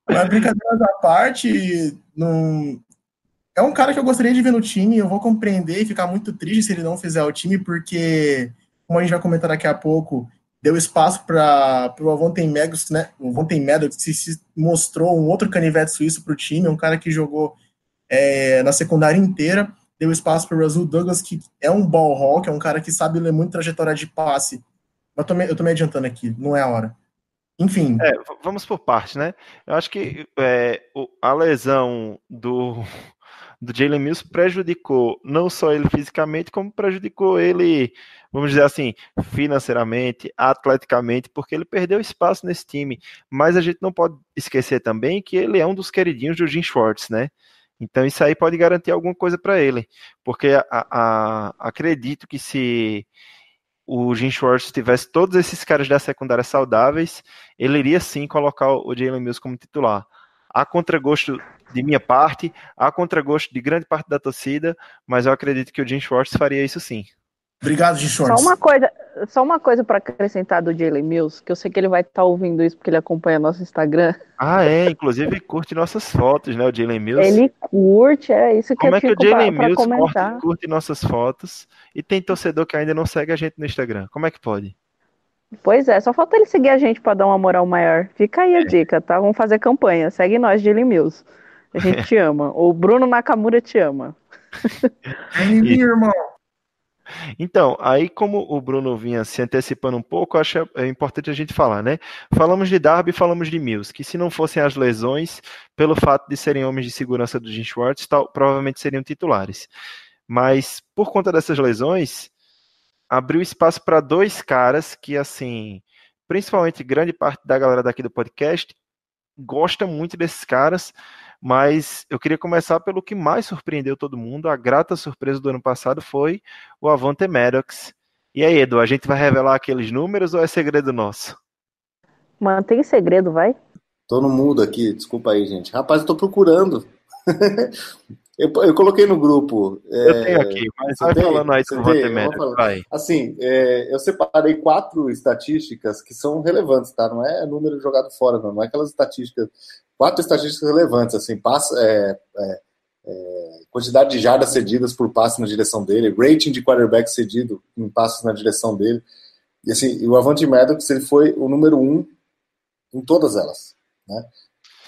Mas brincadeiras à parte, não, é um cara que eu gostaria de ver no time. Eu vou compreender e ficar muito triste se ele não fizer o time, porque, como a gente vai comentar daqui a pouco, deu espaço para o Avonten Maddox, né? O Avonten Maddox que se mostrou um outro canivete suíço para o time, um cara que jogou é, na secundária inteira. Deu espaço para o Russell Douglas, que é um ball hawk, é um cara que sabe ler muito trajetória de passe. Eu tô, me, eu me adiantando aqui, não é a hora. Enfim. É, vamos por parte, né? Eu acho que é, a lesão do, do Jalen Mills prejudicou não só ele fisicamente, como prejudicou ele, vamos dizer assim, financeiramente, atleticamente, porque ele perdeu espaço nesse time. Mas a gente não pode esquecer também que ele é um dos queridinhos do Jim Schwartz, né? Então isso aí pode garantir alguma coisa para ele, porque a, a, acredito que se o Jim Schwartz tivesse todos esses caras da secundária saudáveis, ele iria sim colocar o Jalen Mills como titular. A contragosto de minha parte, a contragosto de grande parte da torcida, mas eu acredito que o Jim Schwartz faria isso sim. Obrigado, Jim Schwartz. Só uma coisa, só uma coisa para acrescentar do Jalen Mills, que eu sei que ele vai estar tá ouvindo isso porque ele acompanha nosso Instagram. Ah, é, inclusive curte nossas fotos, né, o Jalen Mills. Ele curte, é isso que Como eu é que o Jalen Mills comentar. Curte, curte nossas fotos e tem torcedor que ainda não segue a gente no Instagram? Como é que pode? Pois é, só falta ele seguir a gente para dar uma moral maior. Fica aí a é. dica, tá? Vamos fazer campanha. Segue nós, Jalen Mills. A gente te ama. O Bruno Nakamura te ama. É e... irmão. Então, aí como o Bruno vinha se antecipando um pouco, acho é importante a gente falar, né? Falamos de Darby, falamos de Mills, que se não fossem as lesões, pelo fato de serem homens de segurança do Jim Schwartz, tal, provavelmente seriam titulares. Mas por conta dessas lesões, abriu espaço para dois caras que, assim, principalmente grande parte da galera daqui do podcast gosta muito desses caras, mas eu queria começar pelo que mais surpreendeu todo mundo. A grata surpresa do ano passado foi o Avante Maddox. E aí, Edu, a gente vai revelar aqueles números ou é segredo nosso? Mantém segredo, vai. Tô no mudo aqui, desculpa aí, gente. Rapaz, eu tô procurando. eu, eu, coloquei no grupo. É... Eu tenho aqui, mas vai tem? falando aí do Avante Maddox, vai. Assim, é, eu separei quatro estatísticas que são relevantes, tá? Não é número jogado fora, não. Não é aquelas estatísticas quatro estatísticas relevantes, assim, passa, é, é, é, quantidade de jardas cedidas por passe na direção dele, rating de quarterback cedido em passes na direção dele, e assim, o Avante Maddox, ele foi o número um em todas elas, né?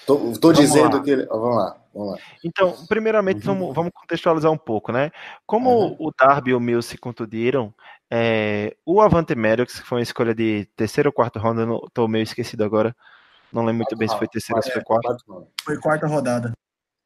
Tô, tô dizendo lá. que ele... vamos lá, vamos lá. Então, primeiramente, uhum. vamos, vamos contextualizar um pouco, né? Como uhum. o Darby e o Mills se contundiram, é, o Avante Maddox, que foi uma escolha de terceiro ou quarto round, eu não, tô meio esquecido agora, não lembro muito bem se foi terceira ou se foi quarta. Foi quarta rodada.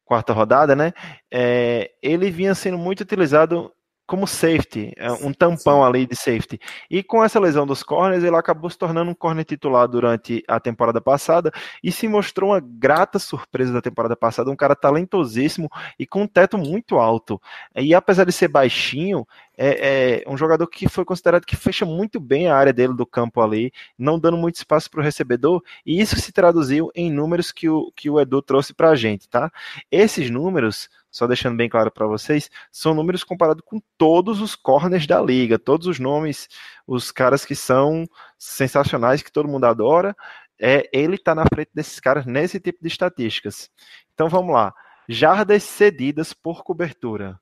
Quarta rodada, né? É, ele vinha sendo muito utilizado como safety, é, um tampão ali de safety. E com essa lesão dos corners, ele acabou se tornando um corner titular durante a temporada passada e se mostrou uma grata surpresa da temporada passada, um cara talentosíssimo e com um teto muito alto. E apesar de ser baixinho, é, é, um jogador que foi considerado que fecha muito bem a área dele do campo ali, não dando muito espaço para o recebedor, e isso se traduziu em números que o, que o Edu trouxe para a gente, tá? Esses números, só deixando bem claro para vocês, são números comparados com todos os corners da liga, todos os nomes, os caras que são sensacionais, que todo mundo adora, é, ele está na frente desses caras nesse tipo de estatísticas. Então vamos lá. Jardas cedidas por cobertura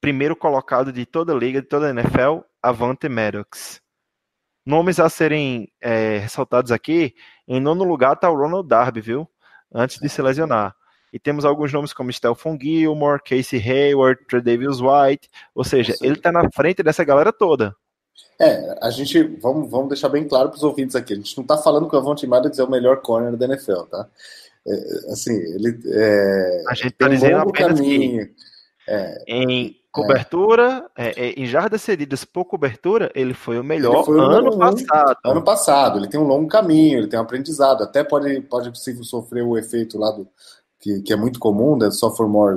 primeiro colocado de toda a liga, de toda a NFL, Avante Maddox. Nomes a serem é, ressaltados aqui, em nono lugar está o Ronald Darby, viu? Antes de se lesionar. E temos alguns nomes como Stelfon Gilmore, Casey Hayward, Tredavious White, ou seja, ele está na frente dessa galera toda. É, a gente, vamos, vamos deixar bem claro para os ouvintes aqui, a gente não está falando que o Avante Maddox é o melhor corner da NFL, tá? É, assim, ele é, a gente está dizendo um apenas caminho, que é, em cobertura, é. É, em jardas cedidas por cobertura, ele foi o melhor foi o ano passado. Ano passado, ele tem um longo caminho, ele tem um aprendizado. Até pode, pode sofrer o efeito lá do que, que é muito comum, da sophomore,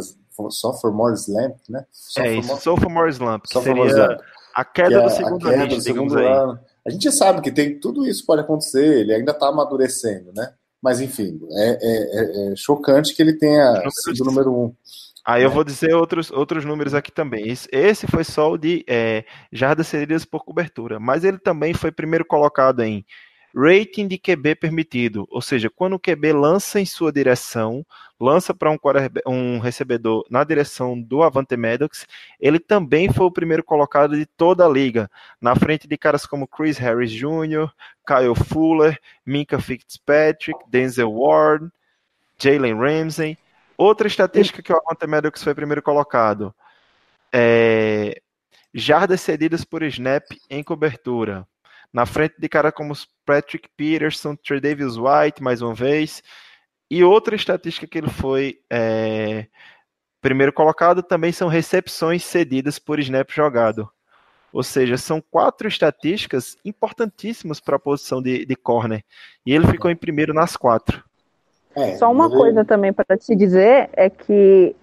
sophomore slump, né? Sophomore, é isso, sophomore slump, que sophomore seria slump. a queda é do segundo, a queda do segundo ano. A gente sabe que tem tudo isso pode acontecer, ele ainda está amadurecendo, né? Mas enfim, é, é, é, chocante que ele tenha sido o número um. Aí eu vou dizer outros, outros números aqui também. Esse foi só o de é, jardas cedidas por cobertura, mas ele também foi primeiro colocado em rating de QB permitido, ou seja, quando o QB lança em sua direção, lança para um, um, recebedor na direção do Avante Maddox, ele também foi o primeiro colocado de toda a liga, na frente de caras como Chris Harris Jr., Kyle Fuller, Minka Fitzpatrick, Denzel Ward, Jalen Ramsey. Outra estatística que o Avante Maddox foi primeiro colocado. É, jardas cedidas por snap em cobertura. Na frente de cara como Patrick Peterson, Trey Davis White, mais uma vez. E outra estatística que ele foi é, primeiro colocado também são recepções cedidas por snap jogado. Ou seja, são quatro estatísticas importantíssimas para a posição de, de corner. E ele ficou em primeiro nas quatro. É, Só uma coisa também para te dizer é que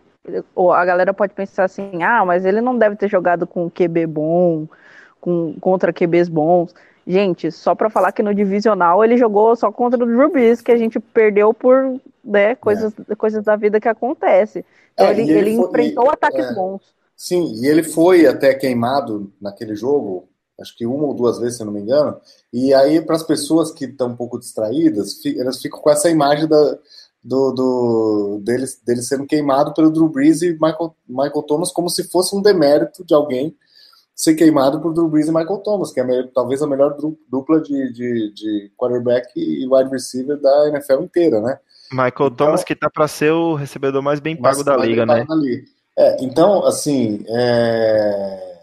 a galera pode pensar assim, ah, mas ele não deve ter jogado com QB bom, com, contra QBs bons. Gente, só para falar que no divisional ele jogou só contra o Drew Brees, que a gente perdeu por né, coisas, é. coisas da vida que acontece. Então é, ele, ele, ele foi, enfrentou e, ataques é, bons. Sim, e ele foi até queimado naquele jogo acho que uma ou duas vezes, se não me engano. E aí, para as pessoas que estão um pouco distraídas, elas ficam com essa imagem da, do, do dele, dele sendo queimado pelo Drew Brees e Michael, Michael Thomas como se fosse um demérito de alguém ser queimado por Drew Brees e Michael Thomas, que é a, talvez a melhor dupla de, de, de, quarterback e wide receiver da NFL inteira, né? Michael então, Thomas que tá para ser o recebedor mais bem pago da liga, né? É, então, assim, é...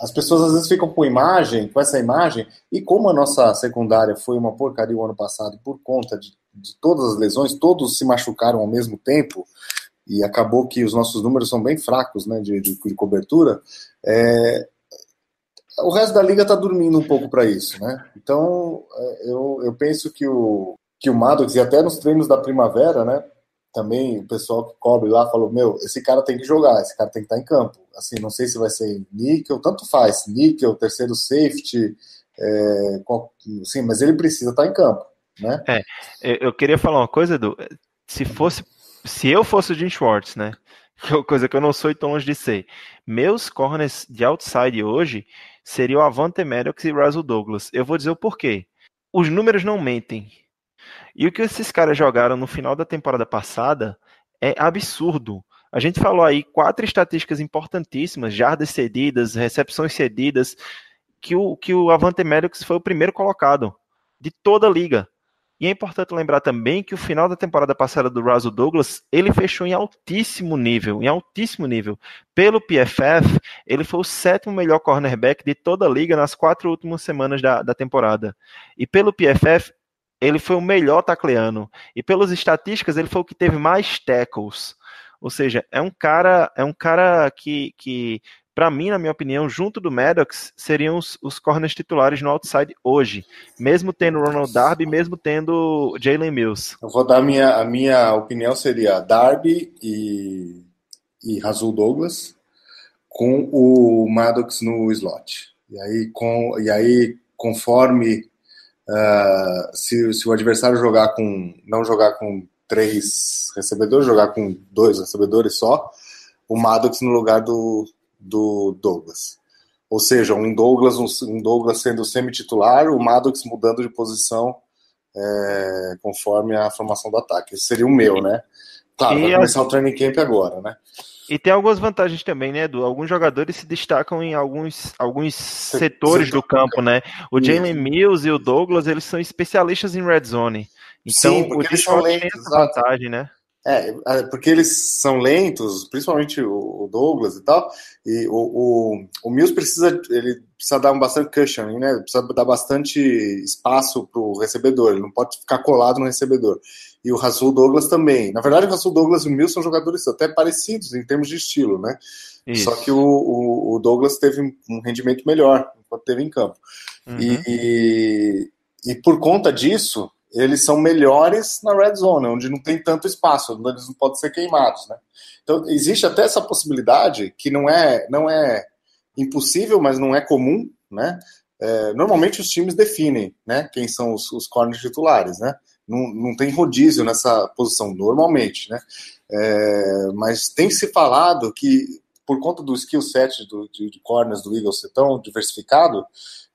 as pessoas às vezes ficam com imagem, com essa imagem, e como a nossa secundária foi uma porcaria o ano passado por conta de, de todas as lesões, todos se machucaram ao mesmo tempo, e acabou que os nossos números são bem fracos né, de, de, de cobertura, é, o resto da liga está dormindo um pouco para isso, né? Então, é, eu, eu penso que o, que o Maddox, e até nos treinos da primavera, né? Também o pessoal que cobre lá falou: Meu, esse cara tem que jogar, esse cara tem que estar tá em campo. Assim, não sei se vai ser níquel, tanto faz, níquel, terceiro safety, é, sim, mas ele precisa estar tá em campo, né? É, eu queria falar uma coisa, Edu. Se fosse, se eu fosse o Jim Schwartz, né? Coisa que eu não sou e tão longe de ser. Meus corners de outside hoje seria o Avante Maddox e Russell Douglas. Eu vou dizer o porquê. Os números não mentem. E o que esses caras jogaram no final da temporada passada é absurdo. A gente falou aí quatro estatísticas importantíssimas, jardas cedidas, recepções cedidas, que o, que o Avante Maddox foi o primeiro colocado de toda a liga. E é importante lembrar também que o final da temporada passada do Russell Douglas, ele fechou em altíssimo nível, em altíssimo nível. Pelo PFF, ele foi o sétimo melhor cornerback de toda a liga nas quatro últimas semanas da, da temporada. E pelo PFF, ele foi o melhor tacleano. E pelas estatísticas, ele foi o que teve mais tackles. Ou seja, é um cara, é um cara que, que para mim, na minha opinião, junto do Maddox, seriam os, os corners titulares no outside hoje, mesmo tendo Ronald Darby, mesmo tendo Jalen Mills. Eu vou dar a minha, a minha opinião seria Darby e, e Razul Douglas com o Maddox no slot. E aí, com, e aí conforme uh, se, se o adversário jogar com não jogar com três recebedores, jogar com dois recebedores só, o Maddox no lugar do, do Douglas. Ou seja, um Douglas, um Douglas sendo semi-titular, o Maddox mudando de posição é, conforme a formação do ataque. Esse seria o meu, né? Claro, e vai começar a... o training camp agora, né? E tem algumas vantagens também, né, Edu? Alguns jogadores se destacam em alguns, alguns setores do campo, né? O Jalen Mills e o Douglas, eles são especialistas em red zone. Então, Sim, o Detroit tem essa vantagem, né? É, é, porque eles são lentos, principalmente o Douglas e tal, e o, o, o Mills precisa, ele precisa dar um bastante cushioning, né? Precisa dar bastante espaço para o recebedor, ele não pode ficar colado no recebedor. E o Rasul Douglas também. Na verdade, o Rasul Douglas e o Mills são jogadores até parecidos em termos de estilo, né? Isso. Só que o, o, o, Douglas teve um rendimento melhor enquanto teve em campo. Uhum. E, e por conta disso, eles são melhores na red zone, onde não tem tanto espaço, onde eles não podem ser queimados, né? Então existe até essa possibilidade que não é não é impossível, mas não é comum, né? É, normalmente os times definem, né? Quem são os, os corners titulares, né? Não, não tem rodízio nessa posição normalmente, né? É, mas tem se falado que por conta do skill set do, de, de corners do Eagles ser tão diversificado,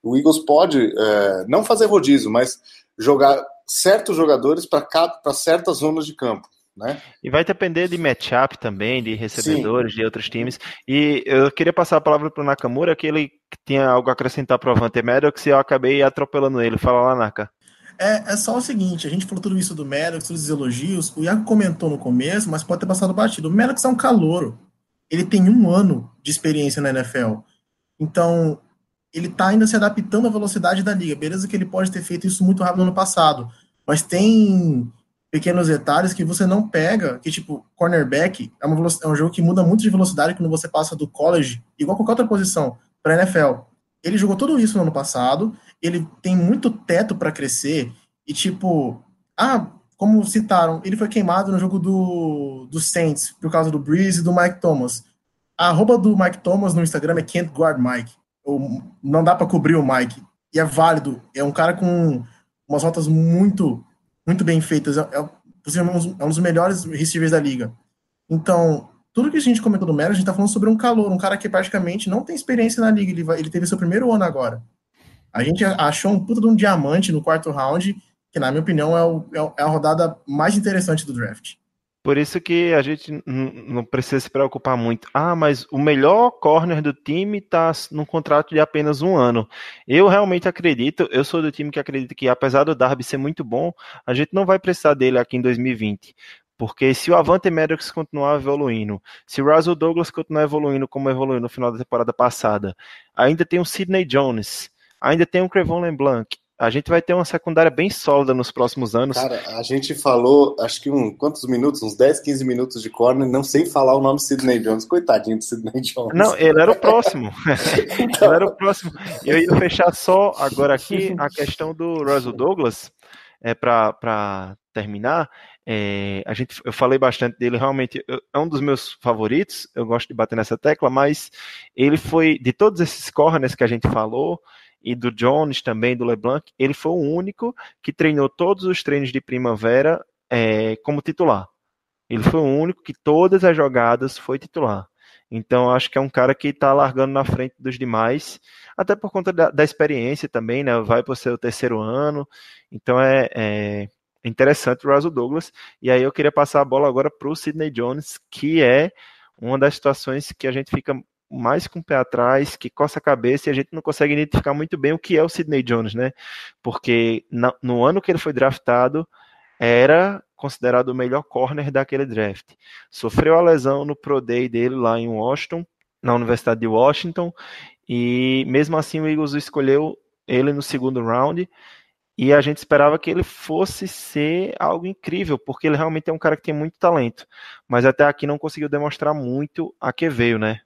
o Eagles pode é, não fazer rodízio, mas jogar certos jogadores para certas zonas de campo. Né? E vai depender de matchup também, de recebedores Sim. de outros times. E eu queria passar a palavra para o Nakamura, que ele tinha algo a acrescentar para o Avante Maddox e eu acabei atropelando ele. Fala lá, Naka. É, é só o seguinte, a gente falou tudo isso do Maddox, todos os elogios, o Iago comentou no começo, mas pode ter passado batido. O Maddox é um calouro. Ele tem um ano de experiência na NFL. Então, ele está ainda se adaptando à velocidade da liga. Beleza que ele pode ter feito isso muito rápido no ano passado, mas tem pequenos detalhes que você não pega, que tipo, cornerback é, uma é um jogo que muda muito de velocidade quando você passa do college, igual qualquer outra posição, para NFL. Ele jogou tudo isso no ano passado, ele tem muito teto para crescer, e tipo, ah, como citaram, ele foi queimado no jogo do, do Saints, por causa do Breeze e do Mike Thomas. A arroba do Mike Thomas no Instagram é Can't Guard Mike não dá para cobrir o Mike. E é válido. É um cara com umas rotas muito, muito bem feitas. É, é, é um dos melhores receivers da liga. Então, tudo que a gente comentou do Mero, a gente tá falando sobre um calor, um cara que praticamente não tem experiência na liga. Ele, vai, ele teve seu primeiro ano agora. A gente achou um puta de um diamante no quarto round, que na minha opinião é, o, é, é a rodada mais interessante do draft. Por isso que a gente não precisa se preocupar muito. Ah, mas o melhor corner do time está num contrato de apenas um ano. Eu realmente acredito, eu sou do time que acredita que, apesar do Darby ser muito bom, a gente não vai precisar dele aqui em 2020. Porque se o Avante Maddox continuar evoluindo, se o Russell Douglas continuar evoluindo como evoluiu no final da temporada passada, ainda tem o Sidney Jones, ainda tem o Crevon LeBlanc, a gente vai ter uma secundária bem sólida nos próximos anos. Cara, a gente falou, acho que um, quantos minutos? Uns 10, 15 minutos de corner, não sei falar o nome Sidney Jones. Coitadinho de Sidney Jones. Não, ele era o próximo. então... ele era o próximo. Eu ia fechar só agora aqui a questão do Russell Douglas, é, para terminar. É, a gente, eu falei bastante dele, realmente é um dos meus favoritos. Eu gosto de bater nessa tecla, mas ele foi, de todos esses corners que a gente falou, e do Jones também, do LeBlanc, ele foi o único que treinou todos os treinos de primavera é, como titular. Ele foi o único que todas as jogadas foi titular. Então acho que é um cara que está largando na frente dos demais, até por conta da, da experiência também, né? Vai para o seu terceiro ano. Então é, é interessante o Russell Douglas. E aí eu queria passar a bola agora para o Sidney Jones, que é uma das situações que a gente fica mais com o pé atrás, que coça a cabeça e a gente não consegue identificar muito bem o que é o Sidney Jones, né? Porque no ano que ele foi draftado, era considerado o melhor corner daquele draft. Sofreu a lesão no Pro Day dele lá em Washington, na Universidade de Washington, e mesmo assim o Eagles escolheu ele no segundo round. E a gente esperava que ele fosse ser algo incrível, porque ele realmente é um cara que tem muito talento. Mas até aqui não conseguiu demonstrar muito a que veio, né?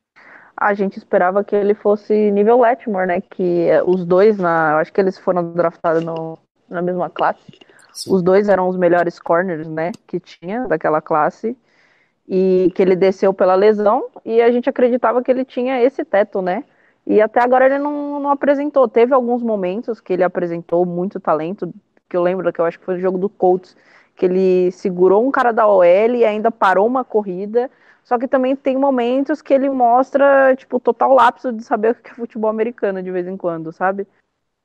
A gente esperava que ele fosse nível Letmore, né? Que os dois, na, eu acho que eles foram draftados no, na mesma classe. Sim. Os dois eram os melhores corners, né? Que tinha daquela classe. E que ele desceu pela lesão. E a gente acreditava que ele tinha esse teto, né? E até agora ele não, não apresentou. Teve alguns momentos que ele apresentou muito talento. Que eu lembro que eu acho que foi no jogo do Colts. Que ele segurou um cara da OL e ainda parou uma corrida só que também tem momentos que ele mostra, tipo, total lapso de saber o que é futebol americano de vez em quando, sabe?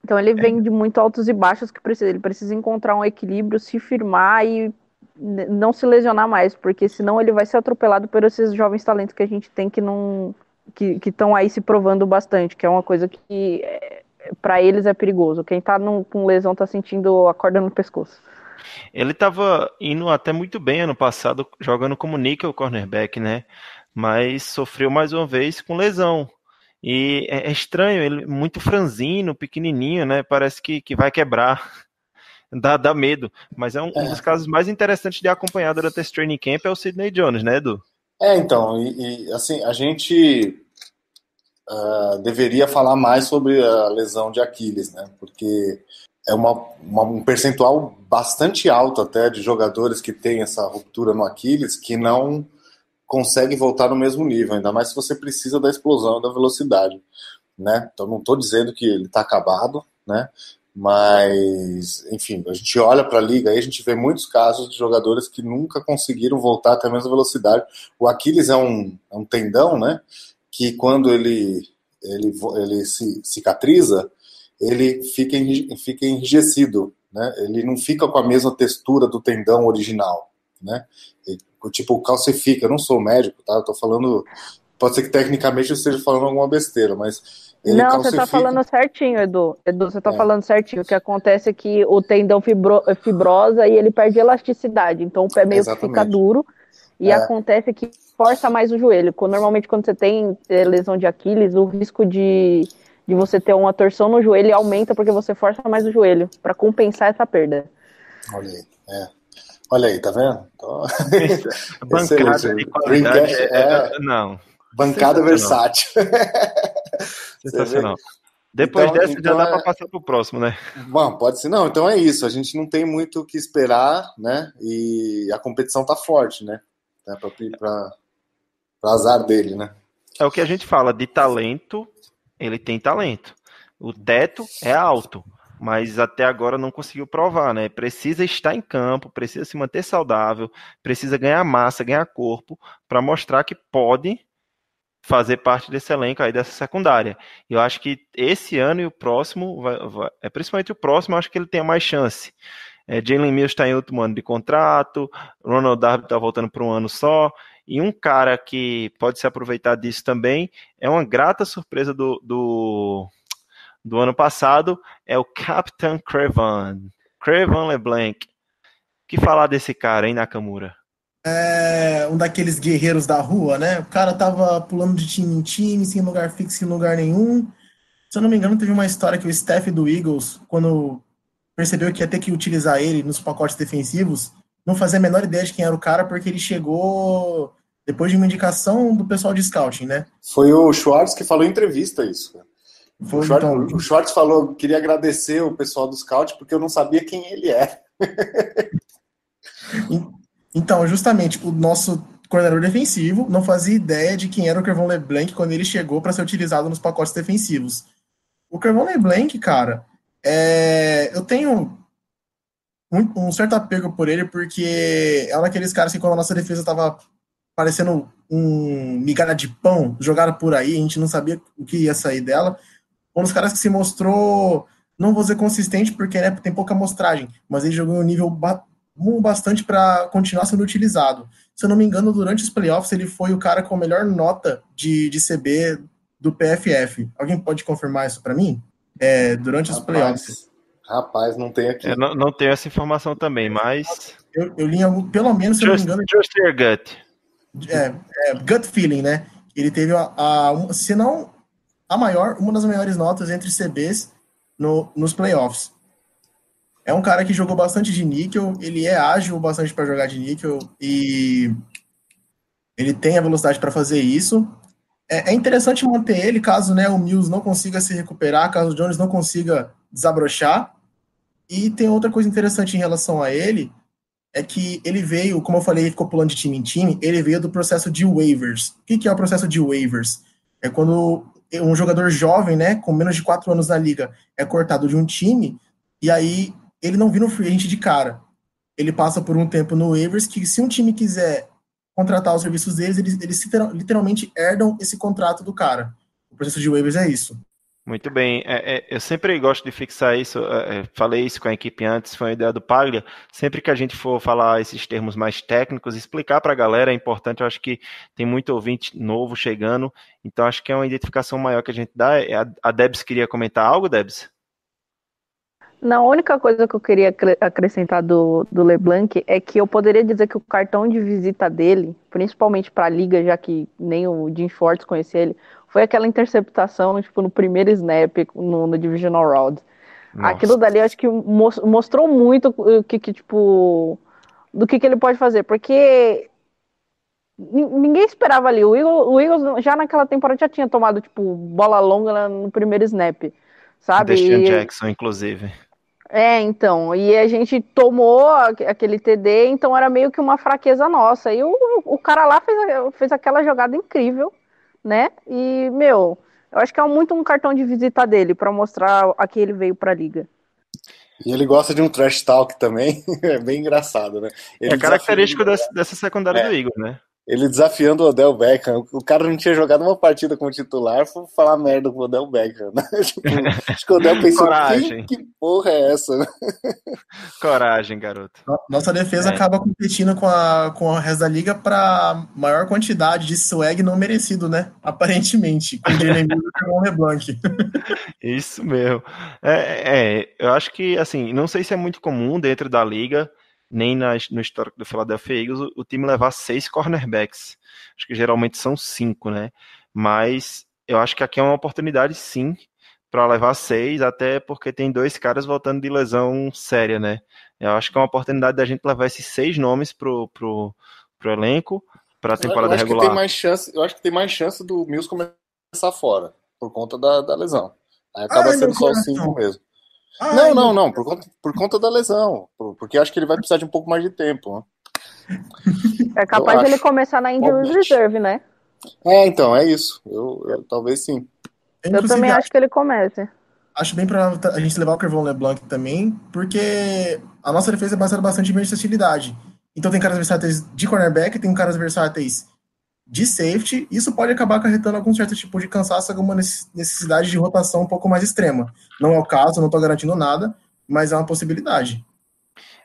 Então ele vem de muito altos e baixos que precisa. Ele precisa encontrar um equilíbrio, se firmar e não se lesionar mais, porque senão ele vai ser atropelado por esses jovens talentos que a gente tem que não. que estão aí se provando bastante, que é uma coisa que é, para eles é perigoso. Quem tá num, com lesão tá sentindo a corda no pescoço. Ele estava indo até muito bem ano passado, jogando como nickel cornerback, né? Mas sofreu mais uma vez com lesão. E é, é estranho, ele muito franzino, pequenininho, né? Parece que, que vai quebrar. Dá, dá medo. Mas é um, é. um dos casos mais interessantes de acompanhar durante esse training camp é o Sidney Jones, né, Edu? É, então, e, e assim, a gente uh, deveria falar mais sobre a lesão de Aquiles, né? Porque é uma, uma, um percentual bastante alto até de jogadores que têm essa ruptura no Aquiles que não conseguem voltar no mesmo nível, ainda mais se você precisa da explosão da velocidade, né? Então não estou dizendo que ele está acabado, né? Mas, enfim, a gente olha para a liga e a gente vê muitos casos de jogadores que nunca conseguiram voltar até a mesma velocidade. O Aquiles é um, é um tendão, né? Que quando ele, ele, ele se cicatriza, ele fica, fica enrijecido, né? Ele não fica com a mesma textura do tendão original, né? Ele, tipo, calcifica. Eu não sou médico, tá? Eu tô falando... Pode ser que tecnicamente eu esteja falando alguma besteira, mas... não, calcifica... você tá falando certinho, Edu. Edu, você tá é. falando certinho. O que acontece é que o tendão fibro, fibrosa e ele perde elasticidade. Então o pé meio Exatamente. que fica duro. E é. acontece que força mais o joelho. Normalmente, quando você tem eh, lesão de Aquiles, o risco de de você ter uma torção no joelho aumenta porque você força mais o joelho para compensar essa perda. Olha aí, é. Olha aí, tá vendo? Bancada de qualidade. É, é, não. Bancada versátil. Sensacional. Depois então, dessa então já dá é... para passar para o próximo, né? Bom, pode ser. Não, então é isso. A gente não tem muito o que esperar, né? E a competição tá forte, né? Para azar dele, né? É o que a gente fala de talento ele tem talento. O teto é alto, mas até agora não conseguiu provar, né? Precisa estar em campo, precisa se manter saudável, precisa ganhar massa, ganhar corpo, para mostrar que pode fazer parte desse elenco aí dessa secundária. Eu acho que esse ano e o próximo, vai, vai, é principalmente o próximo, acho que ele tem mais chance. É, Jalen Mills está em último ano de contrato, Ronald Darby está voltando para um ano só, e um cara que pode se aproveitar disso também é uma grata surpresa do, do, do ano passado, é o Captain Crevan, Crevan LeBlanc. que falar desse cara, hein, Nakamura? é um daqueles guerreiros da rua, né? O cara tava pulando de time em time, sem lugar fixo em lugar nenhum. Se eu não me engano, teve uma história que o staff do Eagles, quando percebeu que ia ter que utilizar ele nos pacotes defensivos, não fazia a menor ideia de quem era o cara, porque ele chegou depois de uma indicação do pessoal de scouting, né? Foi o Schwartz que falou em entrevista isso. Foi, o, Schwartz, então... o Schwartz falou, queria agradecer o pessoal do scout, porque eu não sabia quem ele era. Então, justamente, o nosso coordenador defensivo não fazia ideia de quem era o Kervon LeBlanc quando ele chegou para ser utilizado nos pacotes defensivos. O Kervon LeBlanc, cara, é... eu tenho um, um, certo apego por ele, porque é um daqueles caras que quando a nossa defesa estava parecendo um migalha de pão jogada por aí, a gente não sabia o que ia sair dela. Um dos caras que se mostrou, não vou dizer consistente, porque né, tem pouca amostragem, mas ele jogou em um nível bastante para continuar sendo utilizado. Se eu não me engano, durante os playoffs, ele foi o cara com a melhor nota de, de CB do PFF. Alguém pode confirmar isso para mim? É, durante rapaz, os playoffs. Rapaz, não tem aqui. Eu não, não tenho essa informação também, mas. Eu, eu li algum, pelo menos, se just, eu não me engano. Just your gut. É, é, gut feeling, né? Ele teve a, a, se não a maior, uma das maiores notas entre CBs no, nos playoffs. É um cara que jogou bastante de níquel, ele é ágil bastante para jogar de níquel e ele tem a velocidade para fazer isso. É, é, interessante manter ele caso né, o Mills não consiga se recuperar, caso o Jones não consiga desabrochar. E tem outra coisa interessante em relação a ele, é que ele veio, como eu falei, ele ficou pulando de time em time, ele veio do processo de waivers. O que, que é o processo de waivers? É quando um jogador jovem, né, com menos de quatro anos na liga, é cortado de um time, e aí ele não vira um free agent de cara. Ele passa por um tempo no waivers que se um time quiser contratar os serviços deles, eles, eles literalmente herdam esse contrato do cara. O processo de waivers é isso. Muito bem, é, é, eu sempre gosto de fixar isso, é, é falei isso com a equipe antes, foi uma ideia do Paglia, sempre que a gente for falar esses termos mais técnicos, explicar para a galera é importante, eu acho que tem muito ouvinte novo chegando, então acho que é uma identificação maior que a gente dá, é, a, a Debs queria comentar algo, Debs? Na única coisa que eu queria acrescentar do, do LeBlanc é que eu poderia dizer que o cartão de visita dele, principalmente para a liga, já que nem o Jim Schwartz conhecia ele, foi aquela interceptação tipo, no primeiro snap no, no Divisional Round. Nossa. Aquilo dali eu acho que mostrou muito o que, que tipo, do que, que ele pode fazer, porque ninguém esperava ali. O Eagles, o Eagles, já naquela temporada já tinha tomado tipo bola longa no primeiro snap, sabe? Deshaun Jackson, inclusive. É, então, e a gente tomou aquele TD, então era meio que uma fraqueza nossa. E o, o cara lá fez, fez aquela jogada incrível, né? E, meu, eu acho que é muito um cartão de visita dele para mostrar a que ele veio para a liga. E ele gosta de um trash talk também, é bem engraçado, né? Ele é característico dessa, dessa secundária é. do Eagles, né? Ele desafiando o Odell Beckham. O cara não tinha jogado uma partida como titular, foi falar merda com o Odell Beckham. Né? tipo, acho que o Odell pensou, Coragem. que porra é essa? Coragem, garoto. Nossa defesa é. acaba competindo com a, com a resto da liga para maior quantidade de swag não merecido, né? Aparentemente, com o Jalen e o LeBlanc. Isso mesmo. É, é, eu acho que, assim, não sei se é muito comum dentro da liga nem nas, no histórico do Philadelphia Eagles o, o, time levar seis cornerbacks. Acho que geralmente são cinco, né? Mas eu acho que aqui é uma oportunidade sim para levar seis, até porque tem dois caras voltando de lesão séria, né? Eu acho que é uma oportunidade da gente levar esses seis nomes pro, pro, pro elenco para a temporada eu acho regular. Que tem mais chance, eu acho que tem mais chance do Mills começar fora, por conta da, da lesão. Aí acaba ah, sendo só os cinco mesmo. Ah, não, não, não, por conta, por conta da lesão. Porque acho que ele vai precisar de um pouco mais de tempo. Né? É capaz de ele começar na Injury Reserve, né? É, então, é isso. Eu, eu talvez sim. Eu, também acho que ele comece. Acho bem para a gente levar o Kervon LeBlanc também, porque a nossa defesa é baseada bastante em versatilidade. Então tem caras versáteis de cornerback, tem caras versáteis de safety, isso pode acabar acarretando algum certo tipo de cansaço, alguma necessidade de rotação um pouco mais extrema. Não é o caso, não estou garantindo nada, mas é uma possibilidade.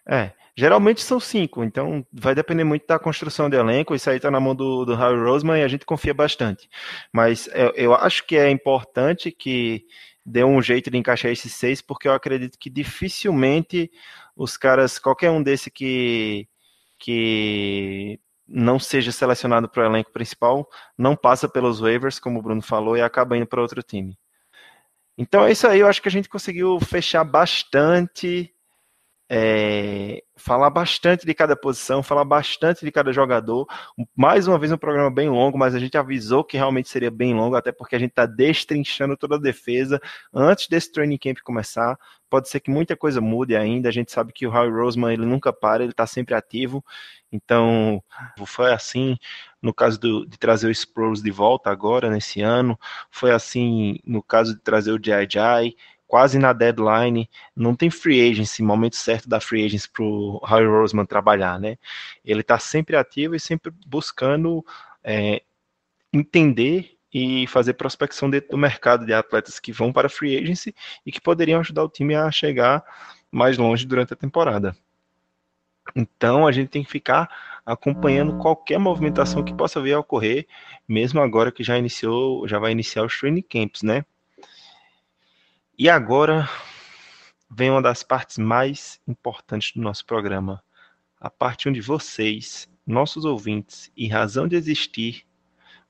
É, geralmente são cinco, então vai depender muito da construção do elenco, isso aí está na mão do, do Harry Roseman e a gente confia bastante. Mas eu, eu acho que é importante que dê um jeito de encaixar esses seis, porque eu acredito que dificilmente os caras, qualquer um desse que, que não seja selecionado para o elenco principal, não passa pelos waivers, como o Bruno falou, e acaba indo para outro time. Então é isso aí, eu acho que a gente conseguiu fechar bastante, é, falar bastante de cada posição, falar bastante de cada jogador. Mais uma vez um programa bem longo, mas a gente avisou que realmente seria bem longo, até porque a gente está destrinchando toda a defesa antes desse training camp começar. Pode ser que muita coisa mude ainda. A gente sabe que o Howie Roseman ele nunca para, ele está sempre ativo. Então, foi assim no caso do, de trazer o Sproles de volta agora, nesse ano, foi assim no caso de trazer o J.I.J., quase na deadline, não tem free agency, momento certo da free agency para o Harry Roseman trabalhar, né? Ele está sempre ativo e sempre buscando é, entender e fazer prospecção dentro do mercado de atletas que vão para free agency e que poderiam ajudar o time a chegar mais longe durante a temporada. Então a gente tem que ficar acompanhando qualquer movimentação que possa vir a ocorrer, mesmo agora que já iniciou, já vai iniciar os training camps, né? E agora vem uma das partes mais importantes do nosso programa, a parte onde vocês, nossos ouvintes e razão de existir,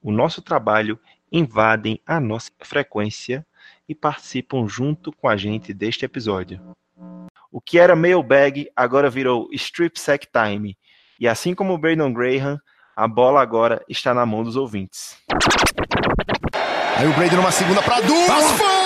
o nosso trabalho invadem a nossa frequência e participam junto com a gente deste episódio. O que era mailbag agora virou strip sack time. E assim como o Brandon Graham, a bola agora está na mão dos ouvintes. Aí o Brady numa segunda para duas.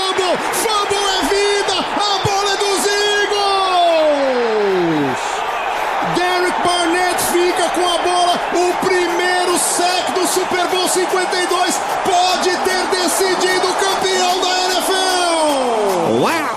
Com a bola. O primeiro sec do Super Bowl 52 pode ter decidido o campeão da NFL! Uau!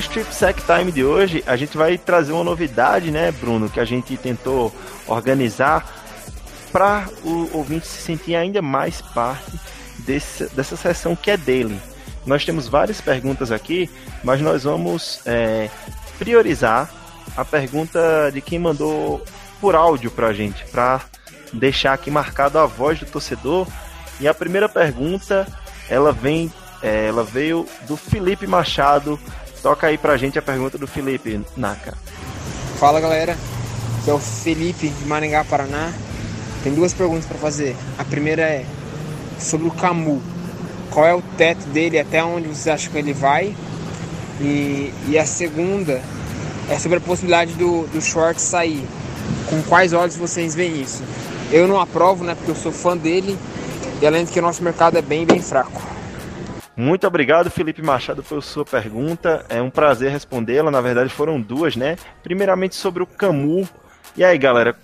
Sack Time de hoje, a gente vai trazer uma novidade, né, Bruno, que a gente tentou organizar para o ouvinte se sentir ainda mais parte desse, dessa sessão que é dele. Nós temos várias perguntas aqui, mas nós vamos é, priorizar a pergunta de quem mandou por áudio para a gente, para deixar aqui marcado a voz do torcedor. E a primeira pergunta, ela vem, é, ela veio do Felipe Machado, Toca aí pra gente a pergunta do Felipe Naka. Fala galera, aqui é o Felipe de Maringá, Paraná. Tem duas perguntas para fazer. A primeira é sobre o Camu. Qual é o teto dele, até onde você acha que ele vai? E, e a segunda é sobre a possibilidade do, do Schwartz sair. Com quais olhos vocês veem isso? Eu não aprovo, né? Porque eu sou fã dele. E além de que o nosso mercado é bem, bem fraco. Muito obrigado, Felipe Machado, pela sua pergunta. É um prazer respondê-la. Na verdade, foram duas, né? Primeiramente sobre o Camu. E aí, galera,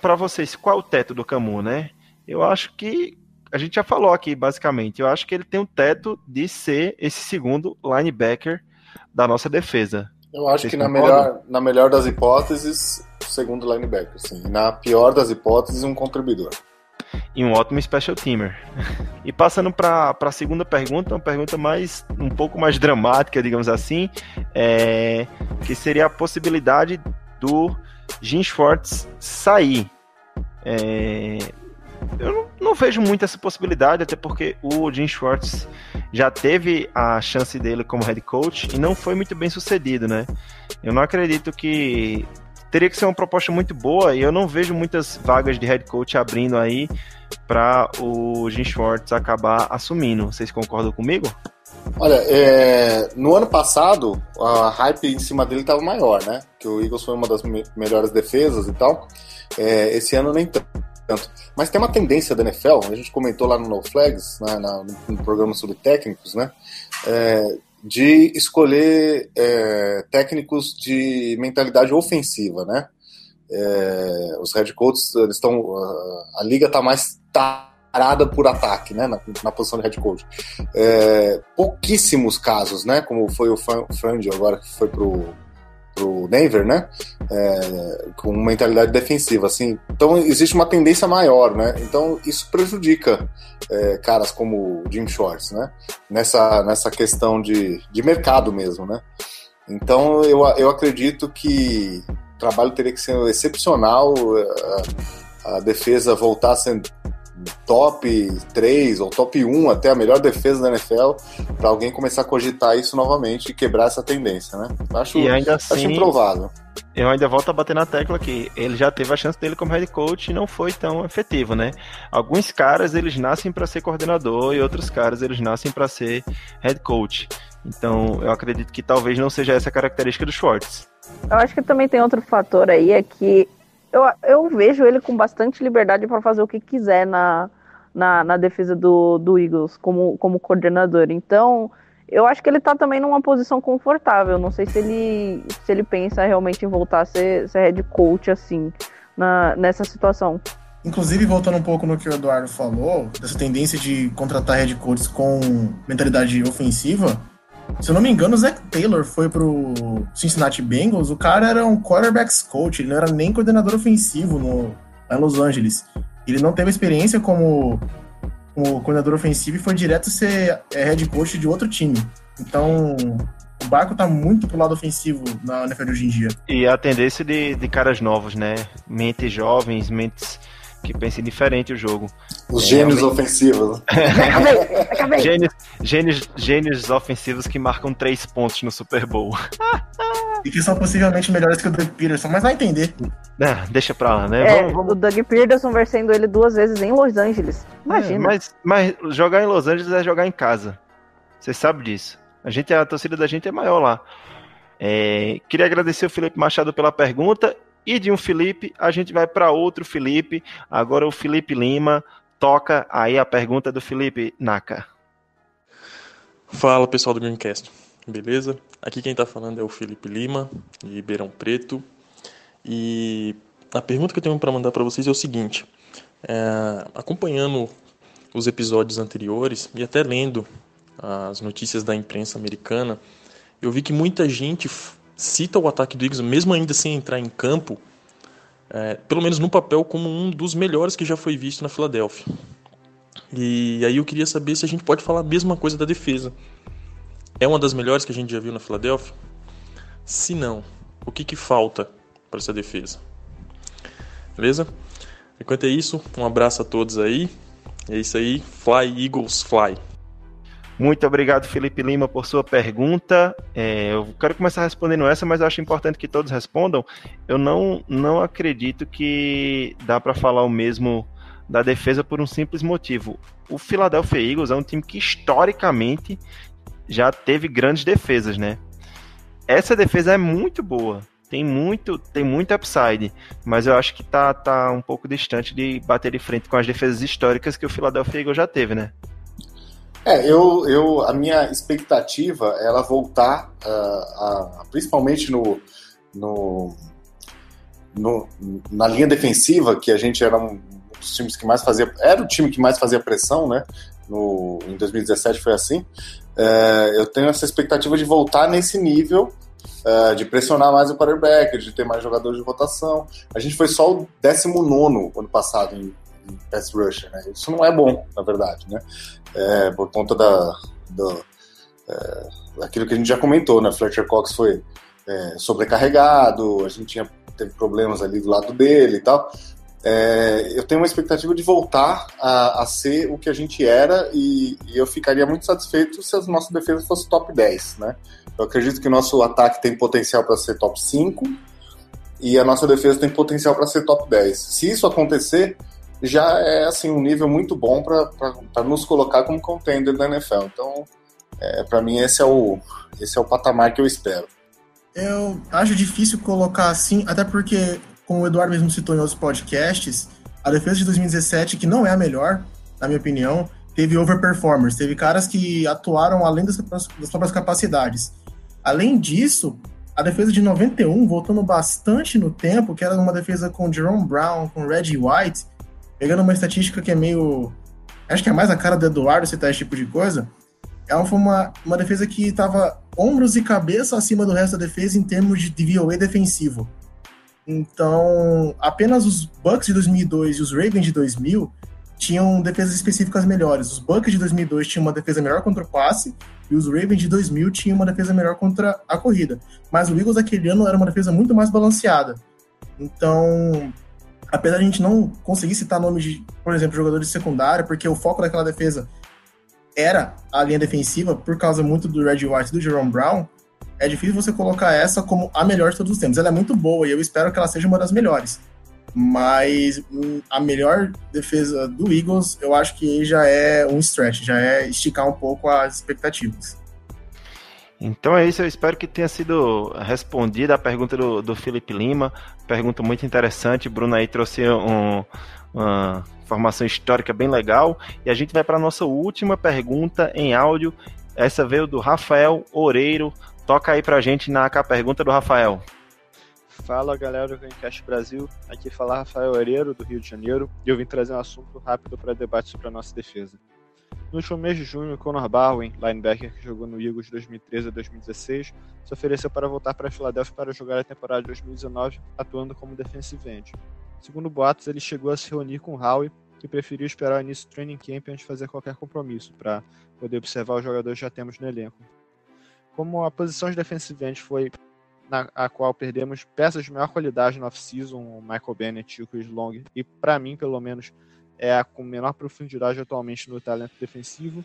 para vocês, qual é o teto do Camu, né? Eu acho que a gente já falou aqui, basicamente. Eu acho que ele tem o teto de ser esse segundo linebacker da nossa defesa. Eu acho Vocês que na melhor, na melhor das hipóteses, o segundo linebacker, sim. Na pior das hipóteses, um contribuidor e um ótimo special teamer. E passando para a segunda pergunta, uma pergunta mais um pouco mais dramática, digamos assim, é, que seria a possibilidade do Jim Schwartz sair. É, eu não, não, vejo muito essa possibilidade, até porque o Jim Schwartz já teve a chance dele como head coach e não foi muito bem sucedido, né? Eu não acredito que teria que ser uma proposta muito boa e eu não vejo muitas vagas de head coach abrindo aí para o Jim Schwartz acabar assumindo. Vocês concordam comigo? Olha, é, no ano passado, a hype em cima dele estava maior, né? Que o Eagles foi uma das me melhores defesas e tal. É, esse ano nem tanto. Mas tem uma tendência da NFL, a gente comentou lá no No Flags, né, na, no programa sobre técnicos, né? É, de escolher é, técnicos de mentalidade ofensiva, né? É, os head coaches, eles estão. A liga está mais tarada por ataque, né? Na, na posição de head coach. É, pouquíssimos casos, né? Como foi o Frangio agora que foi pro pro Denver, né? É, com mentalidade defensiva, assim. Então existe uma tendência maior, né? Então isso prejudica é, caras como Jim Shorts, né? Nessa, nessa questão de, de mercado mesmo, né? Então eu, eu acredito que o trabalho teria que ser excepcional, a, a defesa voltar sendo top 3 ou top 1 até a melhor defesa da NFL para alguém começar a cogitar isso novamente e quebrar essa tendência, né? Acho, e ainda assim, acho improvável. Eu ainda volto a bater na tecla que ele já teve a chance dele como head coach e não foi tão efetivo, né? Alguns caras eles nascem para ser coordenador e outros caras eles nascem para ser head coach. Então, eu acredito que talvez não seja essa a característica do Schwartz. Eu acho que também tem outro fator aí, é que eu, eu vejo ele com bastante liberdade para fazer o que quiser na, na, na, defesa do, do Eagles como, como coordenador. Então, eu acho que ele está também numa posição confortável. Não sei se ele, se ele pensa realmente em voltar a ser, ser head coach assim, na, nessa situação. Inclusive, voltando um pouco no que o Eduardo falou, dessa tendência de contratar head coaches com mentalidade ofensiva, se eu não me engano, o Zach Taylor foi pro Cincinnati Bengals. O cara era um quarterbacks coach, ele não era nem coordenador ofensivo no, lá em Los Angeles. Ele não teve experiência como, como coordenador ofensivo e foi direto ser é, head coach de outro time. Então, o barco tá muito pro lado ofensivo na NFL hoje em dia. E a tendência de, de caras novos, né? Mentes jovens, mentes que pensem diferente o jogo. Os é, gênios realmente... ofensivos. acabei, acabei. Gênios, gênios, gênios ofensivos que marcam três pontos no Super Bowl. e que são possivelmente melhores que o Doug Peterson, mas vai entender. É, deixa pra lá, né? É, vamos, vamos... O Doug Peterson vencendo ele duas vezes em Los Angeles. Imagina. É, mas, mas jogar em Los Angeles é jogar em casa. Você sabe disso. A gente, a torcida da gente é maior lá. É, queria agradecer o Felipe Machado pela pergunta e de um Felipe, a gente vai para outro Felipe. Agora o Felipe Lima toca aí a pergunta do Felipe Naka. Fala pessoal do Greencast, beleza? Aqui quem está falando é o Felipe Lima, de Ribeirão Preto. E a pergunta que eu tenho para mandar para vocês é o seguinte: é, acompanhando os episódios anteriores e até lendo as notícias da imprensa americana, eu vi que muita gente cita o ataque do Eagles, mesmo ainda sem entrar em campo, é, pelo menos no papel, como um dos melhores que já foi visto na Filadélfia. E aí eu queria saber se a gente pode falar a mesma coisa da defesa. É uma das melhores que a gente já viu na Filadélfia? Se não, o que, que falta para essa defesa? Beleza? Enquanto é isso, um abraço a todos aí. É isso aí. Fly, Eagles, fly. Muito obrigado, Felipe Lima, por sua pergunta. É, eu quero começar respondendo essa, mas acho importante que todos respondam. Eu não, não acredito que dá para falar o mesmo da defesa por um simples motivo. O Philadelphia Eagles é um time que historicamente já teve grandes defesas, né? Essa defesa é muito boa, tem muito, tem muito upside, mas eu acho que tá, tá um pouco distante de bater de frente com as defesas históricas que o Philadelphia Eagles já teve, né? É, eu, eu, a minha expectativa é ela voltar, uh, a, principalmente no, no, no, na linha defensiva, que a gente era um dos times que mais fazia, era o time que mais fazia pressão, né? No, em 2017 foi assim. Uh, eu tenho essa expectativa de voltar nesse nível Uh, de pressionar mais o quarterback, de ter mais jogadores de rotação. A gente foi só o 19 ano passado em, em pass rusher, né? Isso não é bom, na verdade, né? é, por conta da, do, é, daquilo que a gente já comentou, né? Fletcher Cox foi é, sobrecarregado, a gente tinha, teve problemas ali do lado dele e tal. É, eu tenho uma expectativa de voltar a, a, ser o que a gente era e, e, eu ficaria muito satisfeito se a nossa defesa fosse top 10, né? Eu acredito que o nosso ataque tem potencial para ser top 5 e a nossa defesa tem potencial para ser top 10. Se isso acontecer, já é assim um nível muito bom para nos colocar como contender da NFL. Então, É, para mim esse é o esse é o patamar que eu espero. Eu acho difícil colocar assim, até porque, como o Eduardo mesmo citou em outros podcasts, a defesa de 2017, que não é a melhor, na minha opinião, teve overperformers, teve caras que atuaram além das, das próprias capacidades. Além disso, a defesa de 91, voltando bastante no tempo, que era uma defesa com Jerome Brown, com Reggie White, pegando uma estatística que é meio. Acho que é mais a cara do Eduardo citar esse tipo de coisa. Ela foi uma, uma defesa que estava ombros e cabeça acima do resto da defesa em termos de DVOA defensivo. Então, apenas os Bucks de 2002 e os Ravens de 2000 tinham defesas específicas melhores. Os Bucks de 2002 tinham uma defesa melhor contra o passe e os Ravens de 2000 tinham uma defesa melhor contra a corrida. Mas o Eagles daquele ano era uma defesa muito mais balanceada. Então, apesar de a gente não conseguir citar nomes de, por exemplo, jogadores de porque o foco daquela defesa era a linha defensiva por causa muito do Red White e do Jerome Brown, é difícil você colocar essa como a melhor de todos os tempos. Ela é muito boa e eu espero que ela seja uma das melhores. Mas hum, a melhor defesa do Eagles, eu acho que já é um stretch, já é esticar um pouco as expectativas. Então é isso, eu espero que tenha sido respondida a pergunta do, do Felipe Lima. Pergunta muito interessante. Bruno aí trouxe um, uma informação histórica bem legal. E a gente vai para a nossa última pergunta em áudio. Essa veio do Rafael Oreiro. Toca aí para a gente na pergunta do Rafael. Fala galera do Gamecast Brasil, aqui fala Rafael Oreiro, do Rio de Janeiro, e eu vim trazer um assunto rápido para debate sobre a nossa defesa. No último mês de junho, Conor Barwin, linebacker que jogou no Eagles de 2013 a 2016, se ofereceu para voltar para a Filadélfia para jogar a temporada de 2019, atuando como defensive end. Segundo boatos, ele chegou a se reunir com Howie e preferiu esperar o início do training camp antes de fazer qualquer compromisso, para poder observar os jogadores que já temos no elenco. Como a posição de defensive end foi na a qual perdemos peças de maior qualidade no off-season, o Michael Bennett e o Chris Long, e para mim, pelo menos, é a com menor profundidade atualmente no talento defensivo.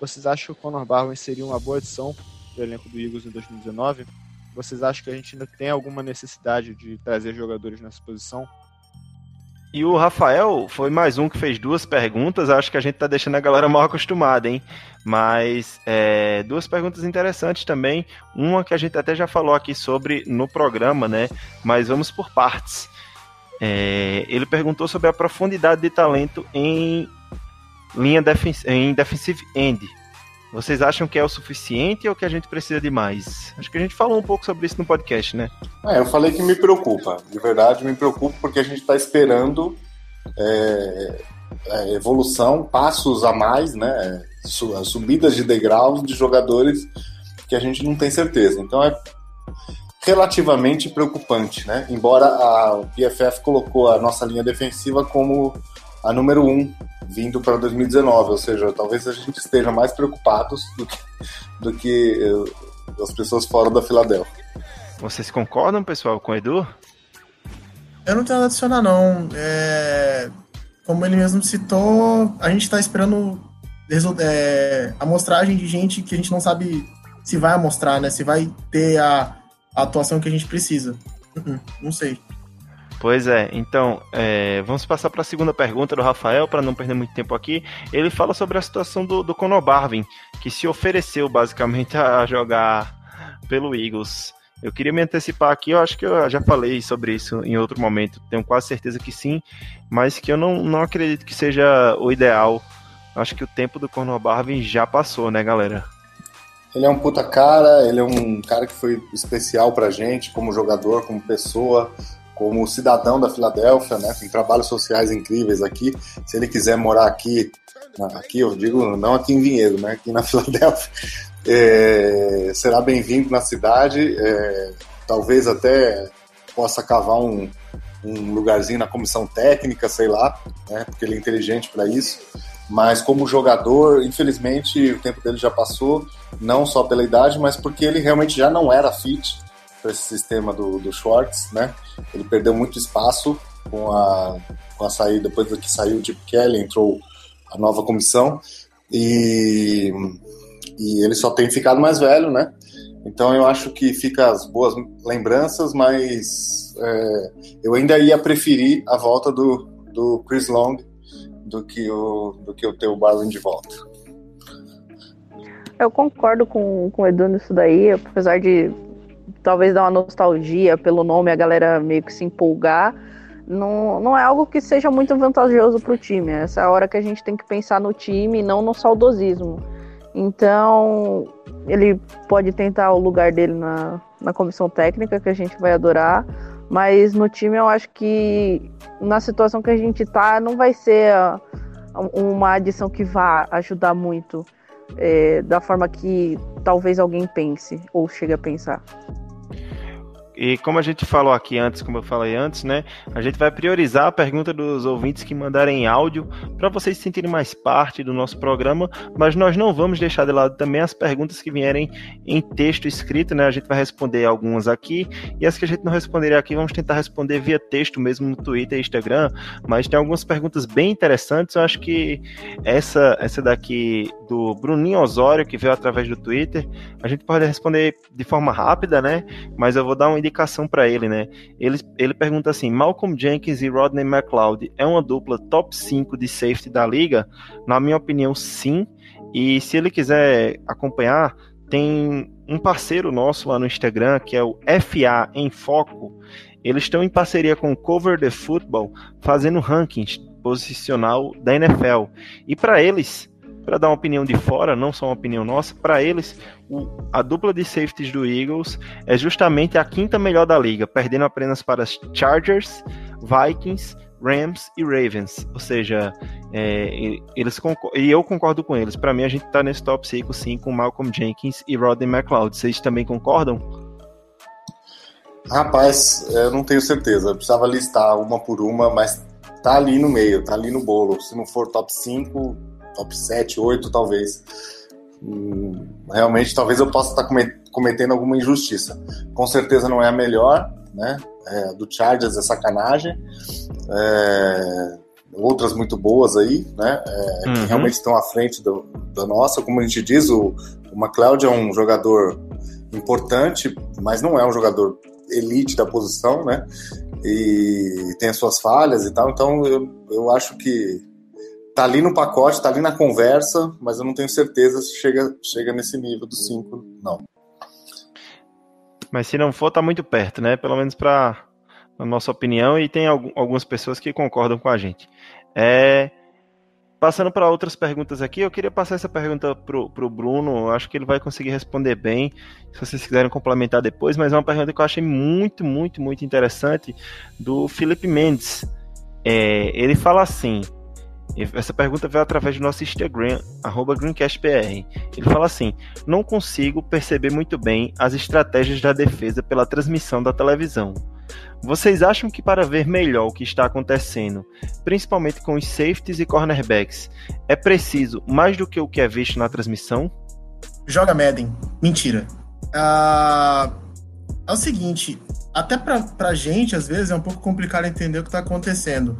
Vocês acham que o Conor Barwin seria uma boa adição para o elenco do Eagles em 2019? Vocês acham que a gente ainda tem alguma necessidade de trazer jogadores nessa posição? E o Rafael foi mais um que fez duas perguntas. Acho que a gente tá deixando a galera mal acostumada, hein? Mas é, duas perguntas interessantes também. Uma que a gente até já falou aqui sobre no programa, né? Mas vamos por partes. É, ele perguntou sobre a profundidade de talento em linha defen em defensive end. Vocês acham que é o suficiente ou que a gente precisa de mais? Acho que a gente falou um pouco sobre isso no podcast, né? É, eu falei que me preocupa. De verdade, me preocupa porque a gente está esperando é, é, evolução, passos a mais, né? Subidas de degraus de jogadores que a gente não tem certeza. Então é relativamente preocupante, né? Embora a PFF colocou a nossa linha defensiva como a número um vindo para 2019, ou seja, talvez a gente esteja mais preocupados do que, do que uh, as pessoas fora da Filadélfia. Vocês concordam, pessoal, com o Edu? Eu não tenho nada a adicionar, não. É... Como ele mesmo citou, a gente está esperando é, amostragem de gente que a gente não sabe se vai amostrar, né? Se vai ter a, a atuação que a gente precisa. Uh -uh, não sei. Pois é, então é, vamos passar para a segunda pergunta do Rafael, para não perder muito tempo aqui. Ele fala sobre a situação do, do Conor Barvin, que se ofereceu basicamente a jogar pelo Eagles. Eu queria me antecipar aqui, eu acho que eu já falei sobre isso em outro momento, tenho quase certeza que sim, mas que eu não, não acredito que seja o ideal. Acho que o tempo do Conor Barvin já passou, né, galera? Ele é um puta cara, ele é um cara que foi especial pra gente, como jogador, como pessoa, como cidadão da Filadélfia, né? Tem trabalhos sociais incríveis aqui. Se ele quiser morar aqui, aqui eu digo não aqui em Vinhedo, né? Aqui na Filadélfia, é, será bem-vindo na cidade. É, talvez até possa cavar um, um lugarzinho na comissão técnica, sei lá, né? Porque ele é inteligente para isso. Mas como jogador, infelizmente o tempo dele já passou, não só pela idade, mas porque ele realmente já não era fit para esse sistema do, do Schwartz, né? Ele perdeu muito espaço com a, com a saída, depois que saiu o Chip Kelly, entrou a nova comissão e, e ele só tem ficado mais velho, né? Então eu acho que fica as boas lembranças, mas é, eu ainda ia preferir a volta do, do Chris Long do que o, do que o teu Barwin de volta. Eu concordo com, com o Edu nisso daí, apesar de talvez dar uma nostalgia pelo nome, a galera meio que se empolgar. Não, não é algo que seja muito vantajoso para o time. Essa é a hora que a gente tem que pensar no time não no saudosismo. Então, ele pode tentar o lugar dele na, na comissão técnica, que a gente vai adorar, mas no time eu acho que na situação que a gente tá, não vai ser a, uma adição que vá ajudar muito é, da forma que talvez alguém pense ou chegue a pensar. E como a gente falou aqui antes, como eu falei antes, né? A gente vai priorizar a pergunta dos ouvintes que mandarem áudio para vocês sentirem mais parte do nosso programa, mas nós não vamos deixar de lado também as perguntas que vierem em texto escrito, né? A gente vai responder algumas aqui e as que a gente não responderia aqui, vamos tentar responder via texto mesmo no Twitter e Instagram, mas tem algumas perguntas bem interessantes. Eu acho que essa essa daqui do Bruninho Osório, que veio através do Twitter, a gente pode responder de forma rápida, né? Mas eu vou dar uma indicação para ele, né? Ele, ele pergunta assim: Malcolm Jenkins e Rodney McLeod é uma dupla top 5 de safety da liga? Na minha opinião, sim. E se ele quiser acompanhar, tem um parceiro nosso lá no Instagram, que é o FA em Foco. Eles estão em parceria com o Cover the Football, fazendo rankings posicional da NFL. E para eles, para dar uma opinião de fora, não só uma opinião nossa, para eles, o, a dupla de safeties do Eagles é justamente a quinta melhor da liga, perdendo apenas para Chargers, Vikings, Rams e Ravens. Ou seja, é, eles e eu concordo com eles. Para mim, a gente está nesse top 5 sim com Malcolm Jenkins e Rodney McLeod. Vocês também concordam? Rapaz, eu não tenho certeza. Eu precisava listar uma por uma, mas tá ali no meio, tá ali no bolo. Se não for top 5, top 7, 8 talvez. Hum, realmente, talvez eu possa estar cometendo alguma injustiça. Com certeza não é a melhor, né? É, do Chargers é sacanagem. É, outras muito boas aí, né? É, uhum. Que realmente estão à frente do, da nossa. Como a gente diz, o, o McLeod é um jogador importante, mas não é um jogador elite da posição, né? E tem as suas falhas e tal. Então eu, eu acho que tá ali no pacote, tá ali na conversa, mas eu não tenho certeza se chega, chega nesse nível dos 5, não. Mas se não for, tá muito perto, né? Pelo menos para a nossa opinião, e tem algumas pessoas que concordam com a gente. É, passando para outras perguntas aqui, eu queria passar essa pergunta pro, pro Bruno, acho que ele vai conseguir responder bem, se vocês quiserem complementar depois, mas é uma pergunta que eu achei muito, muito, muito interessante, do Felipe Mendes. É, ele fala assim: essa pergunta veio através do nosso Instagram, GreencastBR. Ele fala assim: Não consigo perceber muito bem as estratégias da defesa pela transmissão da televisão. Vocês acham que para ver melhor o que está acontecendo, principalmente com os safeties e cornerbacks, é preciso mais do que o que é visto na transmissão? Joga Madden. Mentira. Uh, é o seguinte, até pra, pra gente, às vezes, é um pouco complicado entender o que está acontecendo.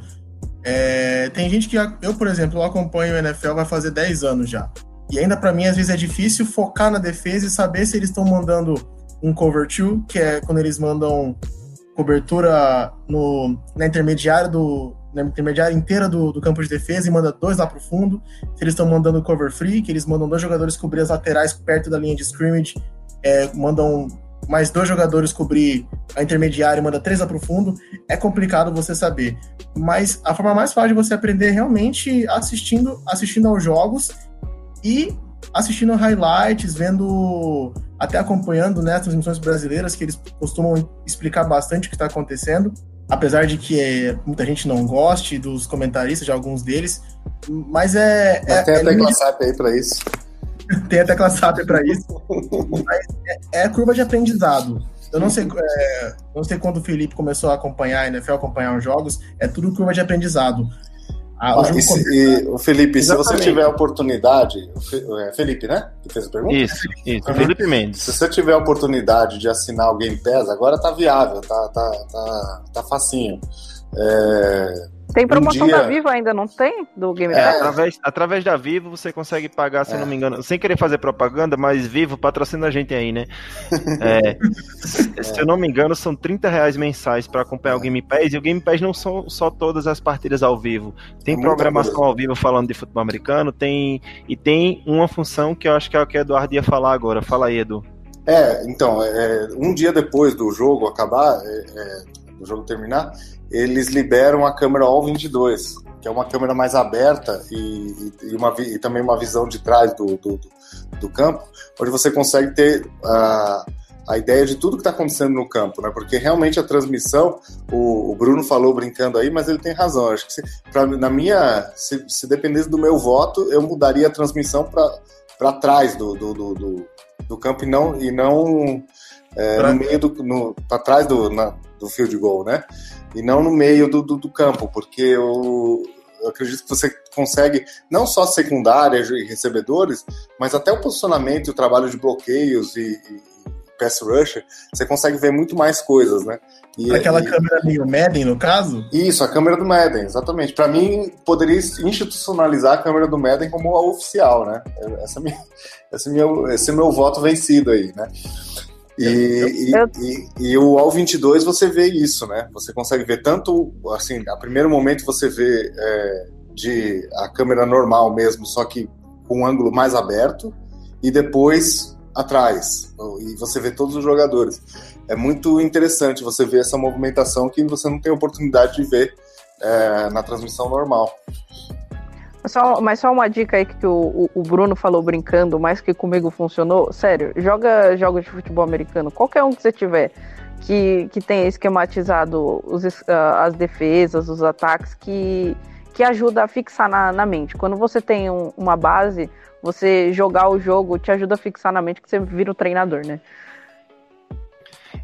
É, tem gente que, eu, por exemplo, acompanho o NFL vai fazer 10 anos já. E ainda para mim, às vezes, é difícil focar na defesa e saber se eles estão mandando um cover two, que é quando eles mandam cobertura no, na intermediária do na intermediária inteira do, do campo de defesa e manda dois lá pro fundo. Se eles estão mandando cover free, que eles mandam dois jogadores cobrir as laterais perto da linha de scrimmage, é, mandam mais dois jogadores cobrir a intermediária e manda três lá pro fundo, é complicado você saber. Mas a forma mais fácil de você aprender é realmente assistindo, assistindo aos jogos e assistindo highlights, vendo, até acompanhando né, as transmissões brasileiras, que eles costumam explicar bastante o que está acontecendo. Apesar de que é, muita gente não goste dos comentaristas, de alguns deles, mas é. Mas é, tem é, até WhatsApp aí para isso. tem a tecla SAP para isso. Mas é, é, curva de aprendizado. Eu não sei, é, não sei quando o Felipe começou a acompanhar a NFL, acompanhar os jogos, é tudo curva de aprendizado. Ah, o, e se, e, o Felipe, Exatamente. se você tiver a oportunidade, é Felipe, né? Que fez a pergunta? Isso, isso, uhum. Felipe Mendes. Se você tiver a oportunidade de assinar o Game Pass, agora tá viável, tá, tá, tá, tá facinho. É, Tem promoção Um dia- da Vivo ainda, não tem? Do Game É. Pass? Através, através da Vivo você consegue pagar, se É. não me engano, sem querer fazer propaganda, mas Vivo patrocina a gente aí, né? É, se- Se eu não me engano, são 30 reais mensais para acompanhar o Game Pass, e o Game Pass não são só todas as partidas ao vivo. Tem programação ao vivo falando de futebol americano, tem e tem uma função que eu acho que é o que o Eduardo ia falar agora. Fala aí, Edu. É, então, é, um dia depois do jogo acabar, é, é, do jogo terminar, eles liberam a câmera All-22, que é uma câmera mais aberta e, e- uma e também uma visão de trás do, do, do campo, onde você consegue ter a, a ideia de tudo que está acontecendo no campo, né? Porque realmente a transmissão, o, o Bruno falou brincando aí, mas ele tem razão. Acho que se, pra, na minha, se, se dependesse do meu voto, eu mudaria a transmissão para trás do, do, do, do, campo e não, e não é, no meio do. Para trás do, na, do field goal, né? E não no meio do, do, do campo, porque eu, eu acredito que você consegue não só secundárias e recebedores, mas até o posicionamento e o trabalho de bloqueios e, e pass rusher, você consegue ver muito mais coisas, né? E, Aquela e- câmera meio Madden, no caso? Isso, a câmera do Madden, exatamente. Para mim, poderia institucionalizar a câmera do Madden como a oficial, né? Essa é minha, esse, é meu, esse é meu voto vencido aí, né? E, e, Eu- e, e o All 22 você vê isso, né? Você consegue ver tanto, assim, a primeiro momento você vê é, de a câmera normal mesmo, só que com um ângulo mais aberto, e depois atrás, e você vê todos os jogadores. É muito interessante você ver essa movimentação que você não tem oportunidade de ver é, na transmissão normal. Mas só, mas só uma dica aí que o, o- Bruno falou brincando, mas que comigo funcionou. Sério, joga jogos de futebol americano, qualquer um que você tiver, que, que tenha esquematizado os ah, as defesas, os ataques, que, que ajuda a fixar na, na mente. Quando você tem um- uma base, você jogar o jogo te ajuda a fixar na mente que você vira o treinador, né?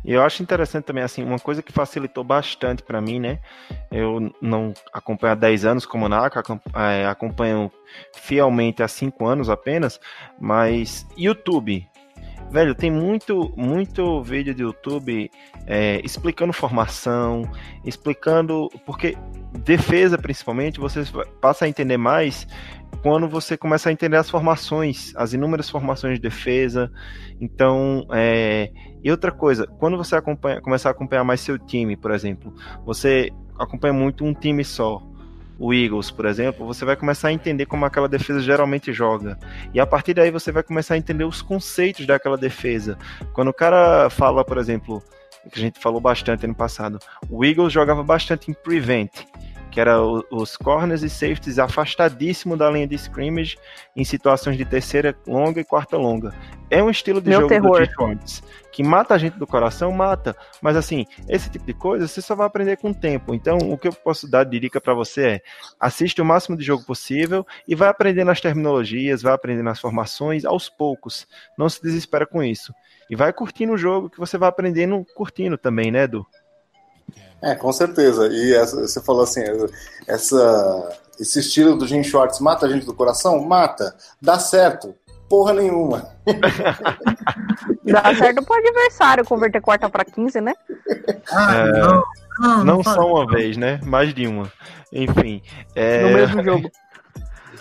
E eu acho interessante também, assim, uma coisa que facilitou bastante para mim, né? Eu não acompanho há 10 anos como NACA, é, acompanho fielmente há 5 anos apenas, mas YouTube. Velho, tem muito, muito vídeo de YouTube é, explicando formação, explicando. Porque defesa, principalmente, você passa a entender mais quando você começa a entender as formações, as inúmeras formações de defesa. Então, é, e outra coisa, quando você acompanha, começar a acompanhar mais seu time, por exemplo, você acompanha muito um time só, o Eagles, por exemplo, você vai começar a entender como aquela defesa geralmente joga. E a partir daí você vai começar a entender os conceitos daquela defesa. Quando o cara fala, por exemplo, que a gente falou bastante ano passado, o Eagles jogava bastante em prevent, que era os corners e safeties afastadíssimo da linha de scrimmage em situações de terceira longa e quarta longa. É um estilo de Meu jogo terror. do que mata a gente do coração, mata. Mas assim, esse tipo de coisa você só vai aprender com o tempo. Então, o que eu posso dar de dica para você é: assiste o máximo de jogo possível e vai aprendendo as terminologias, vai aprendendo as formações aos poucos. Não se desespera com isso. E vai curtindo o jogo que você vai aprendendo curtindo também, né, Edu? É, com certeza. E essa- você falou assim, essa, esse estilo do Jim Schwartz mata a gente do coração? Mata. Dá certo? Porra nenhuma. Dá certo pro adversário converter quarta pra 15, né? Ah, É, não. Não, Não fala. só uma vez, né? Mais de uma. Enfim. é, No mesmo jogo.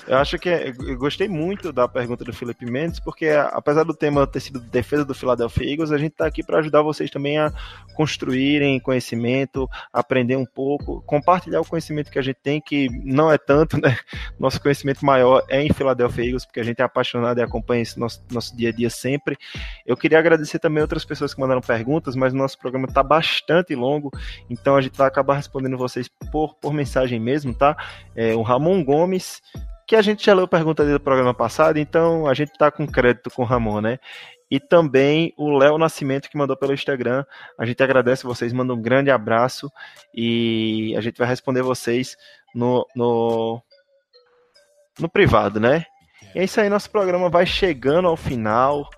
Eu acho que é- eu gostei muito da pergunta do Felipe Mendes, porque apesar do tema ter sido defesa do Philadelphia Eagles, a gente está aqui para ajudar vocês também a construírem conhecimento, aprender um pouco, compartilhar o conhecimento que a gente tem, que não é tanto, né? Nosso conhecimento maior é em Philadelphia Eagles, porque a gente é apaixonado e acompanha esse nosso, nosso dia a dia sempre. Eu queria agradecer também outras pessoas que mandaram perguntas, mas o nosso programa está bastante longo, então a gente vai acabar respondendo vocês por, por mensagem mesmo, tá? É, o Ramon Gomes que a gente já leu a pergunta dele do programa passado, então a gente tá com crédito com o Ramon, né? E também o Léo Nascimento que mandou pelo Instagram. A gente agradece vocês, manda um grande abraço e a gente vai responder vocês no, no, no privado, né? E é isso aí, nosso programa vai chegando ao final.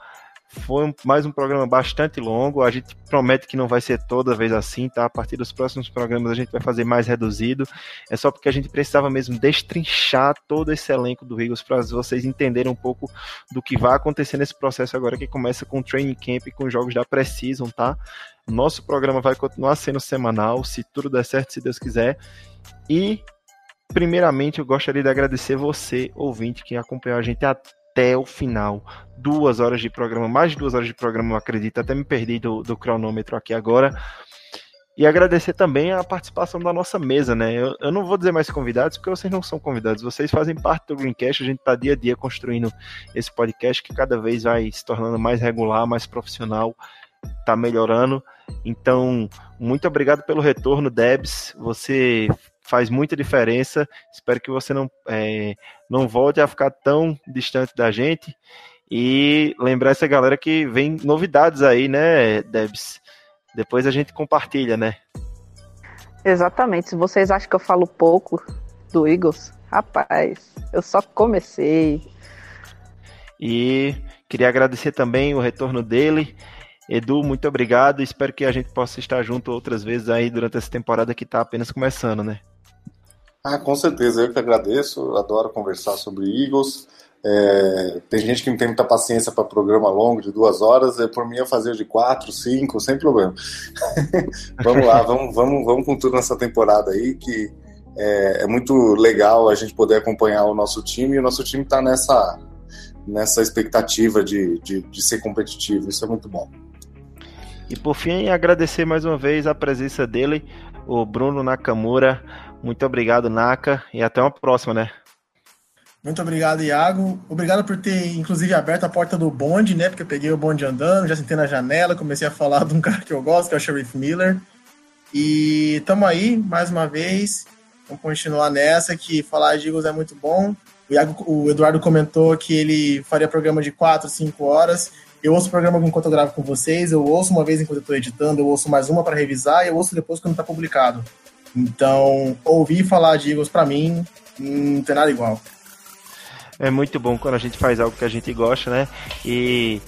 Foi mais um programa bastante longo. A gente promete que não vai ser toda vez assim, tá? A partir dos próximos programas a gente vai fazer mais reduzido. É só porque a gente precisava mesmo destrinchar todo esse elenco do Eagles para vocês entenderem um pouco do que vai acontecer nesse processo agora que começa com o training camp e com os jogos da Precision, tá? Nosso programa vai continuar sendo semanal, se tudo der certo, se Deus quiser. E primeiramente eu gostaria de agradecer você, ouvinte, que acompanhou a gente até o final. Duas horas de programa, mais de duas horas de programa, eu acredito. Até me perdi do, do cronômetro aqui agora. E agradecer também a participação da nossa mesa, né? Eu, eu, não vou dizer mais convidados, porque vocês não são convidados, vocês fazem parte do Greencast, a gente está dia a dia construindo esse podcast que cada vez vai se tornando mais regular, mais profissional, está melhorando. Então, muito obrigado pelo retorno, Debs. Você faz muita diferença. Espero que você não, é, não volte a ficar tão distante da gente. E lembrar essa galera que vem novidades aí, né, Debs? Depois a gente compartilha, né? Exatamente. Se vocês acham que eu falo pouco do Eagles, rapaz, eu só comecei. E queria agradecer também o retorno dele. Edu, muito obrigado. Espero que a gente possa estar junto outras vezes aí durante essa temporada que está apenas começando, né? Ah, com certeza. Eu que agradeço. Adoro conversar sobre Eagles. É, tem gente que não tem muita paciência para programa longo de duas horas, é, por mim eu fazia de quatro, cinco, sem problema. vamos lá, vamos, vamos, vamos com tudo nessa temporada aí, que é, é, muito legal a gente poder acompanhar o nosso time, e o nosso time está nessa, nessa expectativa de, de, de ser competitivo, isso é muito bom. E por fim, agradecer mais uma vez a presença dele, o Bruno Nakamura. Muito obrigado, Naka, e até uma próxima, né? Muito obrigado, Iago. Obrigado por ter, inclusive, aberto a porta do bonde, né? Porque eu peguei o bonde andando, já sentei na janela, comecei a falar de um cara que eu gosto, que é o Sheriff Miller. E tamo aí, mais uma vez. Vamos continuar nessa, que falar de Eagles é muito bom. O, Iago, o Eduardo comentou que ele faria programa de 4, 5 horas. Eu ouço o programa enquanto eu gravo com vocês, eu ouço uma vez enquanto eu estou editando, eu ouço mais uma para revisar e eu ouço depois quando está publicado. Então, ouvir falar de Eagles para mim não tem nada igual. É muito bom quando a gente faz algo que a gente gosta, né? E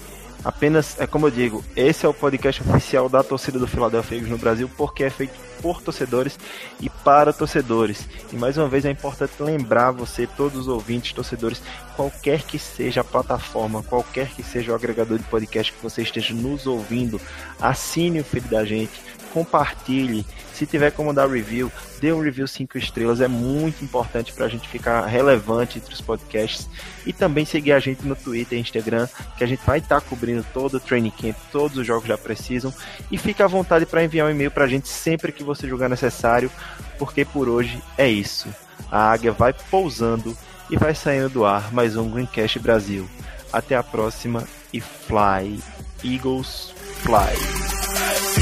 apenas, é como eu digo, esse é o podcast oficial da torcida do Philadelphia Eagles no Brasil, porque é feito por torcedores e para torcedores. E mais uma vez é importante lembrar você, todos os ouvintes, torcedores, qualquer que seja a plataforma, qualquer que seja o agregador de podcast que você esteja nos ouvindo, assine o feed da gente, compartilhe. Se tiver como dar review, dê um review 5 estrelas, é muito importante para a gente ficar relevante entre os podcasts. E também seguir a gente no Twitter e Instagram, que a gente vai estar tá cobrindo todo o training camp, todos os jogos já precisam. E fique à vontade para enviar um e-mail para a gente sempre que você julgar necessário, porque por hoje é isso. A águia vai pousando e vai saindo do ar mais um Greencast Brasil. Até a próxima e fly, Eagles, fly.